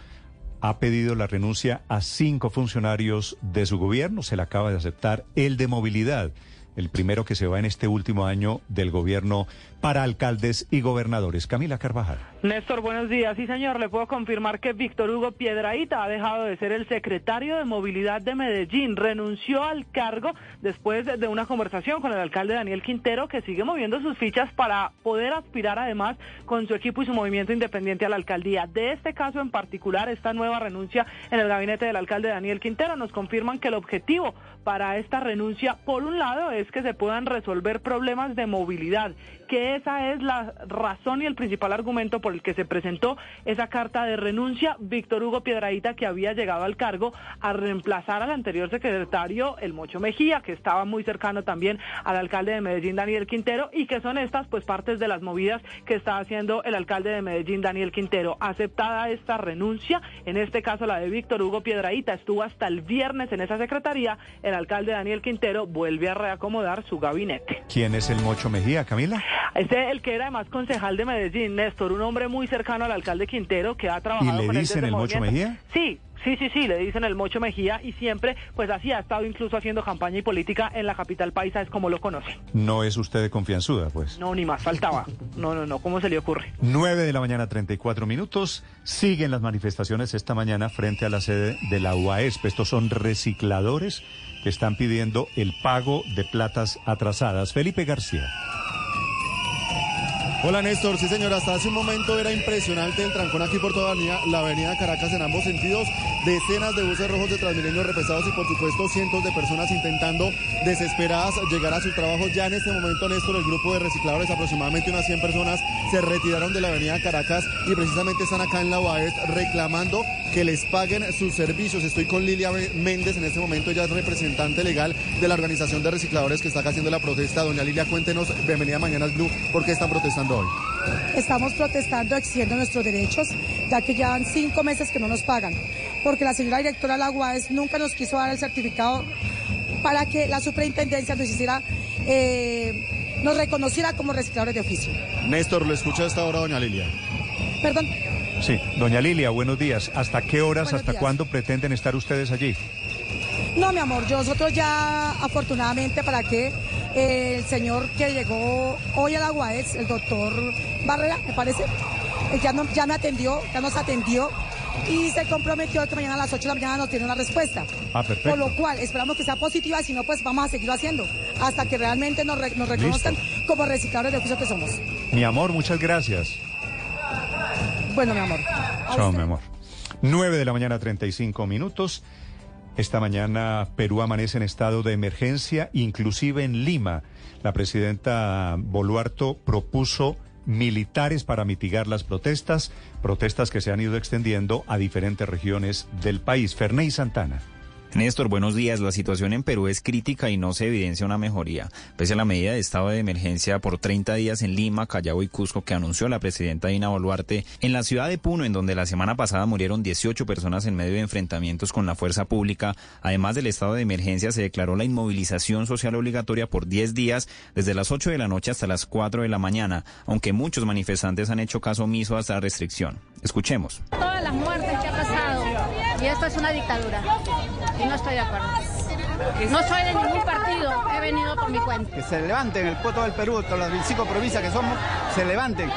[SPEAKER 2] ha pedido la renuncia a cinco funcionarios de su gobierno. Se le acaba de aceptar el de movilidad, el primero que se va en este último año del gobierno para alcaldes y gobernadores. Camila Carvajal.
[SPEAKER 29] Néstor, buenos días. Sí, señor, le puedo confirmar que Víctor Hugo Piedraíta ha dejado de ser el secretario de Movilidad de Medellín. Renunció al cargo después de una conversación con el alcalde Daniel Quintero, que sigue moviendo sus fichas para poder aspirar además con su equipo y su movimiento independiente a la alcaldía. De este caso en particular, esta nueva renuncia en el gabinete del alcalde Daniel Quintero nos confirman que el objetivo para esta renuncia, por un lado, es que se puedan resolver problemas de movilidad que esa es la razón y el principal argumento por el que se presentó esa carta de renuncia. Víctor Hugo Piedradita, que había llegado al cargo a reemplazar al anterior secretario, el Mocho Mejía, que estaba muy cercano también al alcalde de Medellín, Daniel Quintero, y que son estas, pues, partes de las movidas que está haciendo el alcalde de Medellín, Daniel Quintero. Aceptada esta renuncia, en este caso la de Víctor Hugo Piedradita, estuvo hasta el viernes en esa secretaría, el alcalde Daniel Quintero vuelve a reacomodar su gabinete.
[SPEAKER 2] ¿Quién es el Mocho Mejía, Camila?
[SPEAKER 29] Este es el que era además concejal de Medellín, Néstor, un hombre hombre muy cercano al alcalde Quintero que ha trabajado
[SPEAKER 2] ¿Y le dicen el Mocho. Mejía?
[SPEAKER 29] Sí, sí, sí, sí, le dicen el Mocho Mejía y siempre, pues así ha estado incluso haciendo campaña y política en la capital paisa, es como lo conocen.
[SPEAKER 2] No es usted de confianzuda, pues.
[SPEAKER 29] No, ni más faltaba. No, no, no, ¿cómo se le ocurre?
[SPEAKER 2] 9 de la mañana, 34 minutos. Siguen las manifestaciones esta mañana frente a la sede de la UAESP. Estos son recicladores que están pidiendo el pago de platas atrasadas. Felipe García.
[SPEAKER 5] Hola Néstor, sí señor, hasta hace un momento era impresionante el trancón aquí por toda la avenida, Caracas en ambos sentidos, decenas de buses rojos de Transmilenio repesados y por supuesto cientos de personas intentando desesperadas llegar a sus trabajos. Ya en este momento Néstor, el grupo de recicladores, aproximadamente unas 100 personas, se retiraron de la avenida Caracas y precisamente están acá en la UAES reclamando que les paguen sus servicios. Estoy con Lilia Méndez en este momento, ella es representante legal de la organización de recicladores que está acá haciendo la protesta. Doña Lilia, cuéntenos, bienvenida a Mañanas Blue, ¿por qué están protestando hoy?
[SPEAKER 47] Estamos protestando exigiendo nuestros derechos, ya que llevan cinco meses que no nos pagan, porque la señora directora de la UAS nunca nos quiso dar el certificado para que la superintendencia nos hiciera, eh, nos reconociera como recicladores de oficio.
[SPEAKER 5] Néstor, lo escucha a esta hora, doña Lilia.
[SPEAKER 47] Perdón.
[SPEAKER 2] Sí, doña Lilia, buenos días. ¿Hasta qué horas,
[SPEAKER 47] Buenos
[SPEAKER 2] hasta
[SPEAKER 47] días.
[SPEAKER 2] cuándo pretenden estar ustedes allí?
[SPEAKER 47] No, mi amor, yo- nosotros ya afortunadamente para que eh, el señor que llegó hoy a la UAES, el doctor Barrera, me parece, eh, ya, no, ya me atendió, ya nos atendió y se comprometió que mañana a las 8 de la mañana nos tiene una respuesta.
[SPEAKER 2] Ah, perfecto.
[SPEAKER 47] Por lo cual esperamos que sea positiva si no, pues vamos a seguirlo haciendo hasta que realmente nos, re- nos reconozcan como recicladores de oficio que somos.
[SPEAKER 2] Mi amor, muchas gracias.
[SPEAKER 47] Bueno, mi amor.
[SPEAKER 2] Chao, mi amor. 9 de la mañana, 35 minutos. Esta mañana Perú amanece en estado de emergencia, inclusive en Lima. La presidenta Boluarto propuso militares para mitigar las protestas, protestas que se han ido extendiendo a diferentes regiones del país. Ferney Santana.
[SPEAKER 53] Néstor, buenos días. La situación en Perú es crítica y no se evidencia una mejoría. Pese a la medida de estado de emergencia por 30 días en Lima, Callao y Cusco que anunció la presidenta Dina Boluarte, en la ciudad de Puno, en donde la semana pasada murieron 18 personas en medio de enfrentamientos con la fuerza pública, además del estado de emergencia se declaró la inmovilización social obligatoria por 10 días, desde las 8 de la noche hasta las 4 de la mañana, aunque muchos manifestantes han hecho caso omiso a esta restricción. Escuchemos.
[SPEAKER 54] que ha pasado. Y esto es una dictadura. Y no estoy de acuerdo. No soy de ningún partido, he venido por mi cuenta.
[SPEAKER 55] que se levanten el puesto del Perú, todas las 25 provincias que somos, se levanten.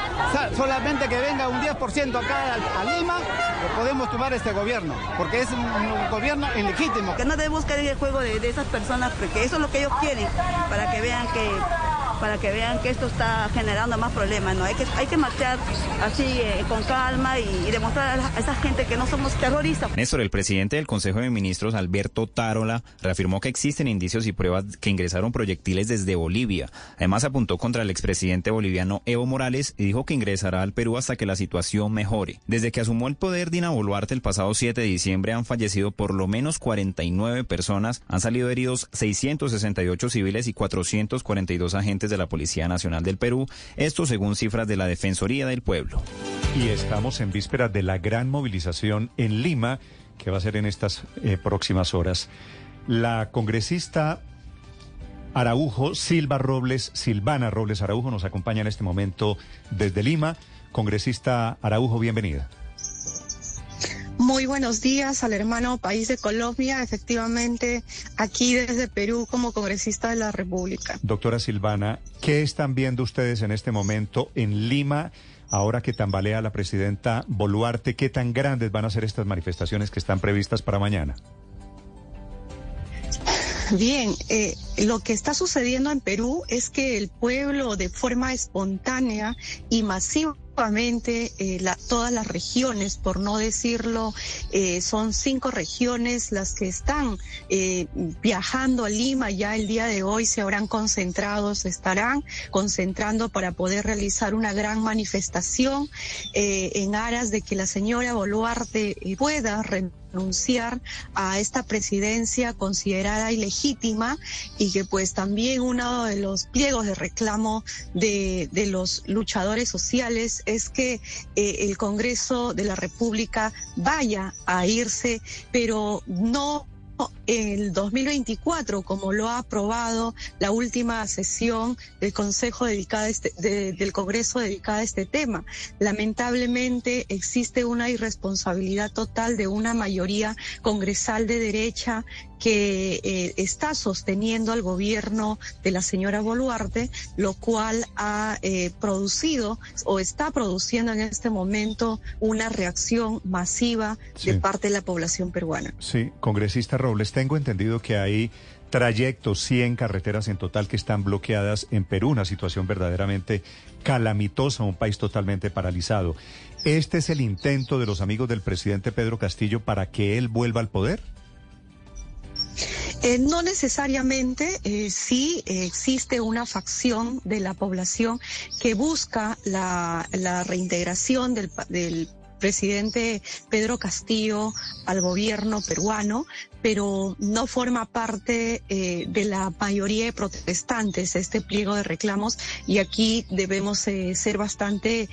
[SPEAKER 55] Solamente que venga un 10% acá a, a Lima, lo podemos tumbar este gobierno, porque es un, un gobierno ilegítimo.
[SPEAKER 56] Que no debemos caer en el juego de, de esas personas, porque eso es lo que ellos quieren, para que vean que para que vean que esto está generando más problemas, ¿no? Hay que, hay que marchar así eh, con calma y, y demostrar a, la- a esa gente que no somos terroristas.
[SPEAKER 53] Néstor, el presidente del Consejo de Ministros, Alberto Tarola, reafirmó que existen indicios y pruebas que ingresaron proyectiles desde Bolivia. Además, apuntó contra el expresidente boliviano Evo Morales y dijo que ingresará al Perú hasta que la situación mejore. Desde que asumó el poder Dina Boluarte el pasado 7 de diciembre han fallecido por lo menos 49 personas, han salido heridos 668 civiles y 442 agentes de la Policía Nacional del Perú, esto según cifras de la Defensoría del Pueblo.
[SPEAKER 2] Y estamos en vísperas de la gran movilización en Lima, que va a ser en estas eh, próximas horas. La congresista Araujo Silva Robles, Silvana Robles Araujo, nos acompaña en este momento desde Lima. Congresista Araujo, bienvenida.
[SPEAKER 57] Muy buenos días al hermano país de Colombia, efectivamente aquí desde Perú como congresista de la República.
[SPEAKER 2] Doctora Silvana, ¿qué están viendo ustedes en este momento en Lima? Ahora que tambalea la presidenta Boluarte, ¿qué tan grandes van a ser estas manifestaciones que están previstas para mañana?
[SPEAKER 57] Bien, eh, lo que está sucediendo en Perú es que el pueblo de forma espontánea y masivamente, eh, la- todas las regiones, por no decirlo, eh, son cinco regiones las que están eh, viajando a Lima. Ya el día de hoy se habrán concentrado, se estarán concentrando para poder realizar una gran manifestación eh, en aras de que la señora Boluarte eh, pueda renunciar a esta presidencia considerada ilegítima y que pues también uno de los pliegos de reclamo de, de los luchadores sociales es que eh, el Congreso de la República vaya a irse, pero no el 2024, como lo ha aprobado la última sesión del Consejo dedicada a este, del Congreso dedicada a este tema. Lamentablemente existe una irresponsabilidad total de una mayoría congresal de derecha que eh, está sosteniendo al gobierno de la señora Boluarte, lo cual ha eh, producido o está produciendo en este momento una reacción masiva de parte de la población peruana.
[SPEAKER 2] Sí, congresista Robles, tengo entendido que hay trayectos, 100 carreteras en total que están bloqueadas en Perú, una situación verdaderamente calamitosa, un país totalmente paralizado. ¿Este es el intento de los amigos del presidente Pedro Castillo para que él vuelva al poder?
[SPEAKER 57] Eh, no necesariamente, eh, sí existe una facción de la población que busca la, reintegración del, presidente Pedro Castillo al gobierno peruano, pero no forma parte eh, de la mayoría de protestantes este pliego de reclamos y aquí debemos ser bastante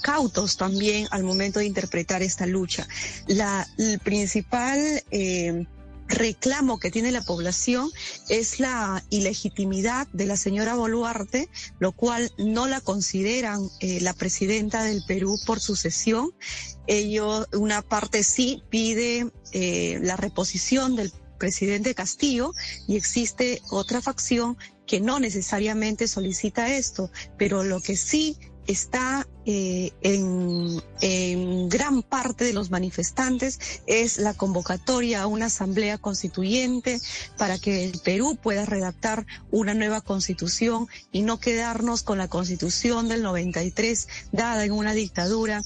[SPEAKER 57] cautos también al momento de interpretar esta lucha. La principal reclamo que tiene la población es la ilegitimidad de la señora Boluarte, lo cual no la consideran eh, la presidenta del Perú por sucesión. Ellos, una parte sí pide eh, la reposición del presidente Castillo y existe otra facción que no necesariamente solicita esto, pero lo que sí está eh, en, gran parte de los manifestantes es la convocatoria a una asamblea constituyente para que el Perú pueda redactar una nueva constitución y no quedarnos con la constitución del 93 dada en una dictadura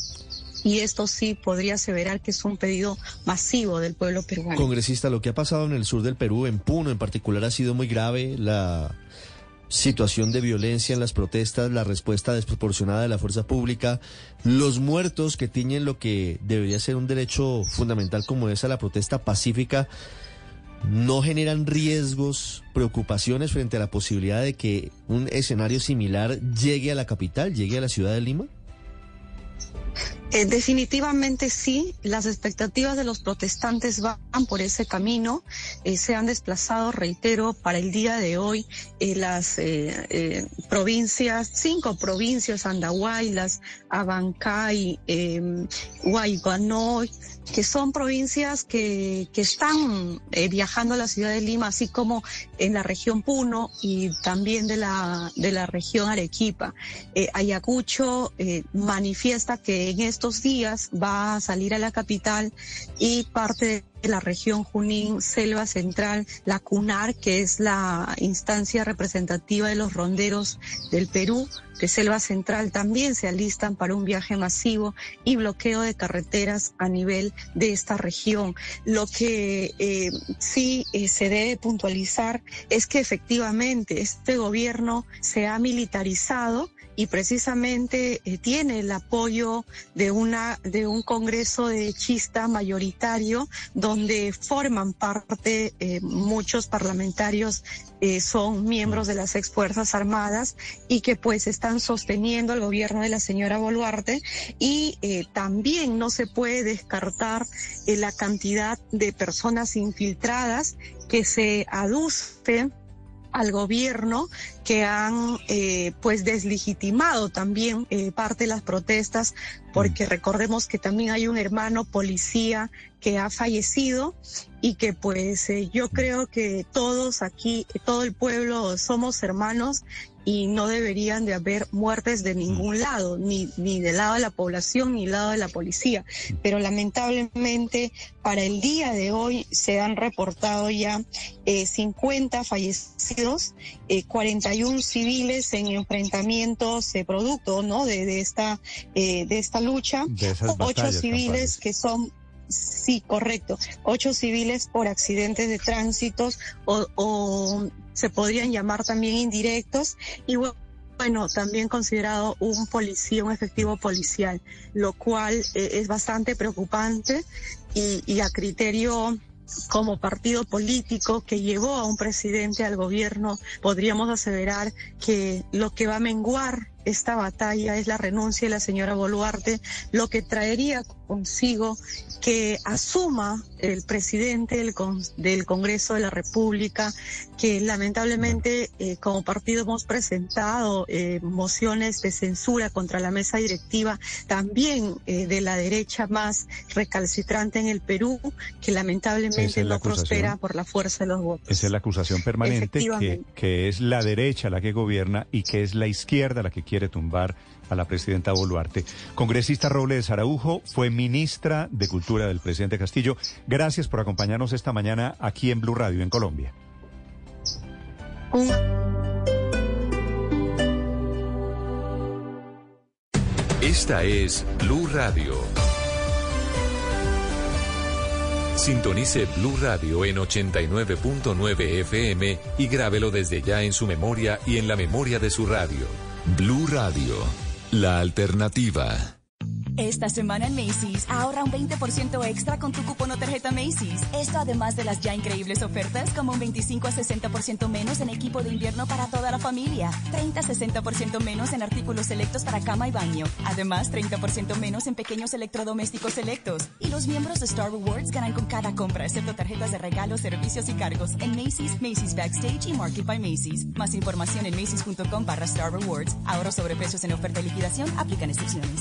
[SPEAKER 57] y esto sí podría aseverar que es un pedido masivo del pueblo peruano.
[SPEAKER 58] Congresista, lo que ha pasado en el sur del Perú, en Puno en particular, ha sido muy grave. La situación de violencia en las protestas, la respuesta desproporcionada de la fuerza pública, los muertos que tiñen lo que debería ser un derecho fundamental como es a la protesta pacífica, no generan riesgos, preocupaciones frente a la posibilidad de que un escenario similar llegue a la capital, llegue a la ciudad de Lima?
[SPEAKER 57] Eh, definitivamente sí, las expectativas de los protestantes van por ese camino. Eh, se han desplazado, reitero, para el día de hoy eh, las provincias, cinco provincias, Andahuaylas, Abancay, Guaybanoy, que son provincias que, que están viajando a la ciudad de Lima, así como en la región Puno y también de la, de la región Arequipa. Ayacucho manifiesta que en estos días va a salir a la capital y parte de la región Junín, Selva Central, la CUNAR, que es la instancia representativa de los ronderos del Perú, de Selva Central, también se alistan para un viaje masivo y bloqueo de carreteras a nivel de esta región. Lo que eh, sí eh, se debe puntualizar es que efectivamente este gobierno se ha militarizado y precisamente eh, tiene el apoyo de una de un Congreso de chista mayoritario donde forman parte eh, muchos parlamentarios eh, son miembros de las ex fuerzas armadas y que pues están sosteniendo al gobierno de la señora Boluarte y también no se puede descartar la cantidad de personas infiltradas que se aducen al gobierno que han eh, pues deslegitimado también eh, parte de las protestas porque mm. recordemos que también hay un hermano policía que ha fallecido y que pues eh, yo creo que todos aquí, todo el pueblo somos hermanos y no deberían de haber muertes de ningún lado, ni, ni del lado de la población ni del lado de la policía. Pero lamentablemente para el día de hoy se han reportado ya eh, 50 fallecidos, eh, 41 civiles en enfrentamientos eh, producto ¿no? de, de esta, eh, de esta lucha, ocho civiles que son Sí, correcto. Ocho civiles por accidentes de tránsito o, o se podrían llamar también indirectos y bueno, también considerado un policía, un efectivo policial, lo cual eh, es bastante preocupante y, y, a criterio como partido político que llevó a un presidente al gobierno, podríamos aseverar que lo que va a menguar esta batalla es la renuncia de la señora Boluarte, lo que traería consigo que asuma el presidente del, del Congreso de la República, que lamentablemente eh, como partido hemos presentado eh, mociones de censura contra la mesa directiva, también eh, de la derecha más recalcitrante en el Perú, que lamentablemente no prospera por la fuerza de los votos.
[SPEAKER 2] Esa es la acusación permanente que, que es la derecha la que gobierna y que es la izquierda la que quiere tumbar a la presidenta Boluarte. Congresista Robles Araujo fue ministra de Cultura del presidente Castillo. Gracias por acompañarnos esta mañana aquí en Blue Radio, en Colombia.
[SPEAKER 14] Esta es Blue Radio. Sintonice Blue Radio en 89.9 FM y grábelo desde ya en su memoria y en la memoria de su radio. Blue Radio, la alternativa.
[SPEAKER 35] Esta semana en Macy's, ahorra un 20% extra con tu cupón o tarjeta Macy's. Esto además de las ya increíbles ofertas como un 25 a 60% menos en equipo de invierno para toda la familia, 30 a 60% menos en artículos selectos para cama y baño, además 30% menos en pequeños electrodomésticos selectos. Y los miembros de Star Rewards ganan con cada compra, excepto tarjetas de regalo, servicios y cargos en Macy's, Macy's Backstage y Market by Macy's. Más información en macy's.com barra Star Rewards. Ahorro sobre precios en oferta y liquidación, aplican excepciones.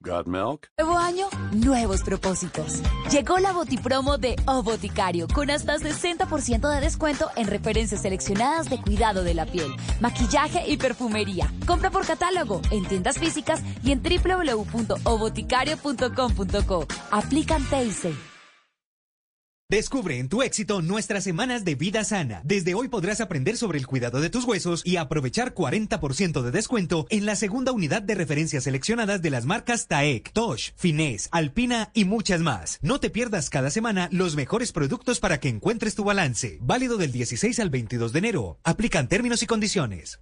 [SPEAKER 59] ¿Got milk?
[SPEAKER 60] Nuevo año, nuevos propósitos. Llegó la botipromo de O Boticario con hasta 60% de descuento en referencias seleccionadas de cuidado de la piel, maquillaje y perfumería. Compra por catálogo en tiendas físicas y en www.oboticario.com.co. Aplican TIC.
[SPEAKER 61] Descubre en tu éxito nuestras semanas de vida sana. Desde hoy podrás aprender sobre el cuidado de tus huesos y aprovechar 40% de descuento en la segunda unidad de referencias seleccionadas de las marcas Taek, Tosh, Finesse, Alpina y muchas más. No te pierdas cada semana los mejores productos para que encuentres tu balance. Válido del 16 al 22 de enero. Aplican términos y condiciones.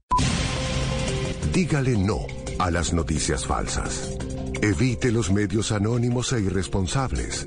[SPEAKER 42] Dígale no a las noticias falsas. Evite los medios anónimos e irresponsables.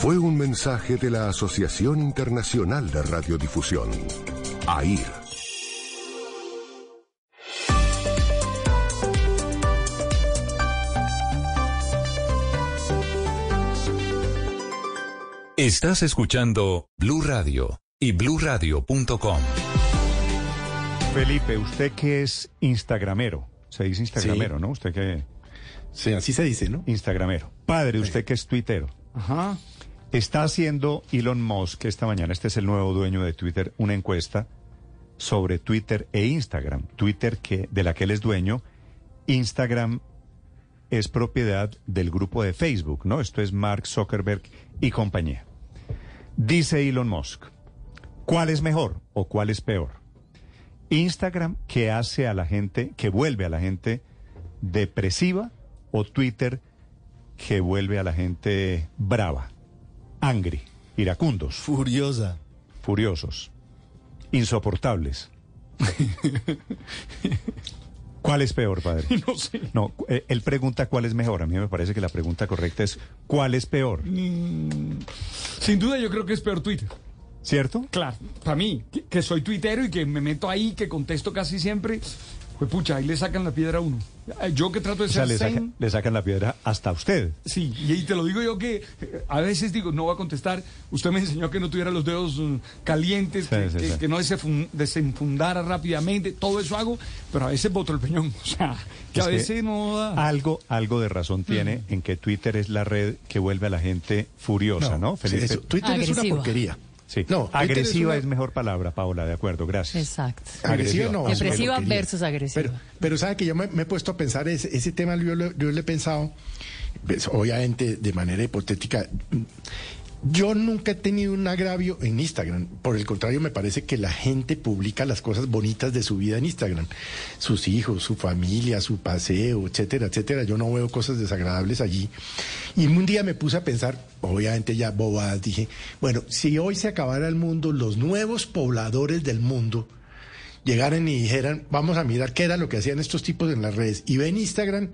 [SPEAKER 42] Fue un mensaje de la Asociación Internacional de Radiodifusión, AIR.
[SPEAKER 14] Estás escuchando Blue Radio y bluradio.com.
[SPEAKER 2] Felipe, usted que es instagramero, se dice instagramero, ¿no? Usted que...
[SPEAKER 15] Sí, así se dice, ¿no?
[SPEAKER 2] Instagramero. Padre, usted que es tuitero.
[SPEAKER 15] Ajá.
[SPEAKER 2] Está haciendo Elon Musk esta mañana, este es el nuevo dueño de Twitter, una encuesta sobre Twitter e Instagram. Twitter que de la que él es dueño, Instagram es propiedad del grupo de Facebook, ¿no? Esto es Mark Zuckerberg y compañía. Dice Elon Musk, ¿cuál es mejor o cuál es peor? Instagram que hace a la gente, que vuelve a la gente depresiva o Twitter que vuelve a la gente brava, angry, iracundos.
[SPEAKER 12] Furiosa.
[SPEAKER 2] Furiosos. Insoportables. ¿Cuál es peor, padre?
[SPEAKER 3] No sé.
[SPEAKER 2] No, eh, él pregunta cuál es mejor. A mí me parece que la pregunta correcta es ¿cuál es peor?
[SPEAKER 3] Mm, sin duda yo creo que es peor Twitter.
[SPEAKER 2] ¿Cierto?
[SPEAKER 3] Claro, para mí, que, que soy tuitero y que me meto ahí, que contesto casi siempre, pues pucha, ahí le sacan la piedra a uno. Yo que trato de
[SPEAKER 2] O sea,
[SPEAKER 3] ser
[SPEAKER 2] le, saca-
[SPEAKER 3] zen,
[SPEAKER 2] le sacan la piedra hasta usted.
[SPEAKER 3] Sí, y, y te lo digo yo que eh, a veces digo, no voy a contestar. Usted me enseñó que no tuviera los dedos mm, calientes, que,
[SPEAKER 2] sí,
[SPEAKER 3] que-
[SPEAKER 2] sí.
[SPEAKER 3] que no desenfun- desenfundara rápidamente. Todo eso hago, pero a veces boto el peñón. O sea, que
[SPEAKER 2] Es
[SPEAKER 3] a
[SPEAKER 2] que
[SPEAKER 3] veces no da.
[SPEAKER 2] Algo, algo de razón tiene en que Twitter es la red que vuelve a la gente furiosa, ¿no?
[SPEAKER 15] No,
[SPEAKER 2] Felipe?
[SPEAKER 15] eso, Twitter es una porquería.
[SPEAKER 2] Sí.
[SPEAKER 15] No,
[SPEAKER 2] agresiva es, mejor palabra, Paola, de acuerdo, gracias.
[SPEAKER 13] Exacto.
[SPEAKER 15] Agresiva no. es una
[SPEAKER 13] Depresiva versus agresiva.
[SPEAKER 15] Pero, pero sabe que yo me, me he puesto a pensar ese, ese tema, yo, lo- yo le he pensado, pues, obviamente de manera hipotética. Yo nunca he tenido un agravio en Instagram. Por el contrario, me parece que la gente publica las cosas bonitas de su vida en Instagram. Sus hijos, su familia, su paseo, etcétera, etcétera. Yo no veo cosas desagradables allí. Y un día me puse a pensar, obviamente ya bobadas, dije, bueno, si hoy se acabara el mundo, los nuevos pobladores del mundo llegaran y dijeran, vamos a mirar qué era lo que hacían estos tipos en las redes, y ven Instagram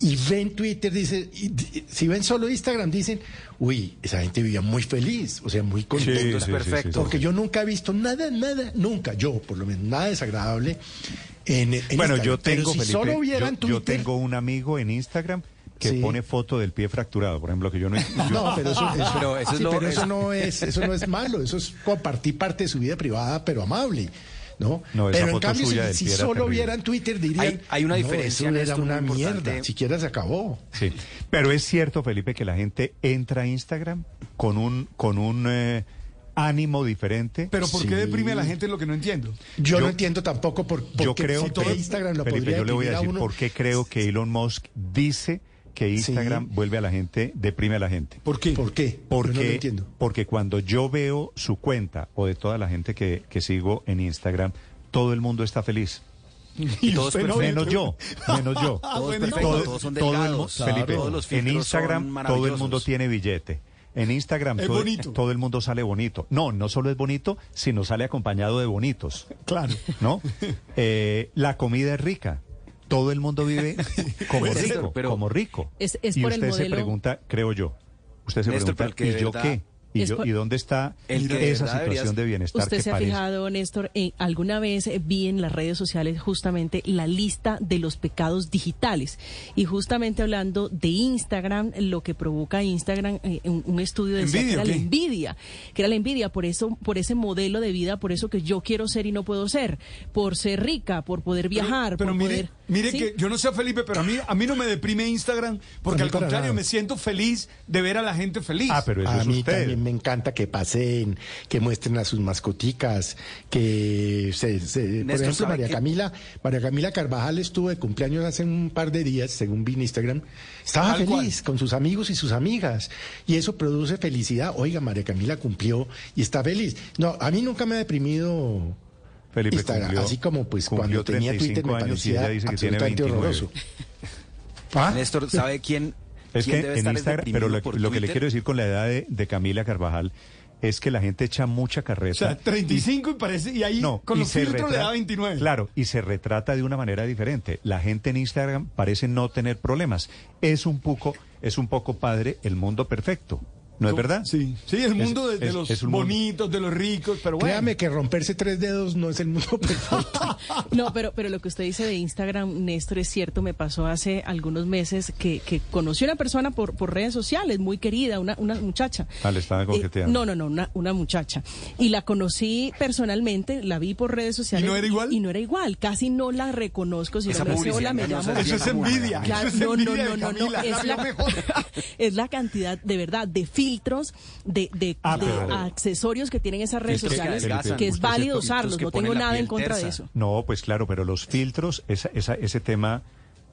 [SPEAKER 15] y ven Twitter, dice, y di- si ven solo Instagram, dicen, uy, esa gente vivía muy feliz, o sea, muy contenta.
[SPEAKER 2] Sí, sí, Perfecto. sí, sí.
[SPEAKER 15] Porque yo nunca he visto nada, nada, nunca, yo por lo menos, nada desagradable en, en
[SPEAKER 2] Bueno,
[SPEAKER 15] Instagram.
[SPEAKER 2] yo tengo,
[SPEAKER 15] si
[SPEAKER 2] Felipe,
[SPEAKER 15] solo vieran
[SPEAKER 2] yo, yo
[SPEAKER 15] Twitter...
[SPEAKER 2] tengo un amigo en Instagram que
[SPEAKER 15] Sí.
[SPEAKER 2] pone foto del pie fracturado, por ejemplo, que yo no... yo-
[SPEAKER 15] No, pero eso, eso-
[SPEAKER 20] Pero eso es
[SPEAKER 15] sí,
[SPEAKER 20] lo-
[SPEAKER 15] pero
[SPEAKER 20] es-
[SPEAKER 15] eso no es, eso no es malo, eso es compartir parte de su vida privada, pero amable. ¿No?
[SPEAKER 2] No,
[SPEAKER 15] pero en cambio,
[SPEAKER 2] suya
[SPEAKER 15] si, solo
[SPEAKER 2] terrible.
[SPEAKER 15] vieran Twitter, dirían.
[SPEAKER 20] Hay- hay una
[SPEAKER 15] "No,
[SPEAKER 20] diferencia,
[SPEAKER 15] Eso era una mierda, siquiera se acabó.
[SPEAKER 2] Sí, pero es cierto, Felipe, que la gente entra a Instagram con un, con un eh, ánimo diferente.
[SPEAKER 3] Pero ¿por qué deprime a la gente es lo que no entiendo?
[SPEAKER 15] Yo, no entiendo tampoco por, por
[SPEAKER 2] Yo
[SPEAKER 15] qué
[SPEAKER 2] creo
[SPEAKER 15] si todo
[SPEAKER 2] que
[SPEAKER 15] Instagram lo
[SPEAKER 2] Felipe,
[SPEAKER 15] podría
[SPEAKER 2] yo le voy a decir
[SPEAKER 15] uno.
[SPEAKER 2] por qué creo que Elon Musk dice que Instagram vuelve a la gente, deprime a la gente.
[SPEAKER 3] ¿Por qué?
[SPEAKER 15] ¿Por qué?
[SPEAKER 2] Porque,
[SPEAKER 15] no lo entiendo.
[SPEAKER 2] porque cuando yo veo su cuenta o de toda la gente que, que sigo en Instagram, todo el mundo está feliz.
[SPEAKER 20] Y todos
[SPEAKER 2] Menos
[SPEAKER 20] perfectos.
[SPEAKER 2] yo, menos yo.
[SPEAKER 20] Todos perfectos, todos son
[SPEAKER 2] todo el
[SPEAKER 20] Claro.
[SPEAKER 2] Felipe,
[SPEAKER 20] Todos los
[SPEAKER 2] en Instagram todo el mundo tiene billete. En Instagram todo el mundo sale bonito. No, no solo es bonito, sino sale acompañado de bonitos.
[SPEAKER 3] Claro.
[SPEAKER 2] ¿No? Eh, la comida es rica. Todo el mundo vive como
[SPEAKER 20] Pues
[SPEAKER 2] rico,
[SPEAKER 20] pero-
[SPEAKER 2] como rico.
[SPEAKER 13] Es- es
[SPEAKER 2] y
[SPEAKER 13] por el
[SPEAKER 2] usted se pregunta, creo yo, usted se
[SPEAKER 20] Néstor,
[SPEAKER 2] pregunta, ¿y yo
[SPEAKER 20] verdad-
[SPEAKER 2] qué? ¿Y,
[SPEAKER 13] Es
[SPEAKER 2] yo-
[SPEAKER 13] por-
[SPEAKER 2] ¿Y dónde está
[SPEAKER 20] El que de
[SPEAKER 2] esa situación
[SPEAKER 20] deberías-
[SPEAKER 2] de bienestar
[SPEAKER 13] Usted
[SPEAKER 2] que
[SPEAKER 13] se ha
[SPEAKER 2] parece?
[SPEAKER 13] fijado, Néstor, en alguna vez eh, vi en las redes sociales justamente la lista de los pecados digitales. Y justamente hablando de Instagram, lo que provoca Instagram, eh, un, un estudio que
[SPEAKER 3] ¿Envidia
[SPEAKER 13] era la envidia, que era la envidia por eso, por ese modelo de vida, por eso que yo quiero ser y no puedo ser, por ser rica, por poder viajar,
[SPEAKER 3] Pero
[SPEAKER 13] por
[SPEAKER 3] mire,
[SPEAKER 13] poder.
[SPEAKER 3] mire
[SPEAKER 13] ¿sí?
[SPEAKER 3] que yo no sé Felipe, pero a mí, a mí no me deprime Instagram, porque al contrario
[SPEAKER 15] nada.
[SPEAKER 3] me siento feliz de ver a la gente feliz.
[SPEAKER 2] Ah, pero eso
[SPEAKER 15] a
[SPEAKER 2] es
[SPEAKER 15] mí
[SPEAKER 2] usted.
[SPEAKER 15] también me encanta que paseen, que muestren a sus mascoticas, que se, se- por ejemplo
[SPEAKER 20] ¿sabe
[SPEAKER 15] María? Camila, María Camila Carvajal estuvo de cumpleaños hace un par de días, según vi en Instagram, estaba feliz con sus amigos y sus amigas y eso produce felicidad. Oiga, María Camila cumplió y está feliz. No, a mí nunca me ha deprimido
[SPEAKER 2] Felipe
[SPEAKER 15] Instagram,
[SPEAKER 2] cumplió-
[SPEAKER 15] así como pues cuando tenía Twitter
[SPEAKER 2] 35
[SPEAKER 15] me parecía
[SPEAKER 2] dice que tiene
[SPEAKER 15] absolutamente
[SPEAKER 2] 29.
[SPEAKER 15] horroroso. ¿Ah?
[SPEAKER 20] Néstor, ¿sabe quién,
[SPEAKER 2] Es que en Instagram, pero lo, lo que le quiero decir con la edad de, de Camila Carvajal es que la gente echa mucha
[SPEAKER 3] o
[SPEAKER 2] carreta.
[SPEAKER 3] sea, 35 y parece, y ahí
[SPEAKER 2] No,
[SPEAKER 3] con
[SPEAKER 2] y
[SPEAKER 3] los
[SPEAKER 2] se
[SPEAKER 3] filtros le
[SPEAKER 2] retrata-
[SPEAKER 3] da 29.
[SPEAKER 2] Claro, y se retrata de una manera diferente. La gente en Instagram parece no tener problemas. Es un poco, es un poco padre el mundo perfecto. ¿No es verdad?
[SPEAKER 3] Sí, sí, el mundo de, de
[SPEAKER 2] es-
[SPEAKER 3] los
[SPEAKER 2] es un mundo-
[SPEAKER 3] bonitos, de los ricos, pero bueno.
[SPEAKER 15] Créame que romperse tres dedos no es el mundo perfecto.
[SPEAKER 13] No, pero, pero lo que usted dice de Instagram, Néstor, es cierto. Me pasó hace algunos meses que, que conocí a una persona por, por redes sociales, muy querida, una, una muchacha.
[SPEAKER 2] Ah, le estaba
[SPEAKER 13] Eh,
[SPEAKER 2] coqueteando.
[SPEAKER 13] no, no, no, una, una muchacha. Y la conocí personalmente, la vi por redes sociales.
[SPEAKER 3] ¿Y no era igual?
[SPEAKER 13] Y, no era igual. Casi no la reconozco. Si
[SPEAKER 20] Esa
[SPEAKER 13] no me hola, me llamo.
[SPEAKER 20] es
[SPEAKER 3] Eso es envidia.
[SPEAKER 13] Claro,
[SPEAKER 3] Eso es
[SPEAKER 13] no, no,
[SPEAKER 3] envidia
[SPEAKER 13] no,
[SPEAKER 3] de
[SPEAKER 13] no, es
[SPEAKER 3] la
[SPEAKER 13] la,
[SPEAKER 3] mejor.
[SPEAKER 13] es la cantidad, de verdad, de filtros, de, de,
[SPEAKER 2] Ah,
[SPEAKER 13] de
[SPEAKER 2] pero-
[SPEAKER 13] accesorios que tienen esas redes
[SPEAKER 20] Filtros que
[SPEAKER 13] sociales,
[SPEAKER 20] adelgazan,
[SPEAKER 13] que es válido
[SPEAKER 20] que
[SPEAKER 13] usarlos, no tengo nada en contra de eso.
[SPEAKER 2] No, pues claro, pero los filtros, esa, esa- ese tema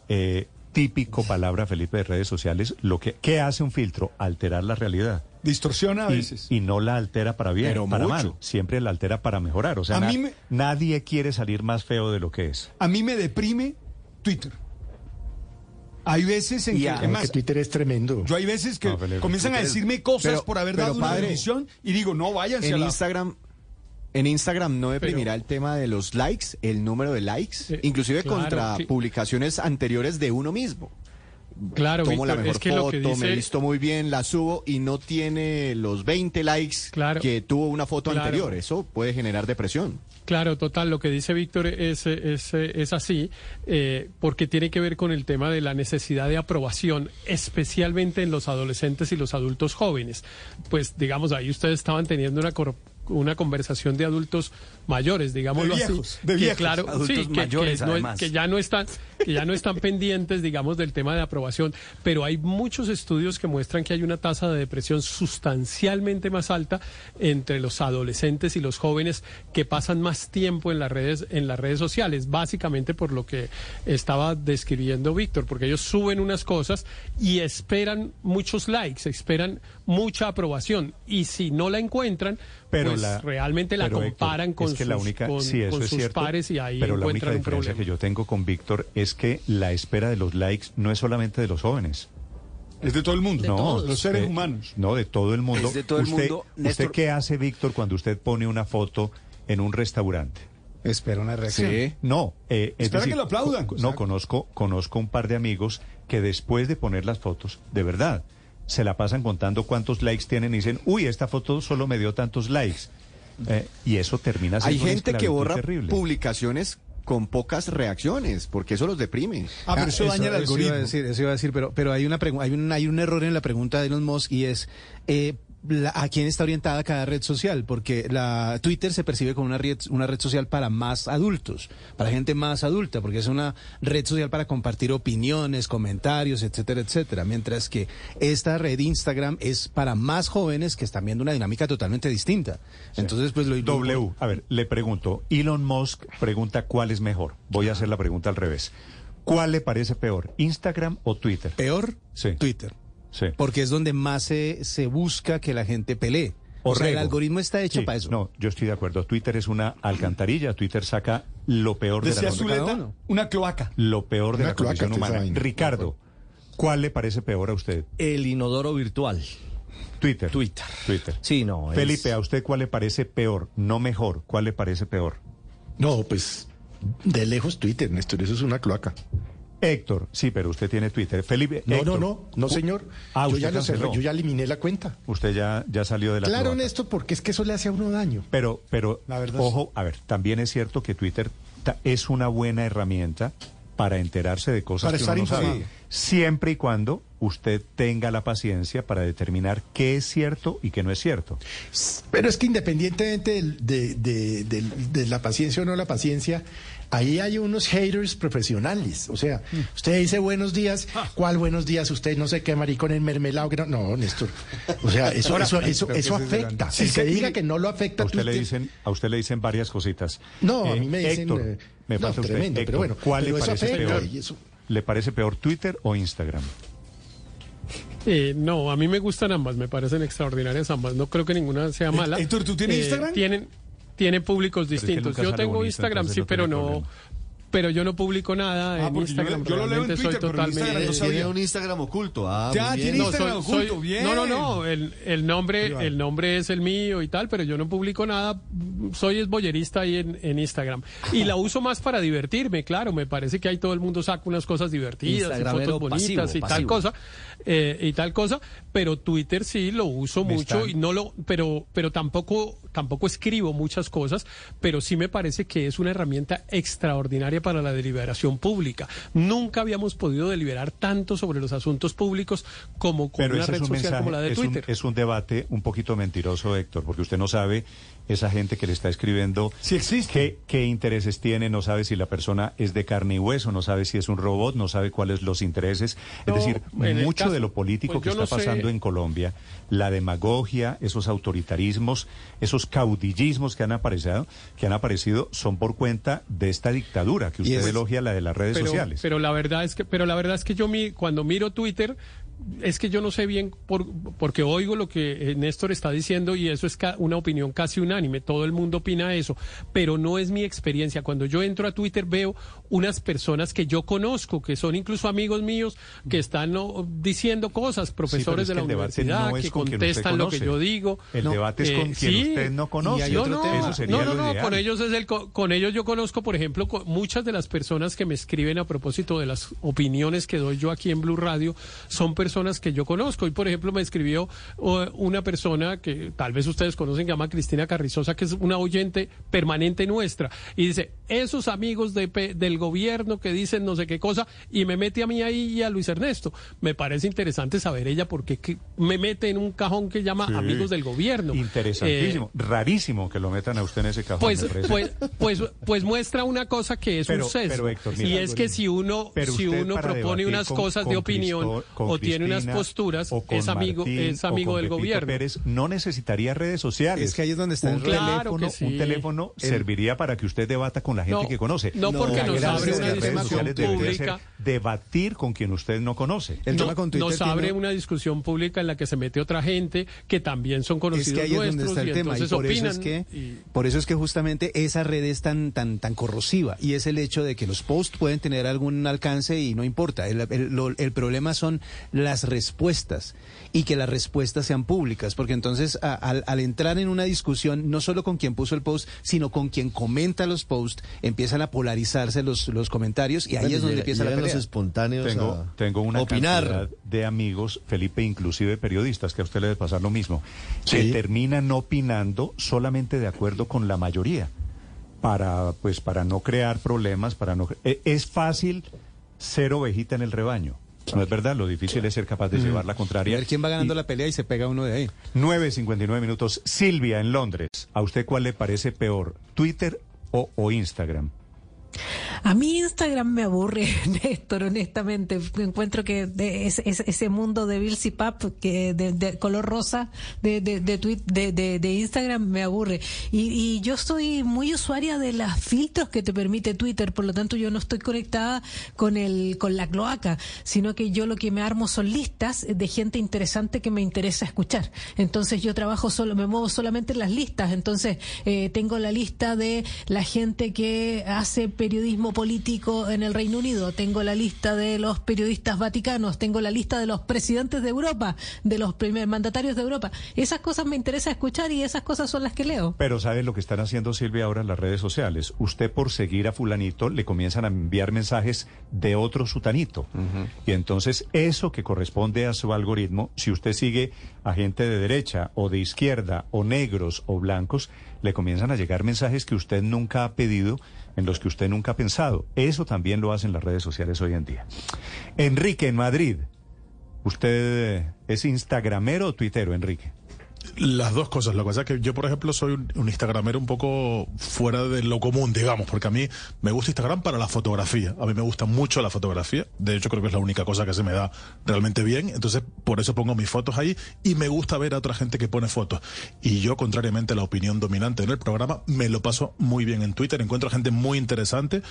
[SPEAKER 2] eh, típico, palabra Felipe, de redes sociales, lo que ¿qué hace un filtro? Alterar la realidad.
[SPEAKER 3] Distorsiona a
[SPEAKER 2] Y-
[SPEAKER 3] veces.
[SPEAKER 2] Y, no la altera para bien,
[SPEAKER 20] Pero
[SPEAKER 2] para
[SPEAKER 20] mucho.
[SPEAKER 2] mal. Siempre la altera para mejorar. O sea,
[SPEAKER 3] A
[SPEAKER 2] na-
[SPEAKER 3] mí me-
[SPEAKER 2] nadie quiere salir más feo de lo que es.
[SPEAKER 3] A mí me deprime Twitter. Hay veces en
[SPEAKER 20] Y
[SPEAKER 3] que,
[SPEAKER 20] a-
[SPEAKER 15] Twitter es tremendo.
[SPEAKER 3] yo hay veces que
[SPEAKER 2] No,
[SPEAKER 3] comienzan a
[SPEAKER 20] Twitter
[SPEAKER 3] decirme cosas
[SPEAKER 32] Pero-
[SPEAKER 3] por haber
[SPEAKER 32] pero,
[SPEAKER 3] dado una bendición y digo, no, váyanse a
[SPEAKER 32] En
[SPEAKER 3] la...
[SPEAKER 32] Instagram, en Instagram no deprimirá el tema de los likes, el número de likes,
[SPEAKER 3] Eh,
[SPEAKER 32] inclusive
[SPEAKER 3] claro,
[SPEAKER 32] contra
[SPEAKER 3] sí.
[SPEAKER 32] publicaciones anteriores de uno mismo.
[SPEAKER 3] Claro,
[SPEAKER 32] Tomo la mejor
[SPEAKER 3] es que lo
[SPEAKER 32] foto,
[SPEAKER 3] que
[SPEAKER 32] me visto muy bien, la subo y no tiene los 20 likes
[SPEAKER 3] Claro.
[SPEAKER 32] que tuvo una foto
[SPEAKER 3] Claro.
[SPEAKER 32] anterior. Eso puede generar depresión.
[SPEAKER 17] Claro, total, lo que dice Víctor es, es, es así, eh, porque tiene que ver con el tema de la necesidad de aprobación, especialmente en los adolescentes y los adultos jóvenes. Pues digamos, ahí ustedes estaban teniendo una, una conversación de adultos mayores, digámoslo
[SPEAKER 3] De viejos,
[SPEAKER 17] así.
[SPEAKER 3] de
[SPEAKER 17] que claro,
[SPEAKER 3] adultos
[SPEAKER 17] sí, que- que
[SPEAKER 3] mayores,
[SPEAKER 17] no es-
[SPEAKER 3] además.
[SPEAKER 17] que ya no están que ya no están pendientes, digamos, del tema de aprobación, pero hay muchos estudios que muestran que hay una tasa de depresión sustancialmente más alta entre los adolescentes y los jóvenes que pasan más tiempo en las redes en las redes sociales, básicamente por lo que estaba describiendo Víctor, porque ellos suben unas cosas y esperan muchos likes, esperan mucha aprobación y si no la encuentran,
[SPEAKER 2] Pero
[SPEAKER 17] pues
[SPEAKER 2] la-
[SPEAKER 17] realmente la
[SPEAKER 2] pero, Héctor,
[SPEAKER 17] comparan con
[SPEAKER 2] es que la única,
[SPEAKER 17] con-
[SPEAKER 2] sí, eso
[SPEAKER 17] con
[SPEAKER 2] es
[SPEAKER 17] sus
[SPEAKER 2] cierto,
[SPEAKER 17] pares y ahí
[SPEAKER 2] pero la única diferencia
[SPEAKER 17] problema.
[SPEAKER 2] que yo tengo con Víctor es que la espera de los likes no es solamente de los jóvenes.
[SPEAKER 3] Es de todo el mundo.
[SPEAKER 2] no,
[SPEAKER 3] los seres humanos.
[SPEAKER 2] No, de todo el mundo.
[SPEAKER 3] Es de todo el
[SPEAKER 2] usted,
[SPEAKER 3] mundo,
[SPEAKER 2] ¿Usted
[SPEAKER 3] Néstor.
[SPEAKER 2] qué hace, Víctor, cuando usted pone una foto en un restaurante?
[SPEAKER 28] Espera una reacción.
[SPEAKER 2] Sí. No, eh, es
[SPEAKER 3] Espera
[SPEAKER 2] decir,
[SPEAKER 3] que lo aplaudan.
[SPEAKER 2] No, conozco, conozco un par de amigos que después de poner las fotos, de verdad, se la pasan contando cuántos likes tienen y dicen, uy, esta foto solo me dio tantos likes. Eh, y eso termina
[SPEAKER 32] Hay
[SPEAKER 2] siendo una
[SPEAKER 32] gente que borra
[SPEAKER 2] terrible.
[SPEAKER 32] publicaciones con pocas reacciones, porque eso los deprime.
[SPEAKER 28] Ah, Eso iba a decir, eso iba a decir, pero, pero hay, una hay, un, hay un error en la pregunta de Elon Musk y es eh, la- a quién está orientada cada red social, porque la Twitter se percibe como una red, una red social para más adultos, para gente más adulta, porque es una red social para compartir opiniones, comentarios, etcétera, etcétera, mientras que esta red Instagram es para más jóvenes que están viendo una dinámica totalmente distinta. Entonces, pues lo
[SPEAKER 2] W, a ver, le pregunto, Elon Musk pregunta cuál es mejor. Voy a hacer la pregunta al revés. ¿Cuál le parece peor, Instagram o Twitter?
[SPEAKER 28] Peor,
[SPEAKER 2] sí.
[SPEAKER 28] Twitter.
[SPEAKER 2] Sí.
[SPEAKER 28] Porque es donde más se, se busca que la gente pelee. O sea, el algoritmo está hecho
[SPEAKER 2] Sí,
[SPEAKER 28] para eso.
[SPEAKER 2] No, yo estoy de acuerdo. Twitter es una alcantarilla. Twitter saca lo peor de
[SPEAKER 3] Decía
[SPEAKER 2] la.
[SPEAKER 3] Zuleta, una cloaca.
[SPEAKER 2] Lo peor de
[SPEAKER 3] Una
[SPEAKER 2] la
[SPEAKER 3] cloaca
[SPEAKER 2] condición humana. Ricardo, ¿cuál le parece peor a usted?
[SPEAKER 4] El inodoro virtual.
[SPEAKER 2] Twitter.
[SPEAKER 4] Twitter.
[SPEAKER 2] Twitter.
[SPEAKER 4] Sí, no. es-
[SPEAKER 2] Felipe, ¿a usted cuál le parece peor? No mejor. ¿Cuál le parece peor?
[SPEAKER 15] No, pues de lejos Twitter, Néstor, eso es una cloaca.
[SPEAKER 2] Héctor, sí, pero usted tiene Twitter. Felipe,
[SPEAKER 15] No,
[SPEAKER 2] Héctor.
[SPEAKER 15] no, no, no, señor.
[SPEAKER 2] Ah,
[SPEAKER 15] yo ya lo cerré, yo ya eliminé la cuenta.
[SPEAKER 2] Usted ya, ya salió de la
[SPEAKER 15] Claro,
[SPEAKER 2] cloaca.
[SPEAKER 15] Néstor, porque es que eso le hace a uno daño.
[SPEAKER 2] Pero, pero, ojo, a ver, también es cierto que Twitter es una buena herramienta para enterarse de cosas
[SPEAKER 15] Para
[SPEAKER 2] que uno
[SPEAKER 15] estar
[SPEAKER 2] no sabe. Siempre y cuando usted tenga la paciencia para determinar qué es cierto y qué no es cierto.
[SPEAKER 15] Pero es que independientemente de, de la paciencia o no la paciencia, ahí hay unos haters profesionales. O sea, usted dice buenos días, ¿cuál buenos días? Usted no sé qué maricón en mermelado. que no, no, Néstor. O sea, eso,
[SPEAKER 2] Ahora,
[SPEAKER 15] afecta. que
[SPEAKER 2] sí,
[SPEAKER 15] diga que no lo afecta
[SPEAKER 2] A usted, le
[SPEAKER 15] Twitter-
[SPEAKER 2] dicen, a usted le dicen varias cositas.
[SPEAKER 15] No, a mí me dicen,
[SPEAKER 2] Héctor,
[SPEAKER 15] eh,
[SPEAKER 2] me
[SPEAKER 15] no,
[SPEAKER 2] usted.
[SPEAKER 15] tremendo, pero bueno,
[SPEAKER 2] ¿cuál
[SPEAKER 15] pero
[SPEAKER 2] le parece peor? ¿Le parece peor Twitter o Instagram?
[SPEAKER 17] Eh, no, a mí me gustan ambas, me parecen extraordinarias ambas. No creo que ninguna sea mala.
[SPEAKER 3] Héctor, ¿tú tienes
[SPEAKER 17] Eh,
[SPEAKER 3] Instagram?
[SPEAKER 17] Tienen, tienen públicos distintos. Yo tengo Instagram, sí, pero
[SPEAKER 2] tiene
[SPEAKER 17] no. Pero yo no publico nada
[SPEAKER 3] Ah,
[SPEAKER 17] en
[SPEAKER 3] yo
[SPEAKER 17] Instagram.
[SPEAKER 3] yo lo leo en
[SPEAKER 17] realmente soy
[SPEAKER 3] Twitter, pero en
[SPEAKER 17] totalmente.
[SPEAKER 3] Instagram no sabía.
[SPEAKER 4] Tiene un Instagram oculto. Ah,
[SPEAKER 3] Ya, tiene
[SPEAKER 17] No,
[SPEAKER 3] Instagram
[SPEAKER 17] soy- soy-
[SPEAKER 3] oculto, bien.
[SPEAKER 17] No, no, no. El, el nombre, el nombre es el mío y tal, pero yo no publico nada. Soy esboyerista ahí en, en Instagram. Y la uso más para divertirme, claro. Me parece que ahí todo el mundo saca unas cosas divertidas, y fotos bonitas
[SPEAKER 4] pasivo,
[SPEAKER 17] y tal cosa. eh, y tal cosa. Pero Twitter sí lo uso
[SPEAKER 2] Me
[SPEAKER 17] mucho
[SPEAKER 2] están-
[SPEAKER 17] y no lo, pero, pero tampoco, tampoco escribo muchas cosas. Pero sí me parece que es una herramienta extraordinaria para la deliberación pública. Nunca habíamos podido deliberar tanto sobre los asuntos públicos como con
[SPEAKER 2] Pero
[SPEAKER 17] una red social como la de
[SPEAKER 2] un,
[SPEAKER 17] Twitter.
[SPEAKER 2] es un debate un poquito mentiroso, Héctor, porque usted no sabe esa gente que le está escribiendo qué, qué intereses tiene, no sabe si la persona es de carne y hueso, no sabe si es un robot, no sabe cuáles los intereses.
[SPEAKER 17] No,
[SPEAKER 2] es decir, mucho
[SPEAKER 17] caso-
[SPEAKER 2] de lo político
[SPEAKER 17] pues
[SPEAKER 2] que
[SPEAKER 17] yo
[SPEAKER 2] está
[SPEAKER 17] no sé-
[SPEAKER 2] pasando en Colombia, la demagogia, esos autoritarismos, esos caudillismos que han aparecido, que han aparecido son por cuenta de esta dictadura que usted
[SPEAKER 17] es-
[SPEAKER 2] elogia, la de las redes
[SPEAKER 17] pero,
[SPEAKER 2] sociales.
[SPEAKER 17] Pero la verdad es que, pero la verdad es que yo mi, cuando miro Twitter es que yo no sé bien por, porque oigo lo que eh, Néstor está diciendo y eso es ca- una opinión casi unánime. Todo el mundo opina eso, pero no es mi experiencia. Cuando yo entro a Twitter veo unas personas que yo conozco, que son incluso amigos míos, que están ¿no? diciendo cosas, profesores
[SPEAKER 2] es
[SPEAKER 17] de la universidad,
[SPEAKER 2] no
[SPEAKER 17] que
[SPEAKER 2] con
[SPEAKER 17] contestan lo que yo digo.
[SPEAKER 2] El debate es con quien usted no conoce.
[SPEAKER 17] y hay
[SPEAKER 2] No,
[SPEAKER 17] otro
[SPEAKER 2] no,
[SPEAKER 17] tema.
[SPEAKER 2] eso sería
[SPEAKER 17] no, con ellos es el co- con ellos yo conozco, por ejemplo, muchas de las personas que me escriben a propósito de las opiniones que doy yo aquí en Blue Radio son personas personas que yo conozco. Y por ejemplo me escribió uh, una persona que tal vez ustedes conocen, que llama Cristina Carrizosa, que es una oyente permanente nuestra. Y dice, esos amigos de, del gobierno que dicen no sé qué cosa, y me mete a mí ahí y a Luis Ernesto. Me parece interesante saber ella por qué que me mete en un cajón que llama
[SPEAKER 2] Sí.
[SPEAKER 17] amigos del gobierno.
[SPEAKER 2] Interesantísimo.
[SPEAKER 17] Eh,
[SPEAKER 2] Rarísimo que lo metan a usted en ese cajón.
[SPEAKER 17] pues, pues, pues, pues muestra una cosa que es
[SPEAKER 2] Pero-
[SPEAKER 17] un sesgo.
[SPEAKER 2] pero, Héctor, mira,
[SPEAKER 17] y es que si uno, si uno propone unas
[SPEAKER 2] con-
[SPEAKER 17] cosas
[SPEAKER 2] con
[SPEAKER 17] de opinión
[SPEAKER 2] Cristo-
[SPEAKER 17] o tiene unas
[SPEAKER 2] Cristina
[SPEAKER 17] posturas,
[SPEAKER 2] o con
[SPEAKER 17] es amigo,
[SPEAKER 2] Martín
[SPEAKER 17] es
[SPEAKER 2] o
[SPEAKER 17] amigo
[SPEAKER 2] con
[SPEAKER 17] del
[SPEAKER 2] Pepito
[SPEAKER 17] gobierno.
[SPEAKER 2] Pérez no necesitaría redes sociales.
[SPEAKER 28] Es que ahí es donde está
[SPEAKER 2] un
[SPEAKER 28] el.
[SPEAKER 17] Claro
[SPEAKER 2] teléfono,
[SPEAKER 17] sí.
[SPEAKER 2] un teléfono
[SPEAKER 28] El-
[SPEAKER 2] serviría para que usted debata con la gente
[SPEAKER 17] No,
[SPEAKER 2] que conoce.
[SPEAKER 17] no porque
[SPEAKER 2] La
[SPEAKER 17] nos abre una discusión pública.
[SPEAKER 2] debatir con quien usted no conoce.
[SPEAKER 28] El
[SPEAKER 17] No-
[SPEAKER 28] tema con Twitter
[SPEAKER 17] nos abre
[SPEAKER 28] tiene-
[SPEAKER 17] una discusión pública en la que se mete otra gente que también son conocidos
[SPEAKER 28] es que ahí es donde
[SPEAKER 17] nuestros
[SPEAKER 28] está el
[SPEAKER 17] y
[SPEAKER 28] tema y por eso
[SPEAKER 17] opinan.
[SPEAKER 28] es que
[SPEAKER 17] y-
[SPEAKER 28] por eso es que justamente esa red es tan tan tan corrosiva y es el hecho de que los posts pueden tener algún alcance y no importa el, el- lo- el problema son las respuestas y que las respuestas sean públicas porque entonces a- al, al entrar en una discusión no solo con quien puso el post sino con quien comenta los posts empiezan a polarizarse los los comentarios y ahí
[SPEAKER 12] Bueno,
[SPEAKER 28] es donde
[SPEAKER 12] llega-
[SPEAKER 28] empieza la
[SPEAKER 12] llegan los
[SPEAKER 28] pelea
[SPEAKER 12] espontáneos
[SPEAKER 2] Tengo,
[SPEAKER 12] a
[SPEAKER 2] tengo una
[SPEAKER 12] opinar.
[SPEAKER 2] cantidad de amigos, Felipe, inclusive periodistas, que a usted le debe pasar lo mismo, que
[SPEAKER 15] Sí.
[SPEAKER 2] terminan opinando solamente de acuerdo con la mayoría, para, pues, para no crear problemas, para no... e- Es fácil ser ovejita en el rebaño. No es verdad, lo difícil es ser capaz de llevar la
[SPEAKER 28] a
[SPEAKER 2] contraria.
[SPEAKER 28] ver quién va ganando la pelea y se pega uno de ahí
[SPEAKER 2] 9.59 minutos. Silvia, en Londres, ¿a usted cuál le parece peor, Twitter o, o Instagram?
[SPEAKER 1] A mí Instagram me aburre, Néstor, honestamente. Encuentro que de- es- es- ese mundo de Bill Pap que de, color rosa de, de, de, de- de Instagram me aburre. Y, y yo soy muy usuaria de los filtros que te permite Twitter, por lo tanto yo no estoy conectada con el con la cloaca, sino que yo lo que me armo son listas de gente interesante que me interesa escuchar. Entonces yo trabajo solo, me muevo solamente en las listas. Entonces eh, tengo la lista de la gente que hace periodismo político en el Reino Unido, tengo la lista de los periodistas vaticanos, tengo la lista de los presidentes de Europa, de los primer mandatarios de Europa. Esas cosas me interesa escuchar y esas cosas son las que leo.
[SPEAKER 2] Pero ¿sabe lo que están haciendo Silvia ahora en las redes sociales? Usted por seguir a fulanito le comienzan a enviar mensajes de otro sutanito. Y entonces eso que corresponde a su algoritmo, si usted sigue a gente de derecha o de izquierda o negros o blancos, le comienzan a llegar mensajes que usted nunca ha pedido, en los que usted nunca ha pensado. Eso también lo hacen las redes sociales hoy en día. Enrique, en Madrid, ¿usted es instagramero o tuitero, Enrique?
[SPEAKER 37] Las dos cosas. Lo que pasa es que yo, por ejemplo, soy un, Instagramero un poco fuera de lo común, digamos, porque a mí me gusta Instagram para la fotografía. A mí me gusta mucho la fotografía. De hecho, creo que es la única cosa que se me da realmente bien. Entonces, por eso pongo mis fotos ahí y me gusta ver a otra gente que pone fotos. Y yo, contrariamente a la opinión dominante en el programa, me lo paso muy bien en Twitter. Encuentro gente muy interesante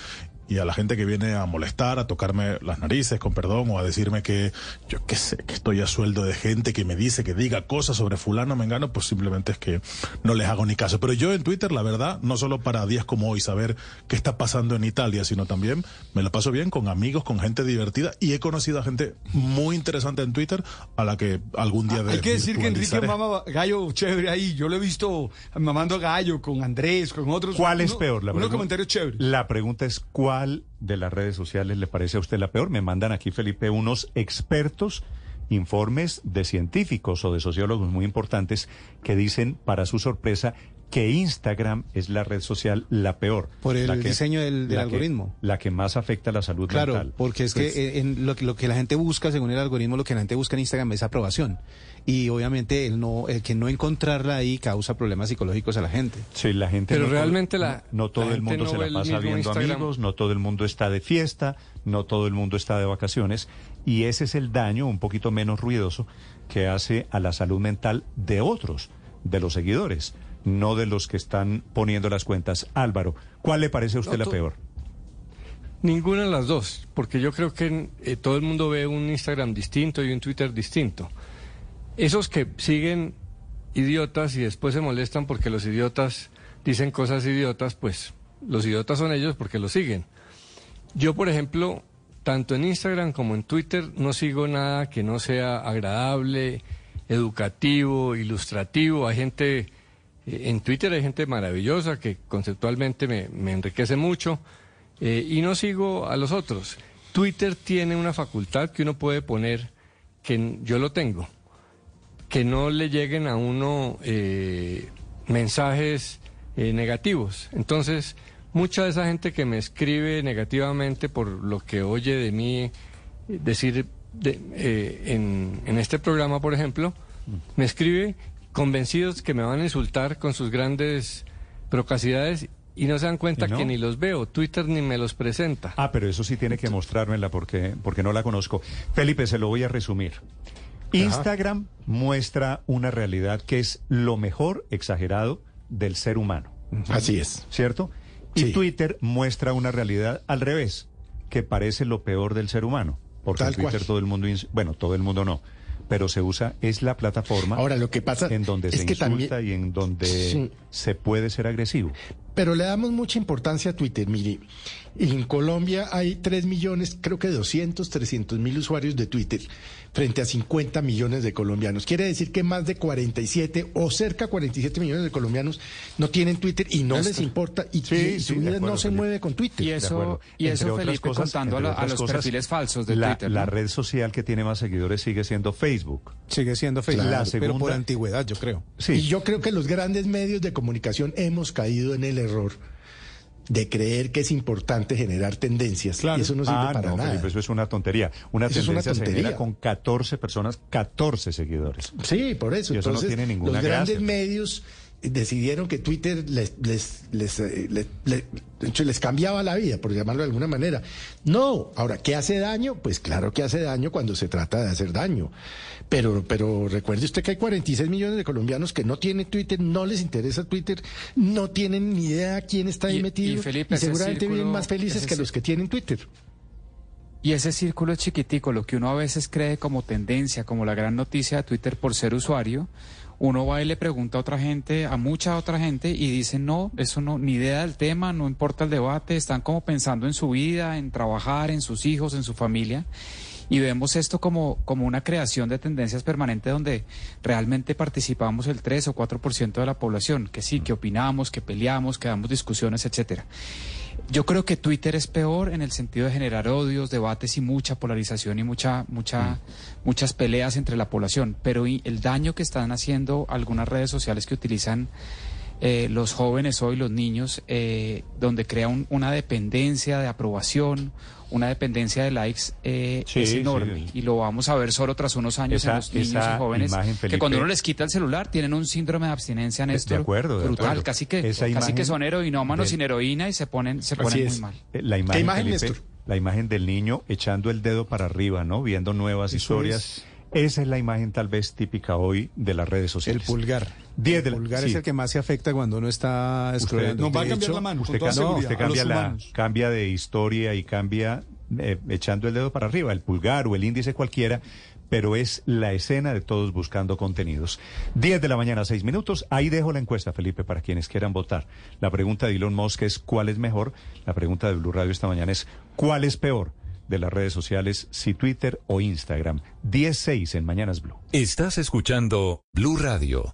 [SPEAKER 37] y a la gente que viene a molestar, a tocarme las narices, con perdón, o a decirme que yo qué sé, que estoy a sueldo de gente que me dice que diga cosas sobre fulano, me engano, pues simplemente es que no les hago ni caso. Pero yo en Twitter, la verdad, no solo para días como hoy saber qué está pasando en Italia, sino también me lo paso bien con amigos, con gente divertida y he conocido a gente muy interesante en Twitter a la que algún día de
[SPEAKER 3] Hay que decir que Enrique mama gallo chévere ahí. Yo lo he visto mamando gallo con Andrés, con otros.
[SPEAKER 2] ¿Cuál es
[SPEAKER 3] Uno-
[SPEAKER 2] peor? La
[SPEAKER 3] unos
[SPEAKER 2] pregun-
[SPEAKER 3] comentarios chéveres.
[SPEAKER 2] La pregunta es, ¿cuál de las redes sociales le parece a usted la peor? Me mandan aquí, Felipe, unos expertos, informes de científicos o de sociólogos muy importantes que dicen, para su sorpresa, que Instagram es la red social la peor.
[SPEAKER 28] Por el
[SPEAKER 2] que-
[SPEAKER 28] diseño del- del
[SPEAKER 2] la que-
[SPEAKER 28] algoritmo.
[SPEAKER 2] la que más afecta a la salud
[SPEAKER 28] Claro,
[SPEAKER 2] mental.
[SPEAKER 28] porque es
[SPEAKER 2] Pues,
[SPEAKER 28] que eh, en lo, que lo que la gente busca, según el algoritmo, lo que la gente busca en Instagram es aprobación. Y obviamente el, no, el que no encontrarla ahí causa problemas psicológicos a la gente.
[SPEAKER 2] Sí, la gente
[SPEAKER 17] Pero
[SPEAKER 2] no,
[SPEAKER 17] realmente la-
[SPEAKER 2] no, todo
[SPEAKER 17] la
[SPEAKER 2] el mundo
[SPEAKER 17] no
[SPEAKER 2] se la pasa viendo
[SPEAKER 17] Instagram.
[SPEAKER 2] amigos, no todo el mundo está de fiesta, no todo el mundo está de vacaciones y ese es el daño un poquito menos ruidoso que hace a la salud mental de otros, de los seguidores, no de los que están poniendo las cuentas. Álvaro, ¿cuál le parece a usted
[SPEAKER 17] No,
[SPEAKER 2] la peor?
[SPEAKER 17] Ninguna de las dos, porque yo creo que eh, todo el mundo ve un Instagram distinto y un Twitter distinto. Esos que siguen idiotas y después se molestan porque los idiotas dicen cosas idiotas, pues los idiotas son ellos porque los siguen. Yo, por ejemplo, tanto en Instagram como en Twitter no sigo nada que no sea agradable, educativo, ilustrativo. Hay gente, eh, en Twitter hay gente maravillosa que conceptualmente me, enriquece mucho eh, y no sigo a los otros. Twitter tiene una facultad que uno puede poner
[SPEAKER 25] que yo lo tengo, que no le lleguen a uno eh, mensajes eh, negativos. Entonces, mucha de esa gente que me escribe negativamente por lo que oye de mí decir de- eh, en, en este programa, por ejemplo, me escribe convencidos que me van a insultar con sus grandes procacidades y no se dan cuenta que ni los veo, Twitter ni me los presenta.
[SPEAKER 2] Ah, pero eso sí tiene que mostrármela porque, porque no la conozco. Felipe, se lo voy a resumir. Instagram muestra una realidad que es lo mejor exagerado del ser humano.
[SPEAKER 15] Así es.
[SPEAKER 2] ¿Cierto? Y Twitter muestra una realidad al revés, que parece lo peor del ser humano. Porque
[SPEAKER 15] Tal
[SPEAKER 2] en Twitter
[SPEAKER 15] cual.
[SPEAKER 2] todo el mundo, bueno, todo el mundo no, pero se usa, es la plataforma
[SPEAKER 15] Ahora, lo que pasa
[SPEAKER 2] en donde
[SPEAKER 15] es
[SPEAKER 2] se
[SPEAKER 15] que
[SPEAKER 2] insulta
[SPEAKER 15] también-
[SPEAKER 2] y en donde
[SPEAKER 15] Sí.
[SPEAKER 2] se puede ser agresivo.
[SPEAKER 15] Pero le damos mucha importancia a Twitter. Mire, en Colombia hay 3 millones, creo que 200, 300 mil usuarios de Twitter frente a 50 millones de colombianos. Quiere decir que más de 47 o cerca de 47 millones de colombianos no tienen Twitter y no les importa y,
[SPEAKER 2] Sí,
[SPEAKER 15] y
[SPEAKER 2] sí,
[SPEAKER 15] su vida
[SPEAKER 2] acuerdo,
[SPEAKER 15] no se
[SPEAKER 2] Felipe.
[SPEAKER 15] mueve con Twitter.
[SPEAKER 30] Y eso- y eso,
[SPEAKER 2] Entre
[SPEAKER 30] Felipe, contando a la- los perfiles falsos de
[SPEAKER 2] la,
[SPEAKER 30] Twitter, ¿no?
[SPEAKER 2] La red social que tiene más seguidores sigue siendo Facebook.
[SPEAKER 28] Sigue siendo Facebook,
[SPEAKER 2] La
[SPEAKER 28] pero por
[SPEAKER 2] segunda-
[SPEAKER 28] antigüedad, yo creo.
[SPEAKER 15] Y yo creo que los grandes medios de comunicación hemos caído en el error de creer que es importante generar tendencias. Y eso no sirve
[SPEAKER 2] ah,
[SPEAKER 15] para
[SPEAKER 2] no,
[SPEAKER 15] nada.
[SPEAKER 2] Felipe, eso es una tontería. Una
[SPEAKER 15] Eso es una
[SPEAKER 2] tendencia se genera
[SPEAKER 15] tontería.
[SPEAKER 2] con 14 personas, 14 14
[SPEAKER 15] Sí, por eso.
[SPEAKER 2] Y eso
[SPEAKER 15] Entonces,
[SPEAKER 2] no tiene ninguna
[SPEAKER 15] los grandes
[SPEAKER 2] gracia.
[SPEAKER 15] medios decidieron que Twitter les, les, les, eh, les cambiaba la vida, por llamarlo de alguna manera. No, ahora, ¿qué hace daño? Pues claro que hace daño cuando se trata de hacer daño. Pero, pero recuerde usted que hay 46 millones de colombianos que no tienen Twitter, no les interesa Twitter, no tienen ni idea quién está ahí
[SPEAKER 30] Y-
[SPEAKER 15] metido
[SPEAKER 30] y, Felipe,
[SPEAKER 15] seguramente viven
[SPEAKER 30] círculo-
[SPEAKER 15] más felices que los que tienen Twitter.
[SPEAKER 30] Y ese círculo chiquitico, lo que uno a veces cree como tendencia, como la gran noticia de Twitter por ser usuario, uno va y le pregunta a otra gente, a mucha otra gente, y dicen, no, eso no, ni idea del tema, no importa el debate, están como pensando en su vida, en trabajar, en sus hijos, en su familia. Y vemos esto como, como una creación de tendencias permanente donde realmente participamos el 3 o 4% de la población, que sí, que opinamos, que peleamos, que damos discusiones, etcétera. Yo creo que Twitter es peor en el sentido de generar odios, debates y mucha polarización y mucha, mucha, muchas peleas entre la población. Pero el daño que están haciendo algunas redes sociales que utilizan eh, los jóvenes hoy, los niños, eh, donde crea un- una dependencia de aprobación, una dependencia de likes, eh,
[SPEAKER 2] Sí,
[SPEAKER 30] es
[SPEAKER 2] sí.
[SPEAKER 30] enorme. Y lo vamos a ver solo tras unos años
[SPEAKER 2] Esa-
[SPEAKER 30] en los niños y jóvenes,
[SPEAKER 2] imagen,
[SPEAKER 30] que cuando uno les quita el celular tienen un síndrome de abstinencia, Néstor,
[SPEAKER 2] acuerdo, de
[SPEAKER 30] brutal.
[SPEAKER 2] acuerdo.
[SPEAKER 30] Casi que,
[SPEAKER 2] Esa
[SPEAKER 30] casi que son heroinómanos
[SPEAKER 2] del-
[SPEAKER 30] sin heroína y se ponen, se ponen muy mal.
[SPEAKER 2] Eh, La imagen,
[SPEAKER 30] imagen,
[SPEAKER 2] Felipe,
[SPEAKER 30] Néstor?
[SPEAKER 2] la imagen del niño echando el dedo para arriba, ¿no? Viendo nuevas
[SPEAKER 28] Eso
[SPEAKER 2] historias. Esa es la imagen tal vez típica hoy de las redes sociales.
[SPEAKER 28] El pulgar.
[SPEAKER 2] Diez de
[SPEAKER 28] el
[SPEAKER 2] la-
[SPEAKER 28] pulgar
[SPEAKER 2] sí.
[SPEAKER 28] es el que más se afecta cuando uno está
[SPEAKER 2] Usted,
[SPEAKER 28] scrollando.
[SPEAKER 2] de
[SPEAKER 28] De
[SPEAKER 2] hecho,
[SPEAKER 28] hecho,
[SPEAKER 2] usted, cambia, usted cambia, la, cambia de historia y cambia eh, echando el dedo para arriba, el pulgar o el índice cualquiera, pero es la escena de todos buscando contenidos. 10 de la mañana, 6 minutos. Ahí dejo la encuesta, Felipe, para quienes quieran votar. La pregunta de Elon Musk es ¿cuál es mejor? La pregunta de Blue Radio esta mañana es ¿cuál es peor? de las redes sociales, si Twitter o Instagram. 10-6 en Mañanas Blue.
[SPEAKER 14] Estás escuchando Blue Radio.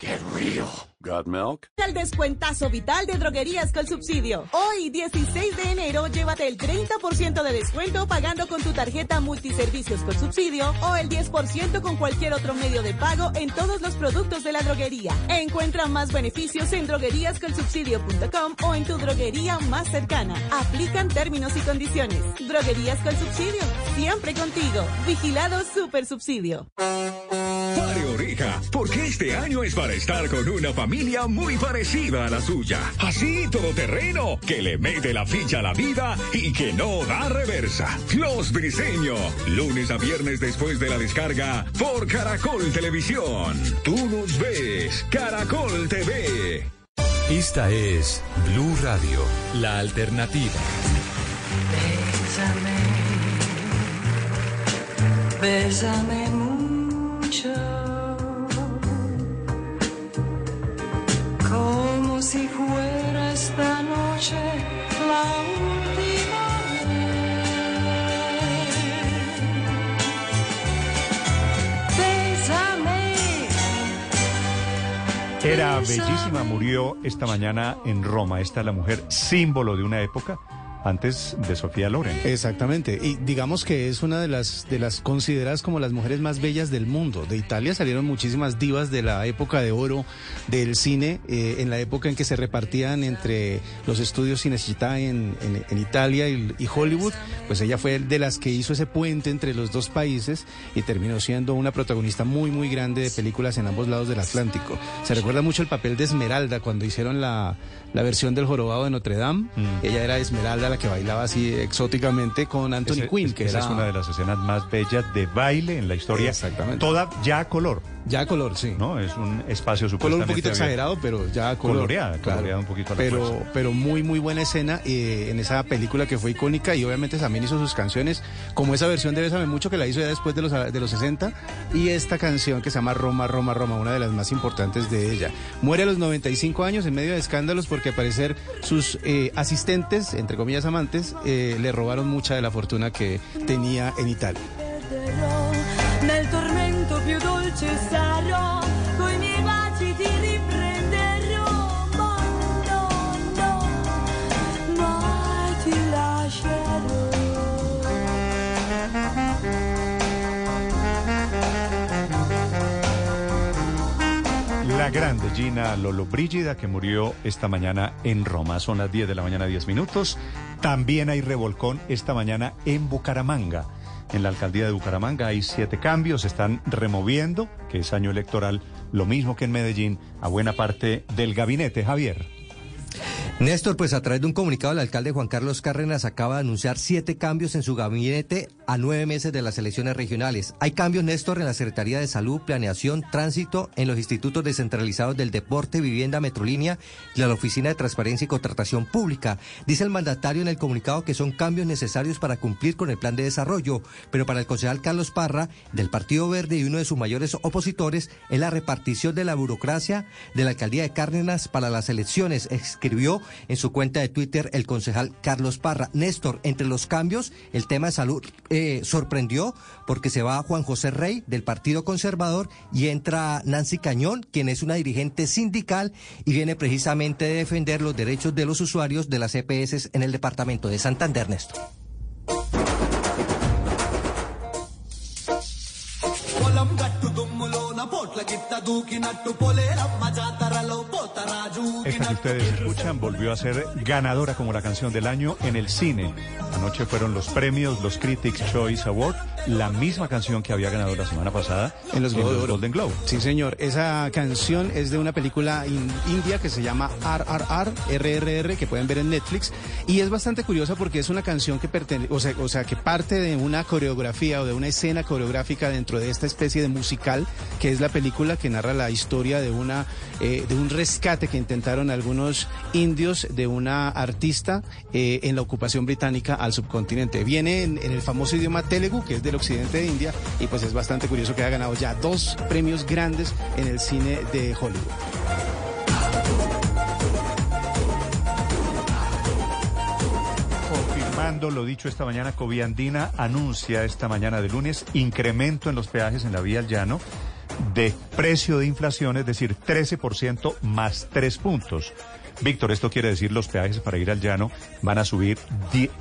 [SPEAKER 62] Get real.
[SPEAKER 8] Got milk?
[SPEAKER 63] El descuentazo vital de droguerías con subsidio. Hoy, 16 de enero, llévate el 30% de descuento pagando con tu tarjeta multiservicios con subsidio o el 10% con cualquier otro medio de pago en todos los productos de la droguería. Encuentra más beneficios en drogueríascolsubsidio.com o en tu droguería más cercana. Aplican términos y condiciones. Droguerías con subsidio. Siempre contigo. Vigilado Super Subsidio.
[SPEAKER 64] Porque este año es para estar con una familia muy parecida a la suya. Así todoterreno, que le mete la ficha a la vida y que no da reversa. Los Briseño, lunes a viernes después de la descarga por Caracol Televisión. Tú nos ves, Caracol TV.
[SPEAKER 14] Esta es Blue Radio, la alternativa.
[SPEAKER 65] Bésame, bésame mucho como si fuera esta noche la última vez. Bésame, bésame.
[SPEAKER 2] Era bellísima, murió esta mañana en Roma. Esta es la mujer símbolo de una época antes de Sofía Loren.
[SPEAKER 28] Exactamente. Y digamos que es una de las, de las consideradas como las mujeres más bellas del mundo. De Italia salieron muchísimas divas de la época de oro del cine, eh, en la época en que se repartían entre los estudios Cinecittà en, en, en Italia y, y, Hollywood. Pues ella fue de las que hizo ese puente entre los dos países y terminó siendo una protagonista muy, muy grande de películas en ambos lados del Atlántico. Se recuerda mucho el papel de Esmeralda cuando hicieron la, la versión del jorobado de Notre Dame. Mm. Ella era Esmeralda, la que bailaba así exóticamente con Anthony
[SPEAKER 2] Ese,
[SPEAKER 28] Quinn, que
[SPEAKER 2] esa
[SPEAKER 28] era
[SPEAKER 2] es una de las escenas más bellas de baile en la historia.
[SPEAKER 28] Exactamente.
[SPEAKER 2] Toda ya a color.
[SPEAKER 28] Ya a color, sí.
[SPEAKER 2] No, es un espacio
[SPEAKER 28] color
[SPEAKER 2] supuestamente
[SPEAKER 28] un poquito exagerado, pero ya a color.
[SPEAKER 2] Coloreada,
[SPEAKER 28] claro.
[SPEAKER 2] coloreada un poquito a la
[SPEAKER 28] pero,
[SPEAKER 2] fuerza.
[SPEAKER 28] pero muy, muy buena escena eh, en esa película que fue icónica y obviamente también hizo sus canciones, como esa versión de Bésame Mucho que la hizo ya después de los, de los 60 y esta canción que se llama Roma, Roma, Roma, una de las más importantes de ella. Muere a los 95 años en medio de escándalos porque al parecer sus eh, asistentes, entre comillas amantes, eh, le robaron mucha de la fortuna que tenía en Italia.
[SPEAKER 2] Grande Gina Lollobrigida que murió esta mañana en Roma. Son las 10 de la mañana, 10 minutos. También hay revolcón esta mañana en Bucaramanga. En la alcaldía de Bucaramanga hay siete cambios. Están removiendo, que es año electoral, lo mismo que en Medellín, a buena parte del gabinete. Javier.
[SPEAKER 66] Néstor, pues a través de un comunicado, el alcalde Juan Carlos Cárdenas acaba de anunciar siete cambios en su gabinete a nueve meses de las elecciones regionales. Hay cambios, Néstor, en la Secretaría de Salud, Planeación, Tránsito, en los institutos descentralizados del Deporte, Vivienda, Metrolínea y la Oficina de Transparencia y Contratación Pública. Dice el mandatario en el comunicado que son cambios necesarios para cumplir con el plan de desarrollo, pero para el concejal Carlos Parra, del Partido Verde y uno de sus mayores opositores, es la repartición de la burocracia de la alcaldía de Cárdenas para las elecciones, escribió en su cuenta de Twitter el concejal Carlos Parra. Néstor, entre los cambios, el tema de salud eh, sorprendió porque se va Juan José Rey del Partido Conservador y entra Nancy Cañón, quien es una dirigente sindical y viene precisamente de defender los derechos de los usuarios de las EPS en el departamento de Santander, Néstor.
[SPEAKER 67] పొలం గట్టు దుమ్ములోన పోట్ల గిట్ట దూకినట్టు పొలేరమ్మ జాతరలో Potharaju
[SPEAKER 2] Esta que ustedes escuchan volvió a ser ganadora como la canción del año en el cine. Anoche fueron los premios, los Critics Choice Award, la misma canción que había ganado la semana pasada
[SPEAKER 28] En los de Oro.
[SPEAKER 2] Golden Globe.
[SPEAKER 28] Sí, señor. Esa canción es de una película in- india que se llama RRR, RRR, que pueden ver en Netflix. Y es bastante curiosa porque es una canción que pertenece, o sea, o sea, que parte de una coreografía o de una escena coreográfica dentro de esta especie de musical, que es la película que narra la historia de una, eh, de un rescate que intentaron algunos indios de una artista eh, en la ocupación británica al subcontinente. Viene en, el famoso idioma Telugu, que es del occidente de India, y pues es bastante curioso que haya ganado ya dos premios grandes en el cine de Hollywood.
[SPEAKER 2] Confirmando lo dicho esta mañana, Coviandina anuncia esta mañana de lunes incremento en los peajes en la vía al llano de precio de inflación, es decir, 13% más 3 puntos. Víctor, esto quiere decir los peajes para ir al llano van a subir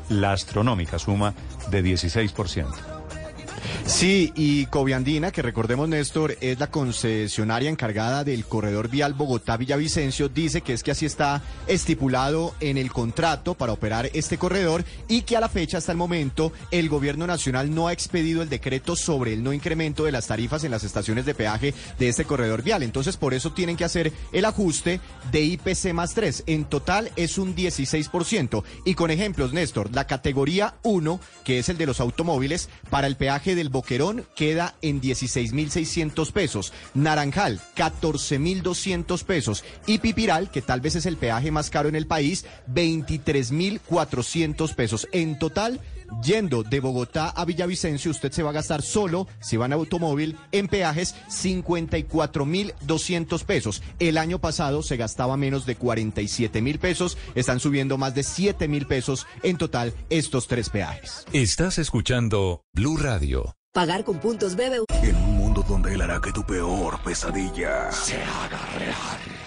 [SPEAKER 2] la astronómica suma de 16%.
[SPEAKER 32] Sí, y Coviandina, que recordemos Néstor, es la concesionaria encargada del corredor vial Bogotá-Villavicencio, dice que es que así está estipulado en el contrato para operar este corredor y que a la fecha, hasta el momento, el gobierno nacional no ha expedido el decreto sobre el no incremento de las tarifas en las estaciones de peaje de este corredor vial. Entonces, por eso tienen que hacer el ajuste de IPC más 3. En total es un 16%. Y con ejemplos, Néstor, la categoría 1, que es el de los automóviles, para el peaje del Boquerón queda en 16.600 pesos. Naranjal, 14.200 pesos. Y Pipiral, que tal vez es el peaje más caro en el país, 23.400 pesos. En total, yendo de Bogotá a Villavicencio, usted se va a gastar solo, si va en automóvil, en peajes, 54.200 pesos. El año pasado se gastaba menos de 47.000 pesos. Están subiendo más de 7.000 pesos en total estos tres peajes.
[SPEAKER 14] Estás escuchando Blue Radio.
[SPEAKER 19] Pagar con puntos BBV.
[SPEAKER 8] En un mundo donde él hará que tu peor pesadilla
[SPEAKER 68] se haga real.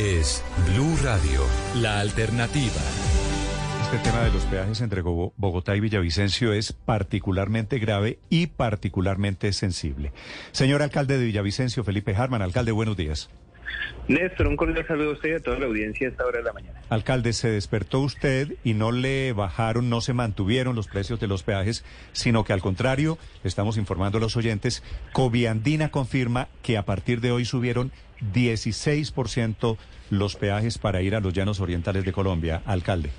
[SPEAKER 14] Es Blue Radio, la alternativa.
[SPEAKER 2] Este tema de los peajes entre Go- Bogotá y Villavicencio es particularmente grave y particularmente sensible. Señor alcalde de Villavicencio, Felipe Harman, alcalde, buenos días.
[SPEAKER 69] Néstor, un cordial saludo a usted y a toda la audiencia a esta hora de la mañana.
[SPEAKER 2] Alcalde, se despertó usted y no le bajaron, no se mantuvieron los precios de los peajes, sino que al contrario, le estamos informando a los oyentes, Coviandina confirma que a partir de hoy subieron 16% los peajes para ir a los llanos orientales de Colombia. Alcalde.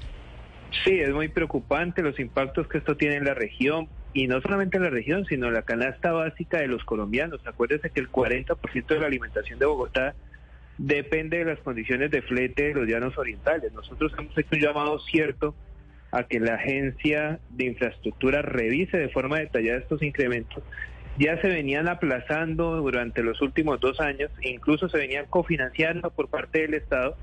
[SPEAKER 69] Sí, es muy preocupante los impactos que esto tiene en la región y no solamente en la región, sino en la canasta básica de los colombianos. Acuérdense que el 40% de la alimentación de Bogotá depende de las condiciones de flete de los llanos orientales. Nosotros hemos hecho un llamado cierto a que la agencia de infraestructura revise de forma detallada estos incrementos. Ya se venían aplazando durante los últimos dos años, e incluso se venían cofinanciando por parte del Estado,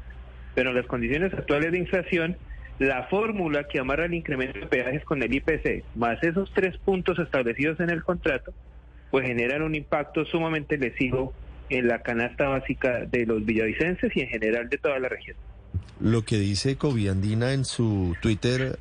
[SPEAKER 69] pero en las condiciones actuales de inflación, la fórmula que amarra el incremento de peajes con el IPC, más esos tres puntos establecidos en el contrato, pues generan un impacto sumamente lesivo en la canasta básica de los villavicenses y en general de toda la región.
[SPEAKER 12] Lo que dice Coviandina en su Twitter